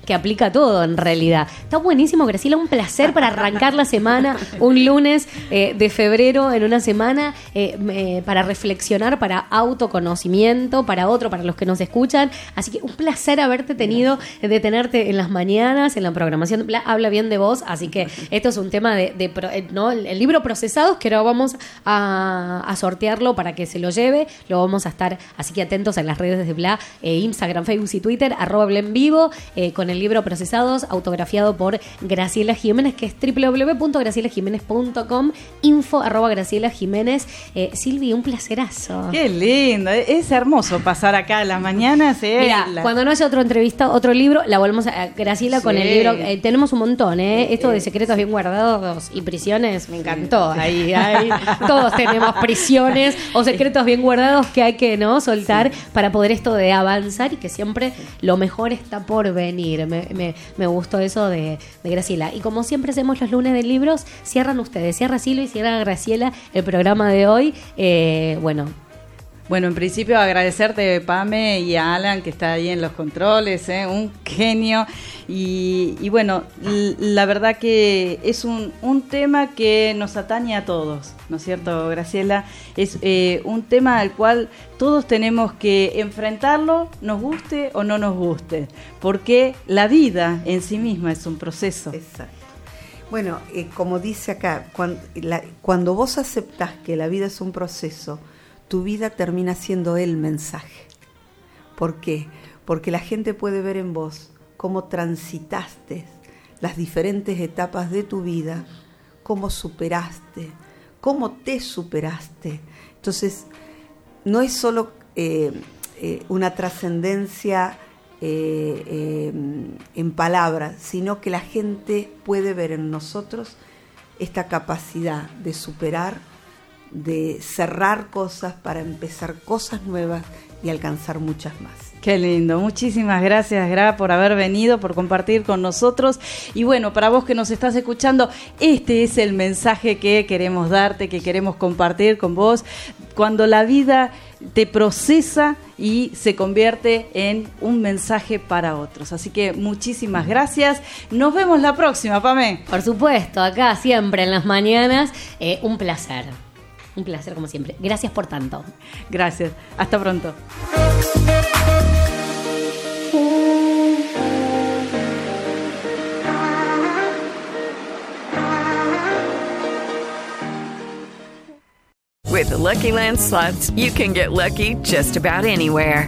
aplica todo en realidad. Está buenísimo, Graciela. Un placer para arrancar la semana, un lunes eh, de febrero en una semana, eh, para reflexionar, para autoconocimiento, para otro, para los que nos escuchan. Así que un placer haberte tenido, de tenerte en las mañanas, en la programación. Bla- Habla bien de vos. Así que esto es un tema de, eh, ¿no? el, libro Procesados, que ahora vamos a, sortearlo para que se lo lleve. Lo vamos a estar, así que atentos en las redes de Bla, Instagram, Facebook y Twitter, arroba en vivo, con el libro Procesados, autografiado por Graciela Jiménez, que es www.gracielajiménez.com, info arroba Graciela Jiménez. Eh, Silvi, un placerazo. Qué lindo, es hermoso pasar acá en las mañanas. eh, Mira, la- cuando no haya otra entrevista, otro libro, la volvemos a Graciela con el libro. eh, tenemos un montón, ¿eh? Esto de secretos bien guardados y prisiones, me encantó. Ahí, ahí, todos tenemos prisiones o secretos bien guardados que hay que no soltar para poder esto de avanzar y que siempre lo mejor está por venir. Me, me- me gustó eso de, Graciela. Y como siempre hacemos los lunes de libros, cierran ustedes, cierra Silvia y cierra Graciela el programa de hoy. Eh, bueno, Bueno, en principio agradecerte, Pame, y a Alan, que está ahí en los controles, ¿eh? un genio. Y, bueno, la verdad que es un, un tema que nos atañe a todos, ¿no es cierto, Graciela? Es eh, un tema al cual todos tenemos que enfrentarlo, nos guste o no nos guste, porque la vida en sí misma es un proceso. Exacto. Bueno, eh, como dice acá, cuan- la- cuando, vos aceptás que la vida es un proceso, tu vida termina siendo el mensaje. ¿Por qué? Porque la gente puede ver en vos cómo transitaste las diferentes etapas de tu vida, cómo superaste, cómo te superaste. Entonces, no es solo eh, eh, una trascendencia eh, en palabras, sino que la gente puede ver en nosotros esta capacidad de superar, de cerrar cosas para empezar cosas nuevas y alcanzar muchas más. Qué lindo, muchísimas gracias Gra por haber venido, por compartir con nosotros. Y bueno, para vos que nos estás escuchando, este es el mensaje que queremos darte, que queremos compartir con vos. Cuando la vida te procesa y se convierte en un mensaje para otros. Así que muchísimas gracias. Nos vemos la próxima, Pame. Por supuesto, acá siempre en las mañanas, eh, un placer. Un placer como siempre. Gracias por tanto. Gracias. Hasta pronto. With the Lucky Land slots, you can get lucky just about anywhere.